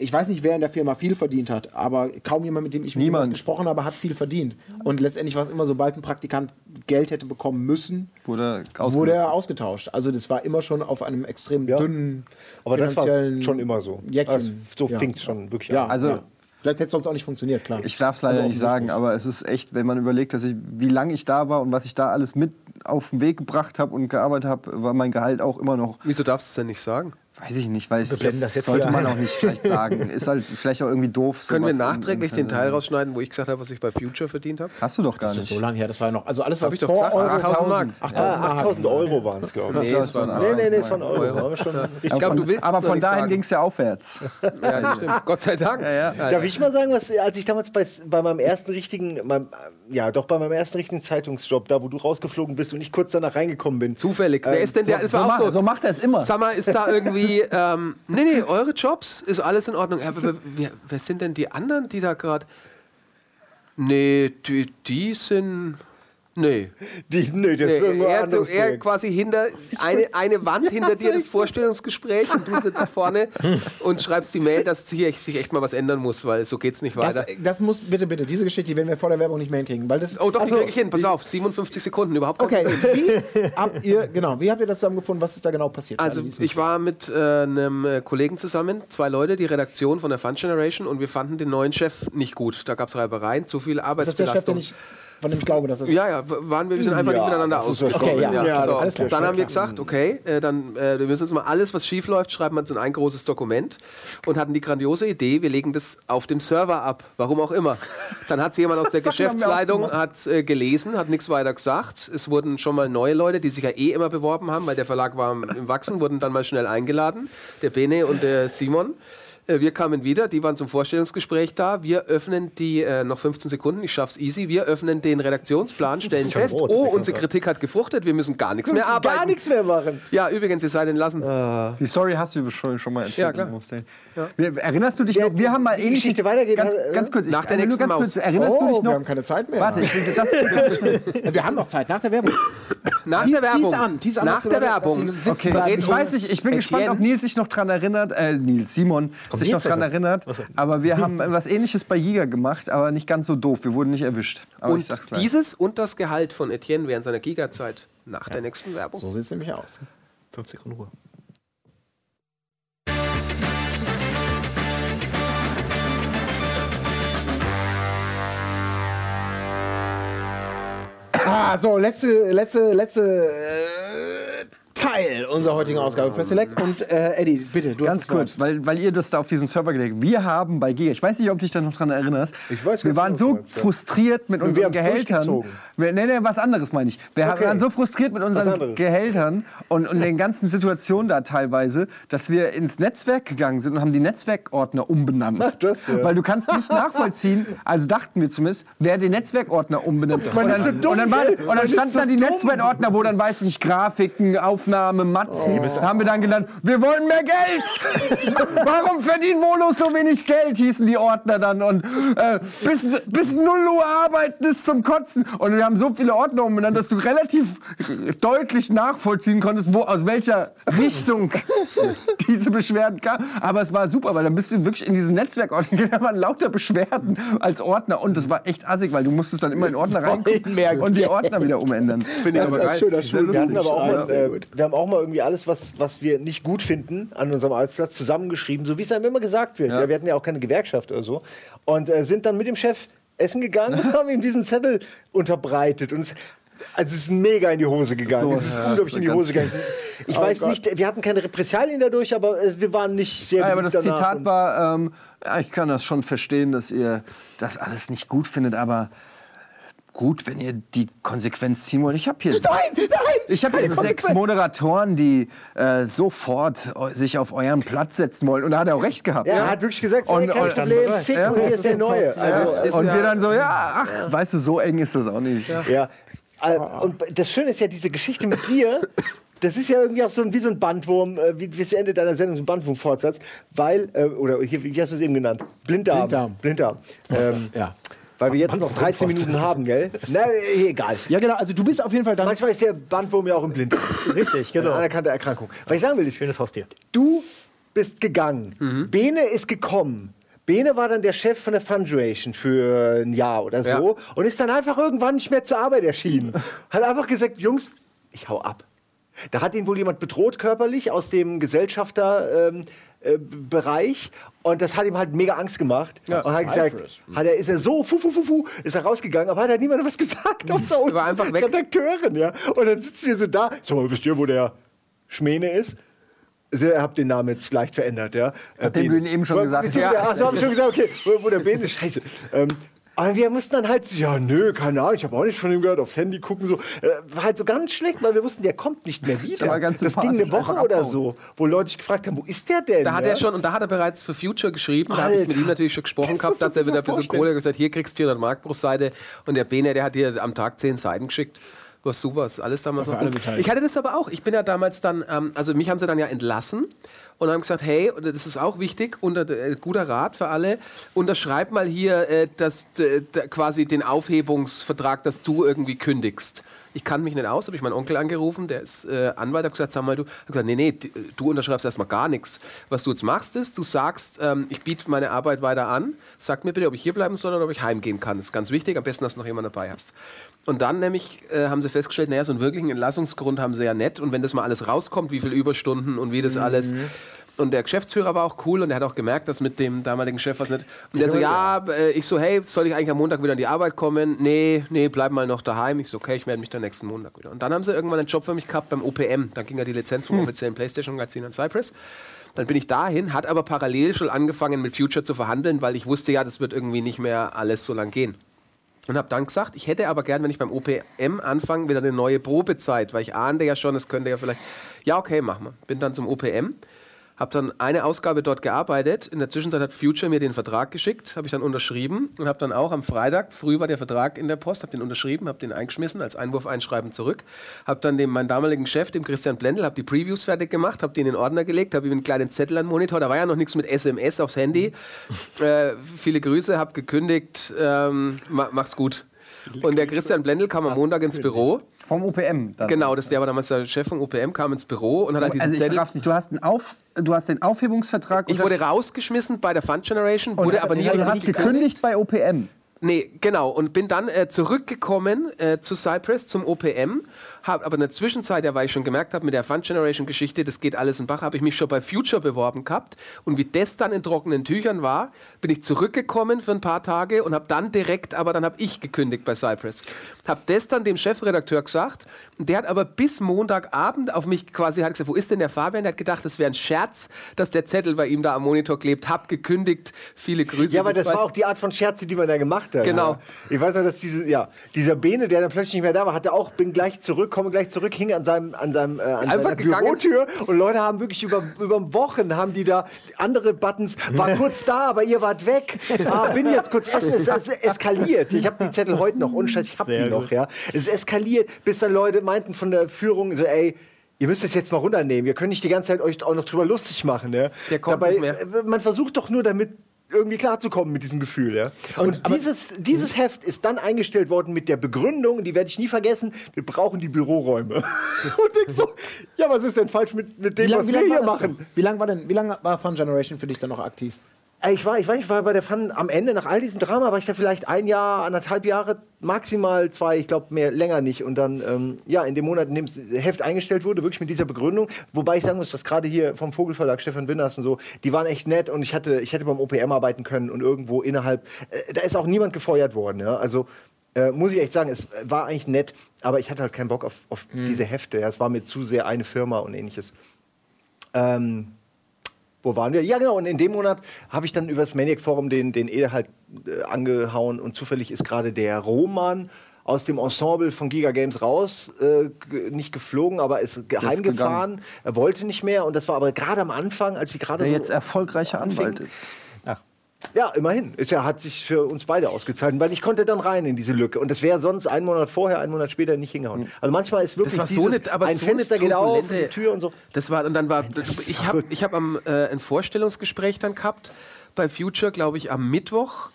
ich weiß nicht, wer in der Firma viel verdient hat, aber kaum jemand, mit dem ich Niemand. gesprochen habe, hat viel verdient. Und letztendlich war es immer, sobald ein Praktikant Geld hätte bekommen müssen, wurde, wurde er ausgetauscht. Also das war immer schon auf einem extrem ja. dünnen Aber das war schon immer so. Also, so ja. fing es schon wirklich ja, an. Also, ja. Vielleicht hätte es sonst auch nicht funktioniert, klar. Ich darf es leider also nicht sagen, aber es ist echt, wenn man überlegt, dass ich, wie lange ich da war und was ich da alles mit auf den Weg gebracht habe und gearbeitet habe, war mein Gehalt auch immer noch. Wieso darfst du es denn nicht sagen? Weiß ich nicht, weil das jetzt sollte man auch nicht vielleicht sagen. Ist halt vielleicht auch irgendwie doof. Können wir nachträglich den Teil rausschneiden, wo ich gesagt habe, was ich bei Future verdient habe? Hast du doch gar das nicht. Das ist so lange her, das war ja noch. Also alles, was ich doch gesagt, 8000 Mark. 8000 Euro waren es, glaube ich. Nee, es waren nee, nee, nee, es waren Euro. Euro. Ich glaube, du willst Aber von dahin ging es ja aufwärts. Ja, das stimmt. Gott sei Dank. Ja, ja. Darf ich mal sagen, was, als ich damals bei, bei meinem ersten richtigen, meinem, ja, doch bei meinem ersten richtigen Zeitungsjob, da wo du rausgeflogen bist und ich kurz danach reingekommen bin. Zufällig. Wer ist denn der? So, so, so macht er es immer. Sag mal, ist da irgendwie. Ähm, nee, nee, eure Jobs ist alles in Ordnung. Aber wer, wer, wer sind denn die anderen, die da gerade. Nee, die, die sind. Nee. Die, nee, das nee, er, so, er quasi hinter eine, eine Wand hinter dir das Vorstellungsgespräch und du sitzt vorne und schreibst die Mail, dass hier sich echt mal was ändern muss, weil so geht es nicht weiter. Das, das, muss bitte, bitte, diese Geschichte, die werden wir vor der Werbung nicht mehr hinkriegen. Weil das, oh doch, die also, kriege ich hin. Pass auf, 57 Sekunden, überhaupt Okay, wie habt ihr, genau, wie habt ihr das zusammengefunden? Was ist da genau passiert? Also, ich war mit äh, einem äh, Kollegen zusammen, zwei Leute, die Redaktion von der Fun Generation und wir fanden den neuen Chef nicht gut. Da gab es Reibereien, zu viel Arbeitsbelastung. Ist das der Chef, der nicht von dem ich glaube, dass das. Ja, ja, waren wir, wir sind einfach ja, nicht miteinander ausgekommen. Okay, ja. Ja, so. Dann haben wir gesagt, okay, äh, dann äh, wir müssen jetzt mal alles, was schief läuft, schreiben wir uns in ein großes Dokument und hatten die grandiose Idee, wir legen das auf dem Server ab, warum auch immer. Dann hat es jemand aus der Geschäftsleitung hat, äh, gelesen, hat nichts weiter gesagt. Es wurden schon mal neue Leute, die sich ja eh immer beworben haben, weil der Verlag war im Wachsen, wurden dann mal schnell eingeladen. Der Bene und der Simon. Äh, wir kamen wieder, die waren zum Vorstellungsgespräch da. Wir öffnen die, äh, noch 15 Sekunden, ich schaff's easy. Wir öffnen den Redaktionsplan, stellen fest, rot, oh, unsere Kritik hat gefruchtet, wir müssen gar nichts mehr arbeiten. Gar nichts mehr machen. Ja, übrigens, ihr seid entlassen. Uh. Die Story hast du schon, schon mal erzählt. Ja, klar. Ja. Erinnerst du dich noch, wir haben mal ähnlich. Geschichte weitergeht. Ganz, ganz kurz, nach der nächsten ganz Maus. Kurz, erinnerst oh, du dich noch? Wir haben keine Zeit mehr. Warte, ich will das. wir haben noch Zeit, nach der Werbung. nach der Werbung. an, an nach der Werbung. Okay. Ich weiß nicht, ich bin gespannt, ob Nils sich noch dran erinnert, äh, Nils, Simon, sich noch dran erinnert. Aber wir haben was ähnliches bei Giga gemacht, aber nicht ganz so doof. Wir wurden nicht erwischt. Aber und dieses und das Gehalt von Etienne während seiner Giga-Zeit nach ja. der nächsten Werbung. So sieht es nämlich aus. 50 Sekunden Ruhe. Ah, so, letzte, letzte, letzte äh, Teil unserer heutigen Ausgabe Press Select. Und äh, Eddie, bitte, du Ganz kurz, weil, weil ihr das da auf diesen Server gelegt habt. Wir haben bei Giga, ich weiß nicht, ob du dich da noch dran erinnerst, ich weiß wir waren so meinst, frustriert mit unseren Gehältern. Wir, nee, nee, was anderes meine ich. Wir okay. waren so frustriert mit unseren Gehältern und, und den ganzen Situationen da teilweise, dass wir ins Netzwerk gegangen sind und haben die Netzwerkordner umbenannt. Ach, das, ja. Weil du kannst nicht nachvollziehen, also dachten wir zumindest, wer den Netzwerkordner umbenannt. Und dann, und dann, war, und dann standen da die Netzwerkordner, wo dann, weiß ich nicht, Grafiken, Aufnahmen, Aufnahme Matzen. Oh. Haben wir dann genannt, wir wollen mehr Geld. Warum verdient Volo so wenig Geld, hießen die Ordner dann. Und äh, bis, bis 0 Uhr arbeiten ist zum Kotzen. Und wir haben so viele Ordner umbenannt, dass du relativ deutlich nachvollziehen konntest, wo, aus welcher Richtung diese Beschwerden kamen. Aber es war super, weil dann bist du wirklich in diesen Netzwerkordner, da waren lauter Beschwerden als Ordner. Und das war echt assig, weil du musstest dann immer in Ordner reingucken und die Ordner wieder umändern. Finde ich aber geil. Schön, wir hatten aber auch mal, äh, wir haben auch mal irgendwie alles, was, was wir nicht gut finden an unserem Arbeitsplatz, zusammengeschrieben, so wie es einem immer gesagt wird. Ja. Ja, wir hatten ja auch keine Gewerkschaft oder so. Und äh, sind dann mit dem Chef essen gegangen und haben ihm diesen Zettel unterbreitet. Und es, also es ist mega in die Hose gegangen. So, es ist ja, unglaublich in die Hose gegangen. Ich oh weiß Gott. nicht, wir hatten keine Repressalien dadurch, aber äh, wir waren nicht sehr ja, Aber das Zitat war, ähm, ja, ich kann das schon verstehen, dass ihr das alles nicht gut findet, aber gut, wenn ihr die Konsequenz ziehen wollt. Ich habe hier, nein, nein, ich hab hier sechs Moderatoren, die äh, sofort sich auf euren Platz setzen wollen. Und da hat er auch recht gehabt. Ja, er hat wirklich gesagt, so, und, kein und, Problem, Fick, ja, hier ist der Neue. Also, und wir dann so, ja, ach, ja. weißt du, so eng ist das auch nicht. Ja. ja. Äh, und das Schöne ist ja, diese Geschichte mit dir, das ist ja irgendwie auch so wie so ein Bandwurm, äh, wie, wie das Ende deiner Sendung, so ein Bandwurm-Fortsatz, weil, äh, oder hier, wie hast du es eben genannt? Blinddarm. Blinddarm. Blinddarm. Ähm, ja. Weil wir jetzt noch 13 Minuten haben, gell? Na, egal. Ja, genau. Also du bist auf jeden Fall dann. Manchmal ist der Bandwurm ja auch im Blind. Richtig, genau. Eine anerkannte Erkrankung. Was ich sagen will, ist. Schönes Haustier. Du bist gegangen. Mhm. Bene ist gekommen. Bene war dann der Chef von der Funduation für ein Jahr oder so ja. und ist dann einfach irgendwann nicht mehr zur Arbeit erschienen. Hat einfach gesagt, Jungs, ich hau ab. Da hat ihn wohl jemand bedroht körperlich aus dem Gesellschafterbereich ähm, äh, und das hat ihm halt mega Angst gemacht. Ja, und hat gesagt, hat er, ist er so, fu, fu, fu, fu, ist er rausgegangen, aber hat er niemandem was gesagt, außer uns war einfach weg. Redakteurin, ja. Und dann sitzen wir so da, mal, wisst ihr, wo der Schmähne ist? ihr habt den Namen jetzt leicht verändert, ja. Nachdem du ihn eben schon gesagt. Ja, ja. habe ich schon gesagt, okay, wo, wo der Bene, scheiße. Ähm, aber wir mussten dann halt, ja, nö, keine Ahnung, ich habe auch nicht von ihm gehört, aufs Handy gucken, so. Äh, war halt so ganz schlecht, weil wir wussten, der kommt nicht mehr wieder. Das, das ging eine Woche oder so, wo Leute sich gefragt haben, wo ist der denn? Da hat er schon, und da hat er bereits für Future geschrieben, Alter. da habe ich mit ihm natürlich schon gesprochen gehabt, dass er wieder ein bisschen Kohle gesagt hier kriegst du 400 Mark pro Seite. Und der Bene, der hat dir am Tag 10 Seiten geschickt. Was ist alles damals so. Ich hatte das aber auch. Ich bin ja damals dann, ähm, also mich haben sie dann ja entlassen und haben gesagt, hey, das ist auch wichtig, unter, äh, guter Rat für alle, unterschreib mal hier äh, das, äh, quasi den Aufhebungsvertrag, dass du irgendwie kündigst. Ich kann mich nicht aus, habe ich meinen Onkel angerufen, der ist äh, Anwalt, hat gesagt, sag mal, du, hat gesagt, nee, nee, du unterschreibst erstmal gar nichts. Was du jetzt machst, ist, du sagst, ähm, ich biete meine Arbeit weiter an, sag mir bitte, ob ich hier bleiben soll oder ob ich heimgehen kann. Das ist ganz wichtig, am besten, dass du noch jemanden dabei hast. Und dann nämlich äh, haben sie festgestellt, naja, so einen wirklichen Entlassungsgrund haben sie ja nicht. Und wenn das mal alles rauskommt, wie viele Überstunden und wie das mhm. alles und der Geschäftsführer war auch cool und er hat auch gemerkt, dass mit dem damaligen Chef was nicht. Und der so, ja, äh, ich so, hey, soll ich eigentlich am Montag wieder an die Arbeit kommen? Nee, nee, bleib mal noch daheim. Ich so, okay, ich melde mich dann nächsten Montag wieder. Und dann haben sie irgendwann einen Job für mich gehabt beim OPM. Dann ging ja die Lizenz vom hm. offiziellen PlayStation-Magazin an Cypress. Dann bin ich dahin, hat aber parallel schon angefangen mit Future zu verhandeln, weil ich wusste ja, das wird irgendwie nicht mehr alles so lang gehen. Und habe dann gesagt, ich hätte aber gern, wenn ich beim OPM anfange, wieder eine neue Probezeit, weil ich ahnte ja schon, es könnte ja vielleicht. Ja, okay, machen wir. Bin dann zum OPM habe dann eine Ausgabe dort gearbeitet. In der Zwischenzeit hat Future mir den Vertrag geschickt, habe ich dann unterschrieben und habe dann auch am Freitag, früh war der Vertrag in der Post, habe den unterschrieben, habe den eingeschmissen, als Einwurf einschreiben zurück. Habe dann dem meinen damaligen Chef, dem Christian Blendl, habe die Previews fertig gemacht, habe die in den Ordner gelegt, habe ihm einen kleinen Zettel an den Monitor, da war ja noch nichts mit SMS aufs Handy. äh, viele Grüße, habe gekündigt, ähm, mach's gut. Und der Christian Blendl kam am Montag ins Büro. Vom UPM. Dann. Genau, das, der war damals der Chef vom UPM, kam ins Büro und hat halt diesen also Zettel. Nicht, du, hast einen Auf, du hast den Aufhebungsvertrag. Ich wurde rausgeschmissen bei der Fund Generation, wurde und aber nie. Du hast gekündigt bei OPM. Nee, genau. Und bin dann äh, zurückgekommen äh, zu Cypress, zum OPM habe aber in der Zwischenzeit, ja, weil ich schon gemerkt habe, mit der Fund Generation Geschichte, das geht alles in Bach, habe ich mich schon bei Future beworben gehabt. Und wie das dann in trockenen Tüchern war, bin ich zurückgekommen für ein paar Tage und habe dann direkt, aber dann habe ich gekündigt bei Cypress. Habe das dann dem Chefredakteur gesagt. Und der hat aber bis Montagabend auf mich quasi hat gesagt, wo ist denn der Fabian? Der hat gedacht, das wäre ein Scherz, dass der Zettel bei ihm da am Monitor klebt. Hab gekündigt. Viele Grüße. Ja, aber das war auch die Art von Scherze, die man da gemacht hat. Genau. Ja. Ich weiß noch, dass diese, ja, dieser Bene, der dann plötzlich nicht mehr da war, hatte auch, bin gleich zurück zurück, komme gleich zurück, hing an seinem, an seinem äh, an seiner Bürotür und Leute haben wirklich über, über Wochen haben die da andere Buttons, war kurz da, aber ihr wart weg. Ah, bin jetzt kurz essen. Es, es eskaliert. Ich habe die Zettel heute noch, und ich habe die noch, ja. Es eskaliert, bis dann Leute meinten von der Führung so, ey, ihr müsst es jetzt mal runternehmen. Wir können nicht die ganze Zeit euch auch noch drüber lustig machen. Ne? Der kommt Dabei. Äh, man versucht doch nur damit irgendwie klarzukommen mit diesem Gefühl. Ja? Und, und dieses, dieses Heft ist dann eingestellt worden mit der Begründung, die werde ich nie vergessen, wir brauchen die Büroräume. und ich so, ja, was ist denn falsch mit, mit dem, lang, was wir hier machen? Wie lange war denn, wie lange war Fun Generation für dich dann noch aktiv? Ich war, ich, war, ich war bei der Fun am Ende, nach all diesem Drama, war ich da vielleicht ein Jahr, anderthalb Jahre, maximal zwei, ich glaube mehr, länger nicht. Und dann, ähm, ja, in dem Monat, in dem das Heft eingestellt wurde, wirklich mit dieser Begründung. Wobei ich sagen muss, dass gerade hier vom Vogelverlag, Stefan Winners und so, die waren echt nett und ich hatte, ich hätte beim OPM arbeiten können und irgendwo innerhalb, äh, da ist auch niemand gefeuert worden. Ja? Also, äh, muss ich echt sagen, es war eigentlich nett, aber ich hatte halt keinen Bock auf, auf mhm. diese Hefte. Ja? Es war mir zu sehr eine Firma und ähnliches. Ähm, wo waren wir? Ja, genau. Und in dem Monat habe ich dann über das Maniac Forum den, den Ede halt äh, angehauen und zufällig ist gerade der Roman aus dem Ensemble von Giga Games raus, äh, nicht geflogen, aber ist geheim gefahren. Er wollte nicht mehr und das war aber gerade am Anfang, als sie gerade so jetzt erfolgreicher Anwalt ist. Ja, immerhin. Ja, hat sich für uns beide ausgezahlt, weil ich konnte dann rein in diese Lücke. Und das wäre sonst einen Monat vorher, einen Monat später nicht hingehauen. Hm. Also manchmal ist wirklich das war so dieses, eine, aber ein so Fenster geht auf, die Tür und so. Das war und dann war ich habe ich habe am äh, ein Vorstellungsgespräch dann gehabt bei Future, glaube ich, am Mittwoch.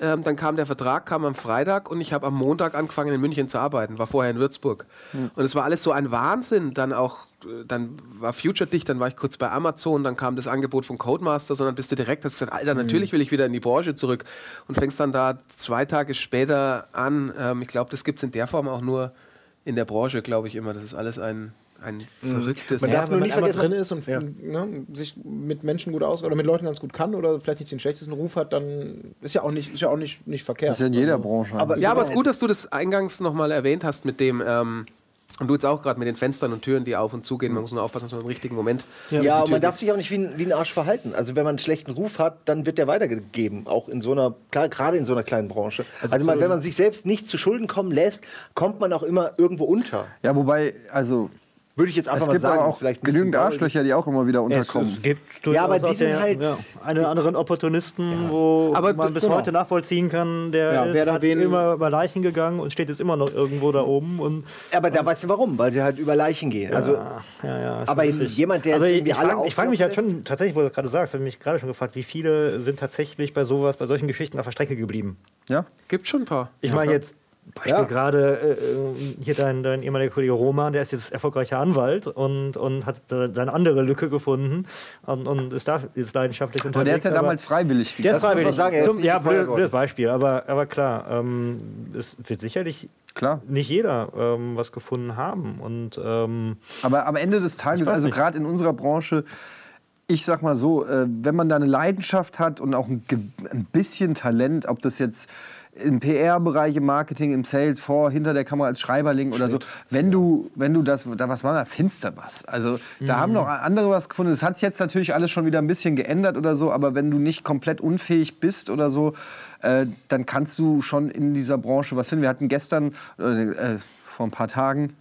Ähm, dann kam der Vertrag, kam am Freitag und ich habe am Montag angefangen in München zu arbeiten, war vorher in Würzburg. Mhm. Und es war alles so ein Wahnsinn, dann auch dann war Future dicht, dann war ich kurz bei Amazon, dann kam das Angebot von Codemaster, sondern bist du direkt, hast gesagt, Alter, natürlich will ich wieder in die Branche zurück und fängst dann da zwei Tage später an. Ähm, ich glaube, das gibt es in der Form auch nur in der Branche, glaube ich immer. Das ist alles ein, ein mhm. verrücktes. Man darf ja, nur nicht vergessen, drin ist und ja. ne, sich mit Menschen gut aus oder mit Leuten ganz gut kann oder vielleicht nicht den schlechtesten Ruf hat, dann ist ja auch nicht, ist ja auch nicht, nicht verkehrt. Das ist ja in jeder Branche. Aber, ja, aber es ist gut, dass du das eingangs nochmal erwähnt hast mit dem. Ähm, Und du jetzt auch gerade mit den Fenstern und Türen, die auf und zugehen. Man muss nur aufpassen, dass man im richtigen Moment. Ja, ja und man darf sich auch nicht wie ein, wie ein Arsch verhalten. Also, wenn man einen schlechten Ruf hat, dann wird der weitergegeben. Auch in so einer, gerade in so einer kleinen Branche. Also, also man, wenn man sich selbst nicht zu Schulden kommen lässt, kommt man auch immer irgendwo unter. Ja, wobei, also würde ich jetzt einfach mal sagen. Es gibt auch vielleicht genügend Arschlöcher, die auch immer wieder unterkommen. Es, es gibt ja, aber die sind halt ja, eine anderen Opportunisten, ja. wo aber man bis genau. heute nachvollziehen kann, der ja, ist hat immer über Leichen gegangen und steht jetzt immer noch irgendwo da oben. Und, aber da weißt du warum, weil sie halt über Leichen gehen. Also, ja, ja, aber jemand, der also jetzt irgendwie ich alle Ich frage mich halt schon, tatsächlich, wo du gerade sagst, habe ich mich gerade schon gefragt, wie viele sind tatsächlich bei sowas, bei solchen Geschichten auf der Strecke geblieben? Ja, gibt schon ein paar. Ich meine jetzt Beispiel ja. gerade äh, äh, hier dein, dein ehemaliger Kollege Roman, der ist jetzt erfolgreicher Anwalt und, und hat seine andere Lücke gefunden und, und ist da ist leidenschaftlich unterwegs. Aber der ist ja damals freiwillig. Der ist freiwillig. Sagen, Zum, ja, blödes Beispiel, aber, aber klar, ähm, es wird sicherlich Klar. nicht jeder ähm, was gefunden haben. Und, ähm, aber am Ende des Tages, also gerade in unserer Branche, ich sag mal so, äh, wenn man da eine Leidenschaft hat und auch ein, ein bisschen Talent, ob das jetzt im PR-Bereich, im Marketing, im Sales, vor, hinter der Kamera als Schreiberling oder so. Wenn du, wenn du das, da was war da, finster was. Also da mhm. haben noch andere was gefunden. Das hat sich jetzt natürlich alles schon wieder ein bisschen geändert oder so, aber wenn du nicht komplett unfähig bist oder so, äh, dann kannst du schon in dieser Branche was finden. Wir hatten gestern, äh, vor ein paar Tagen,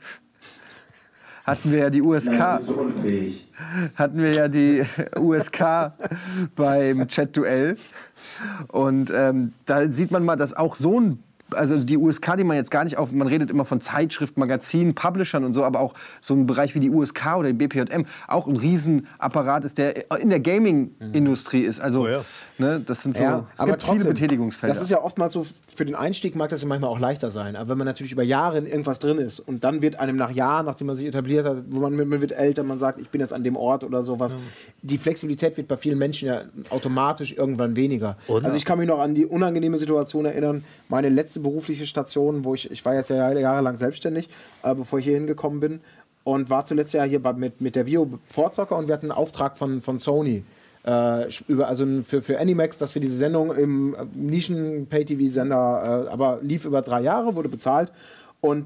hatten wir ja die USK. Nein, hatten wir ja die USK beim Chat-Duell. Und ähm, da sieht man mal, dass auch so ein also die USK, die man jetzt gar nicht auf, man redet immer von Zeitschrift, Magazinen, Publishern und so, aber auch so ein Bereich wie die USK oder die BPJM auch ein Riesenapparat ist, der in der Gaming-Industrie ist. Also, oh ja. ne, das sind so ja, aber trotzdem, viele Betätigungsfelder. Das ist ja oftmals so, für den Einstieg mag das ja manchmal auch leichter sein. Aber wenn man natürlich über Jahre in irgendwas drin ist und dann wird einem nach Jahren, nachdem man sich etabliert hat, wo man, man wird älter, man sagt, ich bin jetzt an dem Ort oder sowas, ja. die Flexibilität wird bei vielen Menschen ja automatisch irgendwann weniger. Oder? Also ich kann mich noch an die unangenehme Situation erinnern, meine letzte letzte berufliche Station, wo ich, ich war jetzt ja jahrelang selbstständig, äh, bevor ich hier hingekommen bin und war zuletzt ja hier bei, mit, mit der Vio Vorzocker und wir hatten einen Auftrag von, von Sony. Äh, über, also für, für Animax, dass wir diese Sendung im äh, Nischen-Pay-TV-Sender, äh, aber lief über drei Jahre, wurde bezahlt und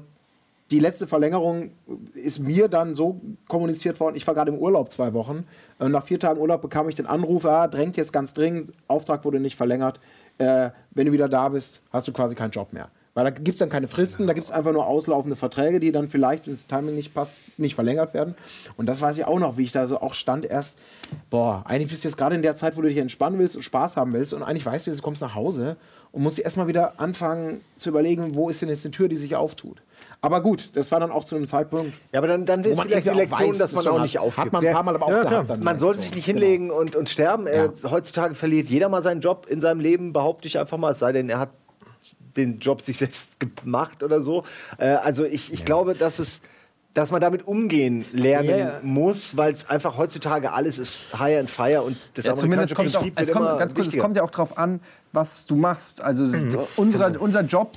die letzte Verlängerung ist mir dann so kommuniziert worden, ich war gerade im Urlaub zwei Wochen. Und nach vier Tagen Urlaub bekam ich den Anruf, ah, drängt jetzt ganz dringend, Auftrag wurde nicht verlängert äh, wenn du wieder da bist, hast du quasi keinen Job mehr. Weil da gibt es dann keine Fristen, da gibt es einfach nur auslaufende Verträge, die dann vielleicht, wenn das Timing nicht passt, nicht verlängert werden. Und das weiß ich auch noch, wie ich da so auch stand erst, boah, eigentlich bist du jetzt gerade in der Zeit, wo du dich entspannen willst und Spaß haben willst und eigentlich weißt du, du kommst nach Hause und musst erstmal wieder anfangen zu überlegen, wo ist denn jetzt eine Tür, die sich auftut. Aber gut, das war dann auch zu einem Zeitpunkt. Ja, aber dann, dann ist vielleicht die Lektion, weiß, dass man auch nicht aufgibt. Hat man ein paar Mal aber auch ja, gehabt. man sollte sich nicht hinlegen genau. und, und sterben. Ja. Äh, heutzutage verliert jeder mal seinen Job in seinem Leben, behaupte ich einfach mal. Es sei denn, er hat den Job sich selbst gemacht oder so. Äh, also ich, ich ja. glaube, dass es dass man damit umgehen lernen yeah. muss, weil es einfach heutzutage alles ist Higher and Fire und das ja, zumindest kommt es, auch, es kommt, ganz kurz, es kommt ja auch darauf an, was du machst. Also mhm. unsere, unser Job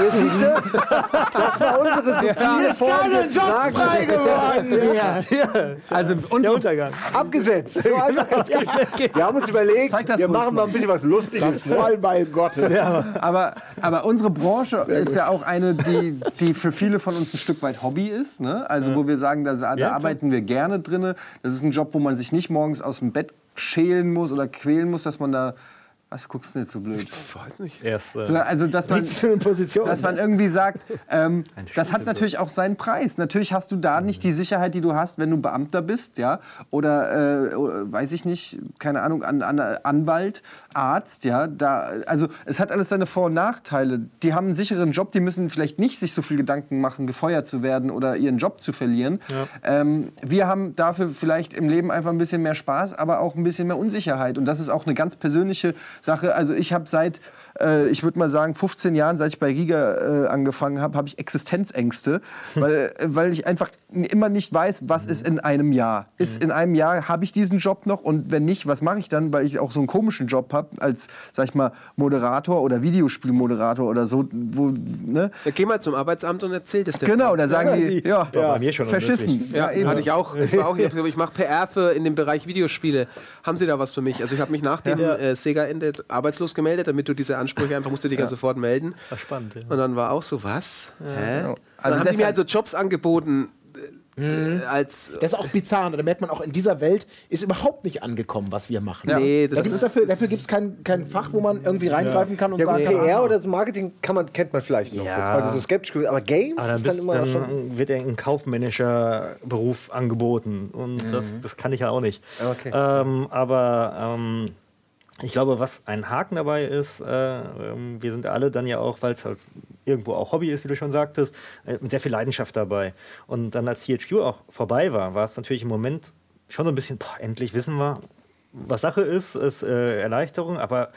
das war unsere subtile Ist gerade ein Job frei geworden. Ja. Ja. Also unser Untergang. Abgesetzt. So wir haben uns überlegt, wir machen mal ein bisschen was Lustiges. Das voll bei Gott. Ja. Aber, aber unsere Branche ist ja auch eine, die, die für viele von uns ein Stück weit Hobby ist. Ne? Also wo wir sagen, da, da arbeiten wir gerne drin. Das ist ein Job, wo man sich nicht morgens aus dem Bett schälen muss oder quälen muss, dass man da was guckst du nicht so blöd? Ich weiß nicht. Erst, äh also, dass man, Position, dass man irgendwie sagt, ähm, das hat natürlich auch seinen Preis. Natürlich hast du da nicht die Sicherheit, die du hast, wenn du Beamter bist, ja, oder äh, weiß ich nicht, keine Ahnung, an, an, Anwalt, Arzt, ja. Da, also es hat alles seine Vor- und Nachteile. Die haben einen sicheren Job, die müssen vielleicht nicht sich so viel Gedanken machen, gefeuert zu werden oder ihren Job zu verlieren. Ja. Ähm, wir haben dafür vielleicht im Leben einfach ein bisschen mehr Spaß, aber auch ein bisschen mehr Unsicherheit. Und das ist auch eine ganz persönliche Sache. Also ich habe seit, äh, ich würde mal sagen, 15 Jahren, seit ich bei Riga äh, angefangen habe, habe ich Existenzängste, weil, äh, weil ich einfach immer nicht weiß, was ist in einem Jahr. Ist mhm. in einem Jahr, habe ich diesen Job noch und wenn nicht, was mache ich dann, weil ich auch so einen komischen Job habe als, sag ich mal, Moderator oder Videospielmoderator oder so. Wo, ne? Ja, geh mal zum Arbeitsamt und erzähl das dir. Genau, da sagen ja, die, ja, ja, bei mir schon verschissen. Ja, ja hatte ich auch. Ich, auch, ich mache PR für in dem Bereich Videospiele. Haben Sie da was für mich? Also ich habe mich nach dem äh, Sega-Ende arbeitslos gemeldet, damit du diese Anstellung Ansprüche einfach, musst du dich ja, sofort melden. War spannend, ja. Und dann war auch so, was? Hä? Also dann haben die mir also Jobs angeboten, Mhm. Als, das ist auch bizarr. Da merkt man auch, in dieser Welt ist überhaupt nicht angekommen, was wir machen. Ja. Nee, das da ist, dafür dafür gibt es kein, kein Fach, wo man irgendwie reingreifen kann und ja, sagen kann. PR oder das Marketing kann man, kennt man vielleicht noch. Ja. Jetzt war so skeptisch Aber Games aber dann ist dann immer dann schon. wird ein kaufmännischer Beruf angeboten. Und mhm. das, das kann ich ja auch nicht. Okay. Ähm, aber. Ähm, ich glaube, was ein Haken dabei ist, äh, ähm, wir sind alle dann ja auch, weil es halt irgendwo auch Hobby ist, wie du schon sagtest, äh, mit sehr viel Leidenschaft dabei. Und dann als THQ auch vorbei war, war es natürlich im Moment schon so ein bisschen, boah, endlich wissen wir, was Sache ist, ist äh, Erleichterung, aber äh,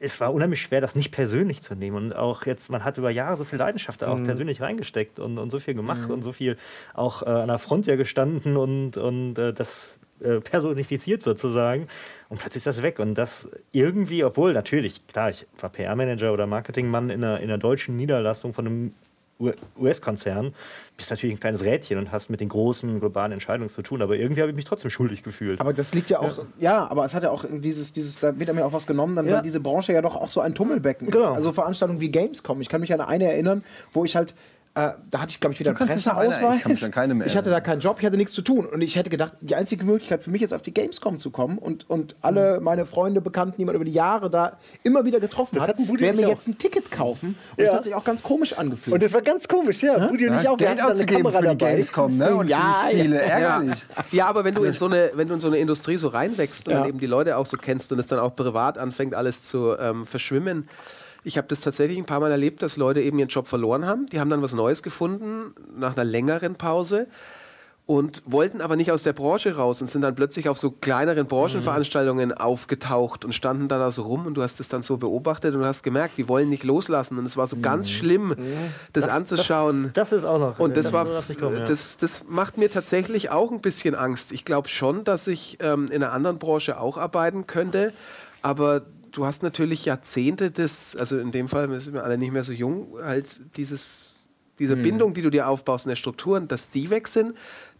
es war unheimlich schwer, das nicht persönlich zu nehmen. Und auch jetzt, man hat über Jahre so viel Leidenschaft da auch mhm. persönlich reingesteckt und, und so viel gemacht mhm. und so viel auch äh, an der Front ja gestanden und, und äh, das äh, personifiziert sozusagen. Und plötzlich ist das weg. Und das irgendwie, obwohl natürlich, klar, ich war PR-Manager oder Marketingmann in einer, in einer deutschen Niederlassung von einem US-Konzern, bist natürlich ein kleines Rädchen und hast mit den großen globalen Entscheidungen zu tun. Aber irgendwie habe ich mich trotzdem schuldig gefühlt. Aber das liegt ja auch, ja, ja aber es hat ja auch dieses, dieses, da wird mir auch was genommen, dann ja. diese Branche ja doch auch so ein Tummelbecken genau. ist. Also Veranstaltungen wie Gamescom. Ich kann mich an eine erinnern, wo ich halt äh, da hatte ich, glaube ich, wieder einen Presseausweis. Ich, ich, hatte da keinen Job, ich hatte nichts zu tun. Und ich hätte gedacht, die einzige Möglichkeit für mich jetzt auf die Gamescom zu kommen und, und alle mhm. meine Freunde, Bekannten, die man über die Jahre da immer wieder getroffen das hat, wäre mir jetzt ein Ticket kaufen. Und ja. das hat sich auch ganz komisch angefühlt. Und das war ganz komisch, ja. ja? Budi und ich auch. Geld auszugeben für die Gamescom, ne? Und ja, Spiele, ärgerlich. Ja, aber wenn du, in so eine, wenn du in so eine Industrie so reinwächst und dann eben die Leute auch so kennst und es dann auch privat anfängt, alles zu ähm, verschwimmen, ich habe das tatsächlich ein paar Mal erlebt, dass Leute eben ihren Job verloren haben. Die haben dann was Neues gefunden nach einer längeren Pause und wollten aber nicht aus der Branche raus und sind dann plötzlich auf so kleineren Branchenveranstaltungen mhm. aufgetaucht und standen da, da so rum und du hast es dann so beobachtet und hast gemerkt, die wollen nicht loslassen und es war so mhm. ganz schlimm, mhm. das, das, anzuschauen. Das, das, ist auch noch. Und das, war, kommen, ja. das, das macht mir tatsächlich auch ein bisschen Angst. Ich glaube schon, dass ich ähm, in einer anderen Branche auch arbeiten könnte, aber du hast natürlich Jahrzehnte des, also in dem Fall sind wir alle nicht mehr so jung, halt dieses, diese hm. Bindung, die du dir aufbaust in der Strukturen, dass die weg sind,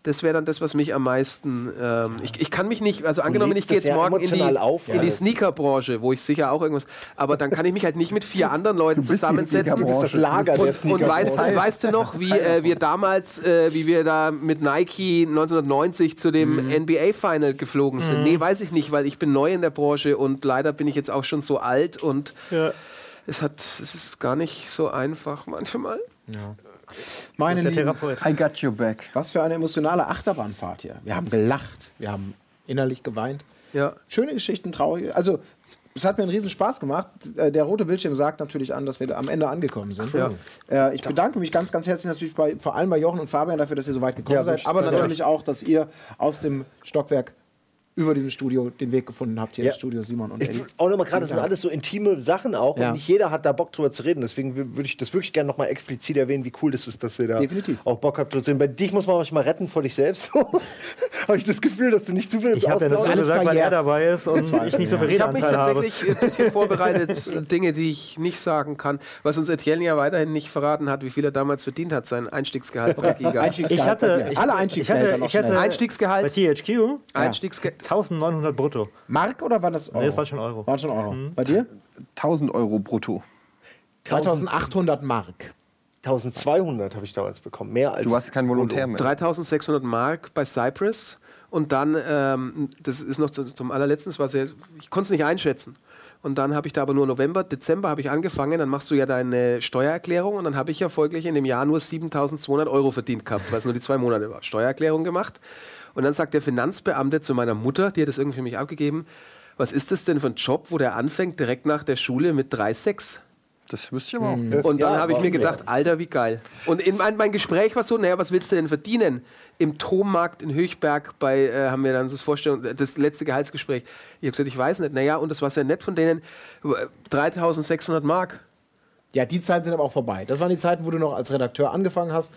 das wäre dann das, was mich am meisten. Ähm, ich, ich kann mich nicht, also angenommen, ich gehe jetzt morgen in die, auf, in die Sneaker-Branche, wo ich sicher auch irgendwas. Aber dann kann ich mich halt nicht mit vier anderen Leuten zusammensetzen. Du bist das Lager und, und weißt, weißt du noch, wie äh, wir damals, äh, wie wir da mit Nike 1990 zu dem mhm. NBA-Final geflogen sind? Mhm. Nee, weiß ich nicht, weil ich bin neu in der Branche und leider bin ich jetzt auch schon so alt und ja. es hat, es ist gar nicht so einfach manchmal. Ja. Meine der Lieben, I got you back. Was für eine emotionale Achterbahnfahrt hier. Wir haben gelacht, wir haben innerlich geweint. Ja. Schöne Geschichten, traurige. Also, es hat mir einen riesen Spaß gemacht. Äh, der rote Bildschirm sagt natürlich an, dass wir am Ende angekommen sind. Ja. Äh, ich bedanke mich ganz, ganz herzlich natürlich bei, vor allem bei Jochen und Fabian dafür, dass ihr so weit gekommen ja, seid, aber natürlich auch, dass ihr aus dem Stockwerk über diesem Studio den Weg gefunden habt, hier ja. das Studio Simon und Eddie. Auch nochmal gerade, das sind alles so intime Sachen auch ja. und nicht jeder hat da Bock drüber zu reden. Deswegen würde ich das wirklich gerne nochmal explizit erwähnen, wie cool das ist, dass ihr da Definitiv. auch Bock habt zu sehen. Bei dich muss man manchmal retten vor dich selbst. habe ich das Gefühl, dass du nicht zu viel Ich habe ja dazu gesagt, weil er dabei ist und ich nicht so viel Ich habe mich tatsächlich ein bisschen vorbereitet, Dinge, die ich nicht sagen kann. Was uns Etienne ja weiterhin nicht verraten hat, wie viel er damals verdient hat, sein Einstiegsgehalt pro Giga. Einstiegsgehalt ich hatte, ich, Alle Einstiegsgehälter ich hatte, ich hatte Einstiegsgehalt. Bei THQ Einstiegsgehalt. 1900 brutto. Mark oder war das Euro? Nee, das war schon Euro. War schon Euro. Mhm. Bei dir? 1000 Euro brutto. 2800 Mark. 1200 habe ich damals bekommen. Mehr als. Du hast kein Volontär mehr. 3600 Mark bei Cypress. Und dann, ähm, das ist noch zum allerletzten, sehr, ich konnte es nicht einschätzen. Und dann habe ich da aber nur November, Dezember habe ich angefangen, dann machst du ja deine Steuererklärung und dann habe ich ja folglich in dem Jahr nur 7200 Euro verdient gehabt, weil es nur die zwei Monate war. Steuererklärung gemacht und dann sagt der Finanzbeamte zu meiner Mutter, die hat das irgendwie für mich abgegeben, was ist das denn für ein Job, wo der anfängt direkt nach der Schule mit 3,6? Das wüsste ich aber auch. Mhm. Und dann ja, habe ich mir gedacht, ja. Alter, wie geil. Und in mein, mein, Gespräch war so, naja, was willst du denn verdienen? Im Tommarkt in Höchberg bei, äh, haben wir dann so das Vorstellung, das letzte Gehaltsgespräch. Ich habe gesagt, ich weiß nicht. Naja, und das war sehr nett von denen, 3600 Mark. Ja, die Zeiten sind aber auch vorbei. Das waren die Zeiten, wo du noch als Redakteur angefangen hast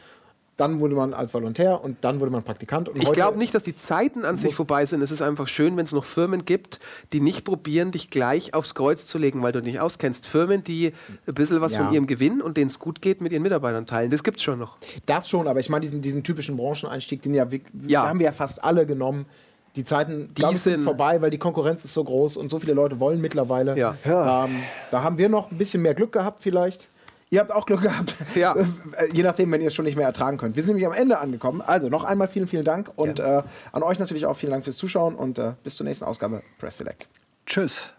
dann wurde man als Volontär und dann wurde man Praktikant. ich glaube nicht, dass die Zeiten an sich vorbei sind. Es ist einfach schön, wenn es noch Firmen gibt, die nicht probieren, dich gleich aufs Kreuz zu legen, weil du dich auskennst. Firmen, die ein bisschen was ja. von ihrem Gewinn und denen es gut geht, mit ihren Mitarbeitern teilen. Das gibt es schon noch. Das schon, aber ich meine, diesen, diesen typischen Brancheneinstieg, den ja, wir, ja. haben wir ja fast alle genommen Die Zeiten die sind, sind vorbei, weil die Konkurrenz ist so groß und so viele Leute wollen mittlerweile. Ja. Ähm, da haben wir noch ein bisschen mehr Glück gehabt vielleicht. Ihr habt auch Glück gehabt. Ja. Je nachdem, wenn ihr es schon nicht mehr ertragen könnt. Wir sind nämlich am Ende angekommen. Also noch einmal vielen, vielen Dank und ja. äh, an euch natürlich auch vielen Dank fürs Zuschauen und äh, bis zur nächsten Ausgabe Press Select. Tschüss.